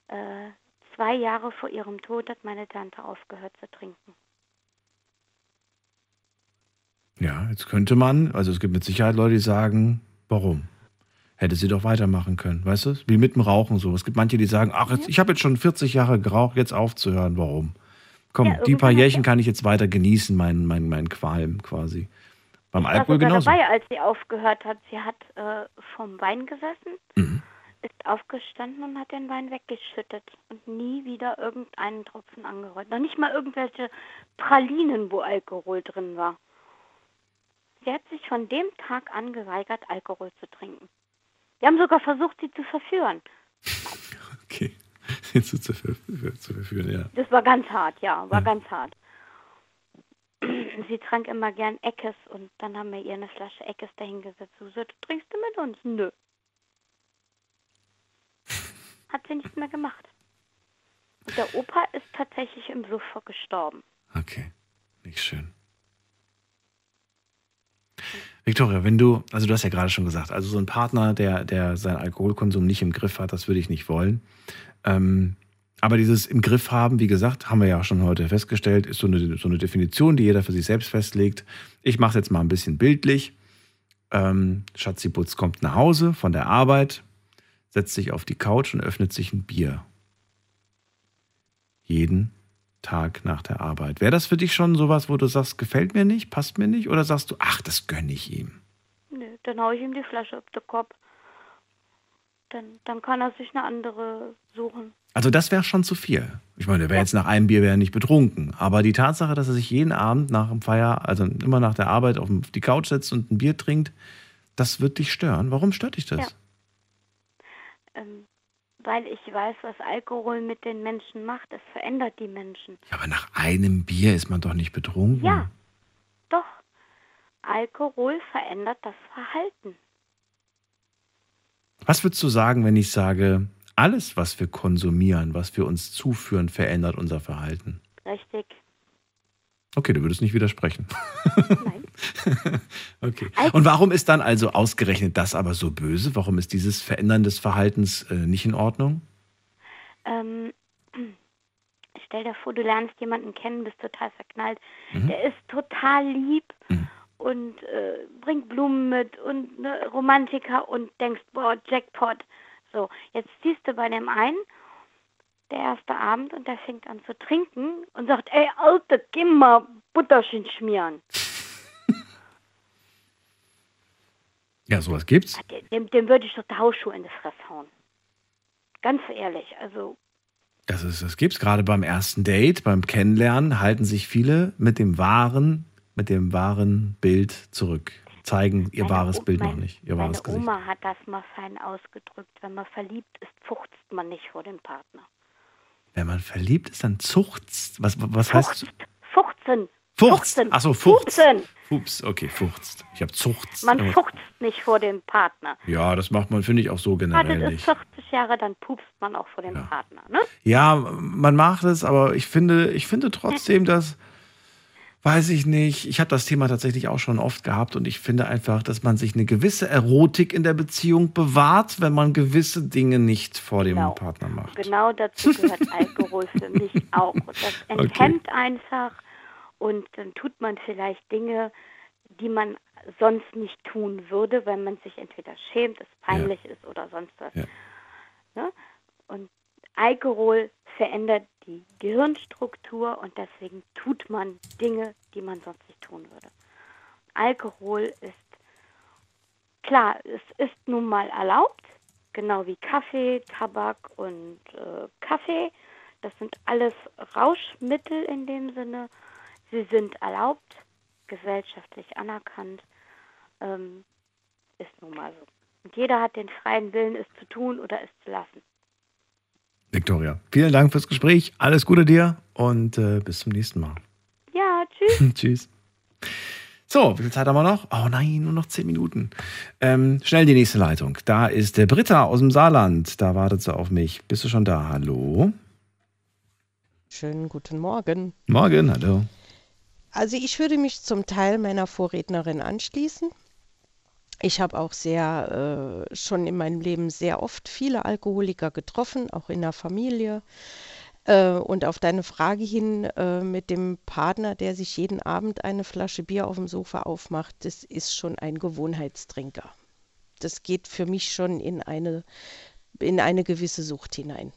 Äh, zwei Jahre vor ihrem Tod hat meine Tante aufgehört zu trinken. Ja, jetzt könnte man, also es gibt mit Sicherheit Leute, die sagen, warum? Hätte sie doch weitermachen können, weißt du? Wie mit dem Rauchen so. Es gibt manche, die sagen, ach, jetzt, ich habe jetzt schon 40 Jahre geraucht, jetzt aufzuhören, warum? Komm, Ja, die paar Jährchen kann ich jetzt weiter genießen, meinen mein, mein Qualm quasi. Beim Ich war Alkohol genauso. dabei, als sie aufgehört hat. Sie hat äh, vom Wein gesessen, Mhm. ist aufgestanden und hat den Wein weggeschüttet und nie wieder irgendeinen Tropfen angerührt. Noch nicht mal irgendwelche Pralinen, wo Alkohol drin war. Sie hat sich von dem Tag an geweigert, Alkohol zu trinken. Wir haben sogar versucht, sie zu verführen. Okay. Jetzt zu, zu, zu verführen, ja. Das war ganz hart, ja, war Ja. ganz hart. Sie trank immer gern Eckes und dann haben wir ihr eine Flasche Eckes dahingesetzt. So, so, trinkst du mit uns? Nö. Hat sie nicht mehr gemacht. Und der Opa ist tatsächlich im Suff gestorben. Okay, nicht schön. Victoria, wenn du, also du hast ja gerade schon gesagt, also so ein Partner, der, der seinen Alkoholkonsum nicht im Griff hat, das würde ich nicht wollen. Ähm, aber dieses im Griff haben, wie gesagt, haben wir ja schon heute festgestellt, ist so eine, so eine Definition, die jeder für sich selbst festlegt. Ich mache es jetzt mal ein bisschen bildlich. Ähm, Schatzi Putz kommt nach Hause von der Arbeit, setzt sich auf die Couch und öffnet sich ein Bier. Jeden Tag nach der Arbeit. Wäre das für dich schon sowas, wo du sagst, gefällt mir nicht, passt mir nicht? Oder sagst du, ach, das gönne ich ihm? Nö, dann hau ich ihm die Flasche auf den Kopf. Dann, dann kann er sich eine andere suchen. Also das wäre schon zu viel. Ich meine, der wäre jetzt nach einem Bier wäre er nicht betrunken. Aber die Tatsache, dass er sich jeden Abend nach dem Feier, also immer nach der Arbeit auf die Couch setzt und ein Bier trinkt, das wird dich stören. Warum stört dich das? Ja. Ähm, weil ich weiß, was Alkohol mit den Menschen macht. Es verändert die Menschen. Aber nach einem Bier ist man doch nicht betrunken. Ja, doch. Alkohol verändert das Verhalten. Was würdest du sagen, wenn ich sage, alles, was wir konsumieren, was wir uns zuführen, verändert unser Verhalten? Richtig. Okay, du würdest nicht widersprechen. Nein. okay. Und warum ist dann also ausgerechnet das aber so böse? Warum ist dieses Verändern des Verhaltens äh, nicht in Ordnung? Ähm, stell dir vor, du lernst jemanden kennen, bist total verknallt. Mhm. Der ist total lieb und äh, bringt Blumen mit und ne, Romantiker und denkst, boah, Jackpot. So, jetzt siehst du bei dem einen, der erste Abend und der fängt an zu trinken und sagt, ey, Alter, geh mal Butterchen schmieren. Ja, sowas gibt's. Dem, dem würde ich doch die Hausschuhe in die Fresse hauen. Ganz ehrlich, also Das, ist, das gibt's gerade beim ersten Date, beim Kennenlernen, halten sich viele mit dem wahren, mit dem wahren Bild zurück. Zeigen ihr wahres Bild noch nicht, ihr meine wahres Gesicht. Oma hat das mal fein ausgedrückt. Wenn man verliebt ist, fuchzt man nicht vor dem Partner. Wenn man verliebt ist, dann zucht's. Was, was heißt Fuchzen. Fuchst? Achso, Fuchst. Fuchsen. Fuchs, okay, Fuchst. Ich habe Zuchts. Man Irgendwas- fuchzt nicht vor dem Partner. Ja, das macht man, finde ich, auch so generell Wartet nicht. 40 Jahre, dann pupst man auch vor dem Partner. Ne? Ja, man macht es, aber ich finde, ich finde trotzdem, dass, weiß ich nicht, ich habe das Thema tatsächlich auch schon oft gehabt und ich finde einfach, dass man sich eine gewisse Erotik in der Beziehung bewahrt, wenn man gewisse Dinge nicht vor dem Genau. Partner macht. Genau dazu gehört Alkohol für mich auch. Und das enthemmt einfach und dann tut man vielleicht Dinge, die man sonst nicht tun würde, wenn man sich entweder schämt, es peinlich ist oder sonst was. Ja. Ne? Und Alkohol verändert die Gehirnstruktur und deswegen tut man Dinge, die man sonst nicht tun würde. Alkohol ist klar, es ist nun mal erlaubt, genau wie Kaffee, Tabak und äh, Kaffee. Das sind alles Rauschmittel in dem Sinne. Sie sind erlaubt, gesellschaftlich anerkannt. Ähm, ist nun mal so. Und jeder hat den freien Willen, es zu tun oder es zu lassen. Victoria, vielen Dank fürs Gespräch. Alles Gute dir und äh, bis zum nächsten Mal. Ja, tschüss. tschüss. So, wie viel Zeit haben wir noch? Oh nein, nur noch zehn Minuten. Ähm, schnell die nächste Leitung. Da ist der Britta aus dem Saarland. Da wartet sie auf mich. Bist du schon da? Hallo? Schönen guten Morgen. Morgen, hallo. Also ich würde mich zum Teil meiner Vorrednerin anschließen. Ich habe auch sehr äh, schon in meinem Leben sehr oft viele Alkoholiker getroffen, auch in der Familie. Äh, und auf deine Frage hin äh, mit dem Partner, der sich jeden Abend eine Flasche Bier auf dem Sofa aufmacht, das ist schon ein Gewohnheitstrinker. Das geht für mich schon in eine, in eine gewisse Sucht hinein.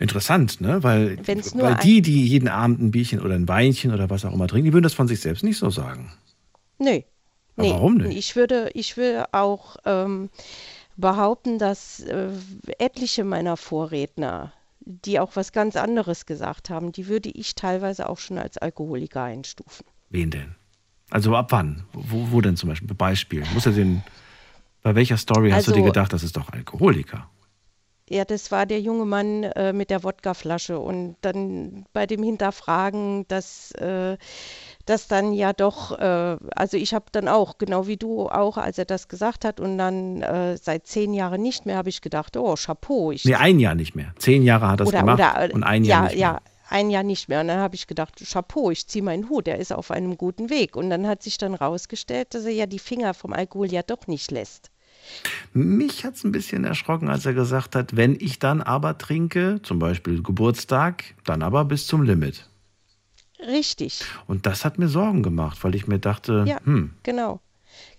Interessant, ne? Weil, weil die, die jeden Abend ein Bierchen oder ein Weinchen oder was auch immer trinken, die würden das von sich selbst nicht so sagen. Nee. Aber nee. warum nicht? Ich würde, ich würde auch ähm, behaupten, dass äh, etliche meiner Vorredner die auch was ganz anderes gesagt haben, die würde ich teilweise auch schon als Alkoholiker einstufen. Wen denn? Also ab wann? Wo, wo denn zum Beispiel? Beispiel. Muss er den, bei welcher Story hast du dir Also- gedacht, das ist doch Alkoholiker? Ja, das war der junge Mann äh, mit der Wodkaflasche und dann bei dem Hinterfragen, dass äh, das dann ja doch, äh, also ich habe dann auch, genau wie du auch, als er das gesagt hat und dann äh, seit zehn Jahren nicht mehr, habe ich gedacht, oh, Chapeau. Ich, Nee, ein Jahr nicht mehr. Zehn Jahre hat er es gemacht oder, und ein ja, Jahr nicht mehr. Ja, ein Jahr nicht mehr. Und dann habe ich gedacht, Chapeau, ich ziehe meinen Hut, er ist auf einem guten Weg. Und dann hat sich dann rausgestellt, dass er ja die Finger vom Alkohol ja doch nicht lässt. Mich hat es ein bisschen erschrocken, als er gesagt hat, wenn ich dann aber trinke, zum Beispiel Geburtstag, dann aber bis zum Limit. Richtig. Und das hat mir Sorgen gemacht, weil ich mir dachte, Ja, hm, genau.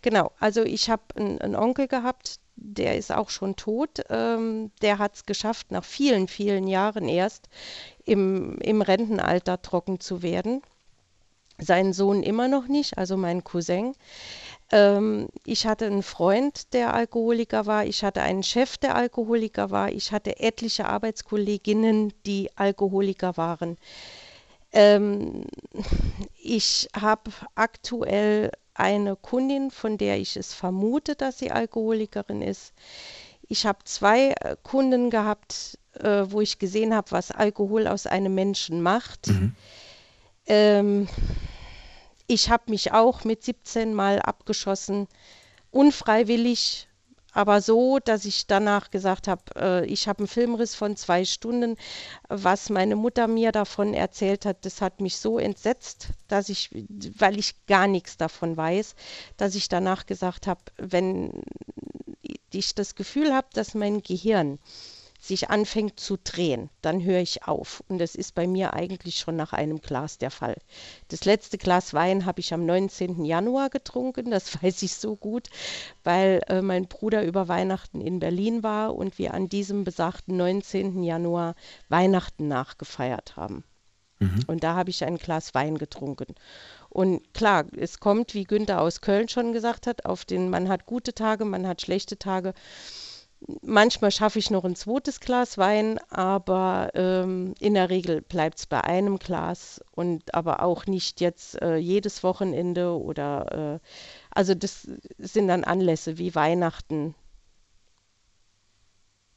Genau. Also ich habe einen, Onkel gehabt, der ist auch schon tot. Ähm, der hat es geschafft, nach vielen, vielen Jahren erst im, im Rentenalter trocken zu werden. Sein Sohn immer noch nicht, also mein Cousin. Ähm, ich hatte einen Freund, der Alkoholiker war. Ich hatte einen Chef, der Alkoholiker war. Ich hatte etliche Arbeitskolleginnen, die Alkoholiker waren. Ähm, ich habe aktuell eine Kundin, von der ich es vermute, dass sie Alkoholikerin ist. Ich habe zwei äh, Kunden gehabt, äh, wo ich gesehen habe, was Alkohol aus einem Menschen macht. Ähm, ich habe mich auch mit 17 Mal abgeschossen, unfreiwillig, aber so, dass ich danach gesagt habe, äh, ich habe einen Filmriss von zwei Stunden. Was meine Mutter mir davon erzählt hat, das hat mich so entsetzt, dass ich, weil ich gar nichts davon weiß, dass ich danach gesagt habe, wenn ich das Gefühl habe, dass mein Gehirn sich anfängt zu drehen, dann höre ich auf. Und das ist bei mir eigentlich schon nach einem Glas der Fall. Das letzte Glas Wein habe ich am 19. Januar getrunken, das weiß ich so gut, weil äh, mein Bruder über Weihnachten in Berlin war und wir an diesem besagten 19. Januar Weihnachten nachgefeiert haben. Und da habe ich ein Glas Wein getrunken. Und klar, es kommt, wie Günther aus Köln schon gesagt hat, auf den, man hat gute Tage, man hat schlechte Tage. Manchmal schaffe ich noch ein zweites Glas Wein, aber ähm, in der Regel bleibt es bei einem Glas und aber auch nicht jetzt äh, jedes Wochenende oder äh, also das sind dann Anlässe wie Weihnachten.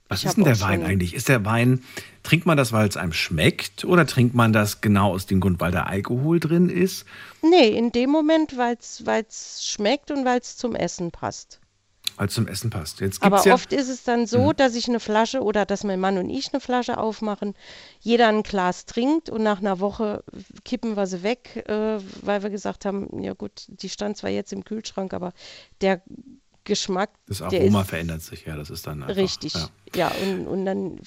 was Ich ist denn der Wein eigentlich? Ist der Wein, trinkt man das, weil es einem schmeckt oder trinkt man das genau aus dem Grund, weil da Alkohol drin ist? Nee, in dem Moment, weil es schmeckt und weil es zum Essen passt. Es zum Essen passt. Jetzt Aber gibt's ja, oft ist es dann so, dass ich eine Flasche oder dass mein Mann und ich eine Flasche aufmachen, jeder ein Glas trinkt und nach einer Woche kippen wir sie weg, äh, weil wir gesagt haben, ja gut, die stand zwar jetzt im Kühlschrank, aber der Geschmack, das Aroma ist verändert sich, ja, das ist dann einfach, richtig. Ja. Ja, und, und dann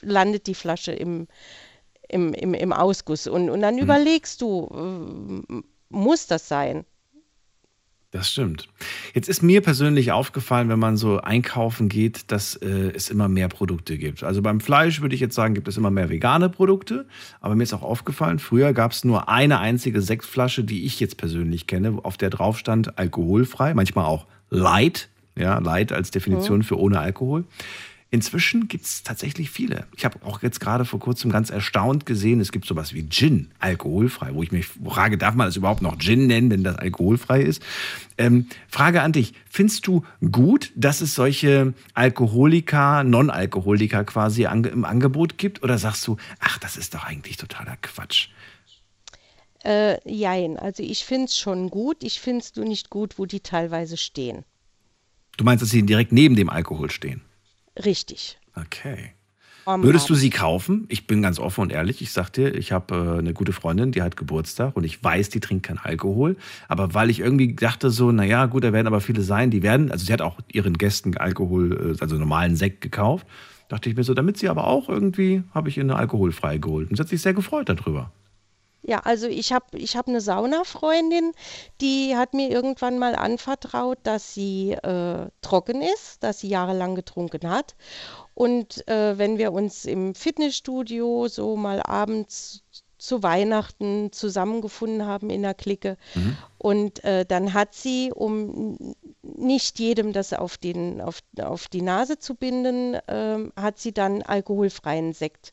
landet die Flasche im, im, im, im Ausguss. Und, und Mhm. dann überlegst du, äh, muss das sein? Das stimmt. Jetzt ist mir persönlich aufgefallen, wenn man so einkaufen geht, dass äh, es immer mehr Produkte gibt. Also beim Fleisch würde ich jetzt sagen, gibt es immer mehr vegane Produkte. Aber mir ist auch aufgefallen, früher gab es nur eine einzige Sektflasche, die ich jetzt persönlich kenne, auf der drauf stand alkoholfrei, manchmal auch light. Ja, light als Definition Mhm. für ohne Alkohol. Inzwischen gibt es tatsächlich viele. Ich habe auch jetzt gerade vor kurzem ganz erstaunt gesehen, es gibt sowas wie Gin, alkoholfrei, wo ich mich frage, darf man das überhaupt noch Gin nennen, wenn das alkoholfrei ist? Ähm, Frage an dich, findest du gut, dass es solche Alkoholiker, Non-Alkoholiker quasi im Angebot gibt? Oder sagst du, ach, das ist doch eigentlich totaler Quatsch? Äh, jein, also ich finde es schon gut. Ich finde es nur nicht gut, wo die teilweise stehen. Du meinst, dass sie direkt neben dem Alkohol stehen? Richtig. Okay. Würdest du sie kaufen? Ich bin ganz offen und ehrlich. Ich sag dir, ich habe äh, eine gute Freundin, die hat Geburtstag und ich weiß, die trinkt keinen Alkohol. Aber weil ich irgendwie dachte so, naja, gut, da werden aber viele sein, die werden, also sie hat auch ihren Gästen Alkohol, äh, also normalen Sekt gekauft. Dachte ich mir so, damit sie aber auch irgendwie, habe ich ihr eine alkoholfreie geholt. Und sie hat sich sehr gefreut darüber. Ja, also ich habe ich hab eine Saunafreundin, die hat mir irgendwann mal anvertraut, dass sie äh, trocken ist, dass sie jahrelang getrunken hat. Und äh, wenn wir uns im Fitnessstudio so mal abends zu Weihnachten zusammengefunden haben in der Clique. Mhm. Und äh, dann hat sie, um nicht jedem das auf, den, auf, auf die Nase zu binden, äh, hat sie dann alkoholfreien Sekt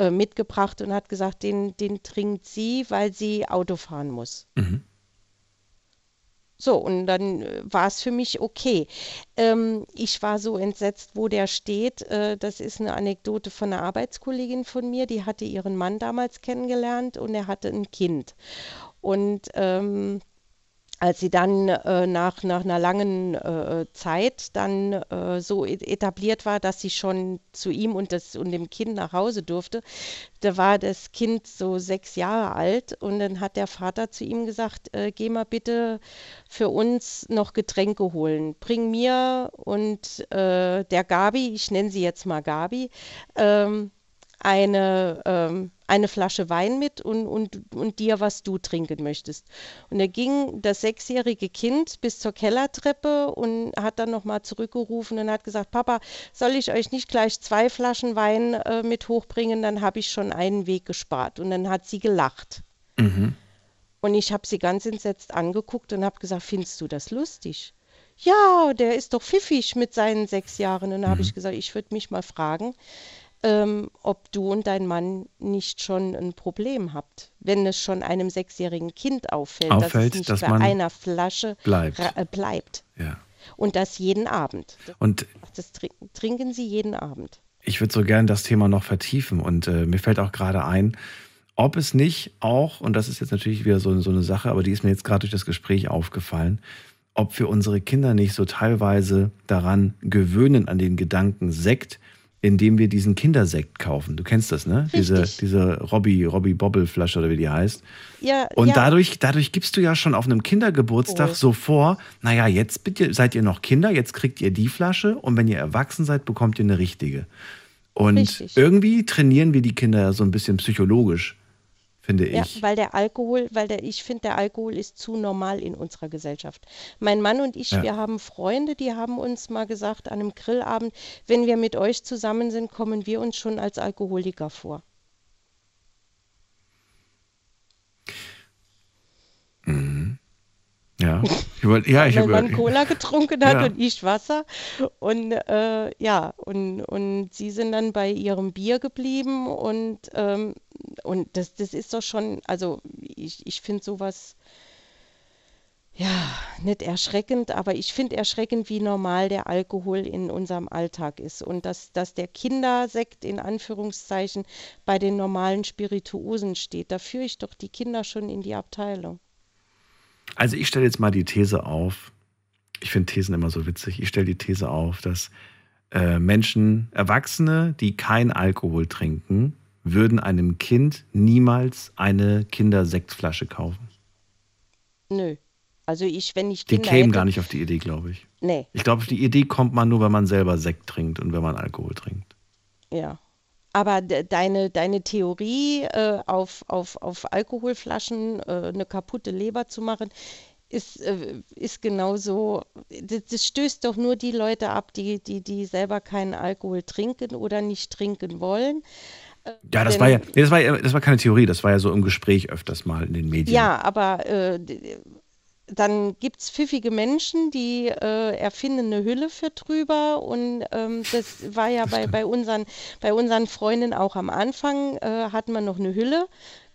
äh, mitgebracht und hat gesagt, den, den trinkt sie, weil sie Auto fahren muss. Mhm. So, und dann äh, war es für mich okay. Ähm, ich war so entsetzt, wo der steht. Äh, das ist eine Anekdote von einer Arbeitskollegin von mir, die hatte ihren Mann damals kennengelernt und er hatte ein Kind. Und ähm, als sie dann äh, nach, nach einer langen äh, Zeit dann äh, so etabliert war, dass sie schon zu ihm und, das, und dem Kind nach Hause durfte, da war das Kind so sechs Jahre alt und dann hat der Vater zu ihm gesagt, äh, geh mal bitte für uns noch Getränke holen. Bring mir und äh, der Gabi, ich nenne sie jetzt mal Gabi, ähm, eine, ähm, eine Flasche Wein mit und, und, und dir, was du trinken möchtest. Und er ging das sechsjährige Kind bis zur Kellertreppe und hat dann nochmal zurückgerufen und hat gesagt, Papa, soll ich euch nicht gleich zwei Flaschen Wein äh, mit hochbringen, dann habe ich schon einen Weg gespart. Und dann hat sie gelacht. Mhm. Und ich habe sie ganz entsetzt angeguckt und habe gesagt, findest du das lustig? Ja, der ist doch pfiffig mit seinen sechs Jahren. Und dann mhm. habe ich gesagt, ich würde mich mal fragen, ähm, ob du und dein Mann nicht schon ein Problem habt, wenn es schon einem sechsjährigen Kind auffällt, auffällt dass es nicht dass bei einer Flasche bleibt. Äh, bleibt. Ja. Und das jeden Abend. Und das trinken, trinken sie jeden Abend. Ich würde so gern das Thema noch vertiefen und äh, mir fällt auch gerade ein, ob es nicht auch, und das ist jetzt natürlich wieder so, so eine Sache, aber die ist mir jetzt gerade durch das Gespräch aufgefallen, ob wir unsere Kinder nicht so teilweise daran gewöhnen, an den Gedanken Sekt, indem wir diesen Kindersekt kaufen. Du kennst das, ne? Diese, diese Robbie, Robbie Bobble Flasche oder wie die heißt. Ja, Und ja. dadurch, dadurch gibst du ja schon auf einem Kindergeburtstag Oh. so vor, naja, jetzt bitte, seid ihr noch Kinder, jetzt kriegt ihr die Flasche und wenn ihr erwachsen seid, bekommt ihr eine richtige. Und Richtig. irgendwie trainieren wir die Kinder so ein bisschen psychologisch, finde Ja, ich. weil der Alkohol, weil der, ich finde, der Alkohol ist zu normal in unserer Gesellschaft. Mein Mann und ich, Ja. wir haben Freunde, die haben uns mal gesagt an einem Grillabend, wenn wir mit euch zusammen sind, kommen wir uns schon als Alkoholiker vor. Mhm. Ja, ich wollt, ja, ich Weil habe man Cola getrunken hat Ja. und ich Wasser. Und äh, ja, und, und sie sind dann bei ihrem Bier geblieben und, ähm, und das, das ist doch schon, also ich, ich finde sowas, ja, nicht erschreckend, aber ich finde erschreckend, wie normal der Alkohol in unserem Alltag ist. Und dass, dass der Kindersekt in Anführungszeichen bei den normalen Spirituosen steht. Da führe ich doch die Kinder schon in die Abteilung. Also ich stelle jetzt mal die These auf, ich finde Thesen immer so witzig, ich stelle die These auf, dass äh, Menschen, Erwachsene, die kein Alkohol trinken, würden einem Kind niemals eine Kindersektflasche kaufen. Nö. Also ich, wenn ich Die Kinder kämen hätte, gar nicht auf die Idee, glaube ich. Nee, Ich glaube, auf die Idee kommt man nur, wenn man selber Sekt trinkt und wenn man Alkohol trinkt. ja. Aber de deine, deine Theorie, äh, auf, auf, auf Alkoholflaschen äh, eine kaputte Leber zu machen, ist, äh, ist genauso, das, das stößt doch nur die Leute ab, die, die, die selber keinen Alkohol trinken oder nicht trinken wollen. Ja, das denn- war ja, das war ja, das war keine Theorie, das war ja so im Gespräch öfters mal in den Medien. Ja, aber äh, dann gibt es pfiffige Menschen, die äh, erfinden eine Hülle für drüber und ähm, das war ja bei, bei, unseren, bei unseren Freunden auch am Anfang, äh, hatten wir noch eine Hülle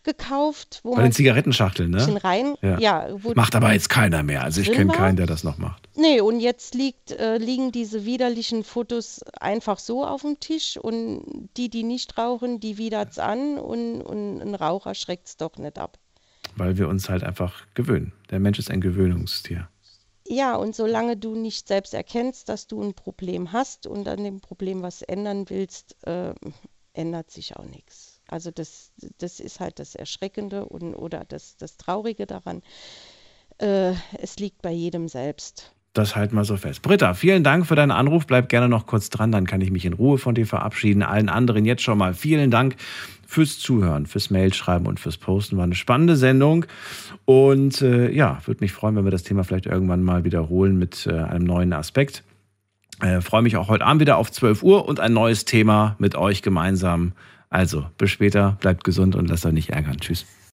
gekauft, wo Bei man den Zigarettenschachteln, ne? rein, ja. ja macht aber jetzt keiner mehr. Also ich kenne keinen, der das noch macht. Nee, und jetzt liegt, äh, liegen diese widerlichen Fotos einfach so auf dem Tisch und die, die nicht rauchen, die widert's an und, und ein Raucher schreckt es doch nicht ab. Weil wir uns halt einfach gewöhnen. Der Mensch ist ein Gewöhnungstier. Ja, und solange du nicht selbst erkennst, dass du ein Problem hast und an dem Problem was ändern willst, äh, ändert sich auch nichts. Also das, das ist halt das Erschreckende und, oder das, das Traurige daran. Äh, es liegt bei jedem selbst. Das halt mal so fest. Britta, vielen Dank für deinen Anruf. Bleib gerne noch kurz dran, dann kann ich mich in Ruhe von dir verabschieden. Allen anderen jetzt schon mal vielen Dank fürs Zuhören, fürs Mailschreiben und fürs Posten. War eine spannende Sendung. Und äh, ja, würde mich freuen, wenn wir das Thema vielleicht irgendwann mal wiederholen mit äh, einem neuen Aspekt. Äh, freue mich auch heute Abend wieder auf 12 Uhr und ein neues Thema mit euch gemeinsam also, bis später, bleibt gesund und lasst euch nicht ärgern. Tschüss.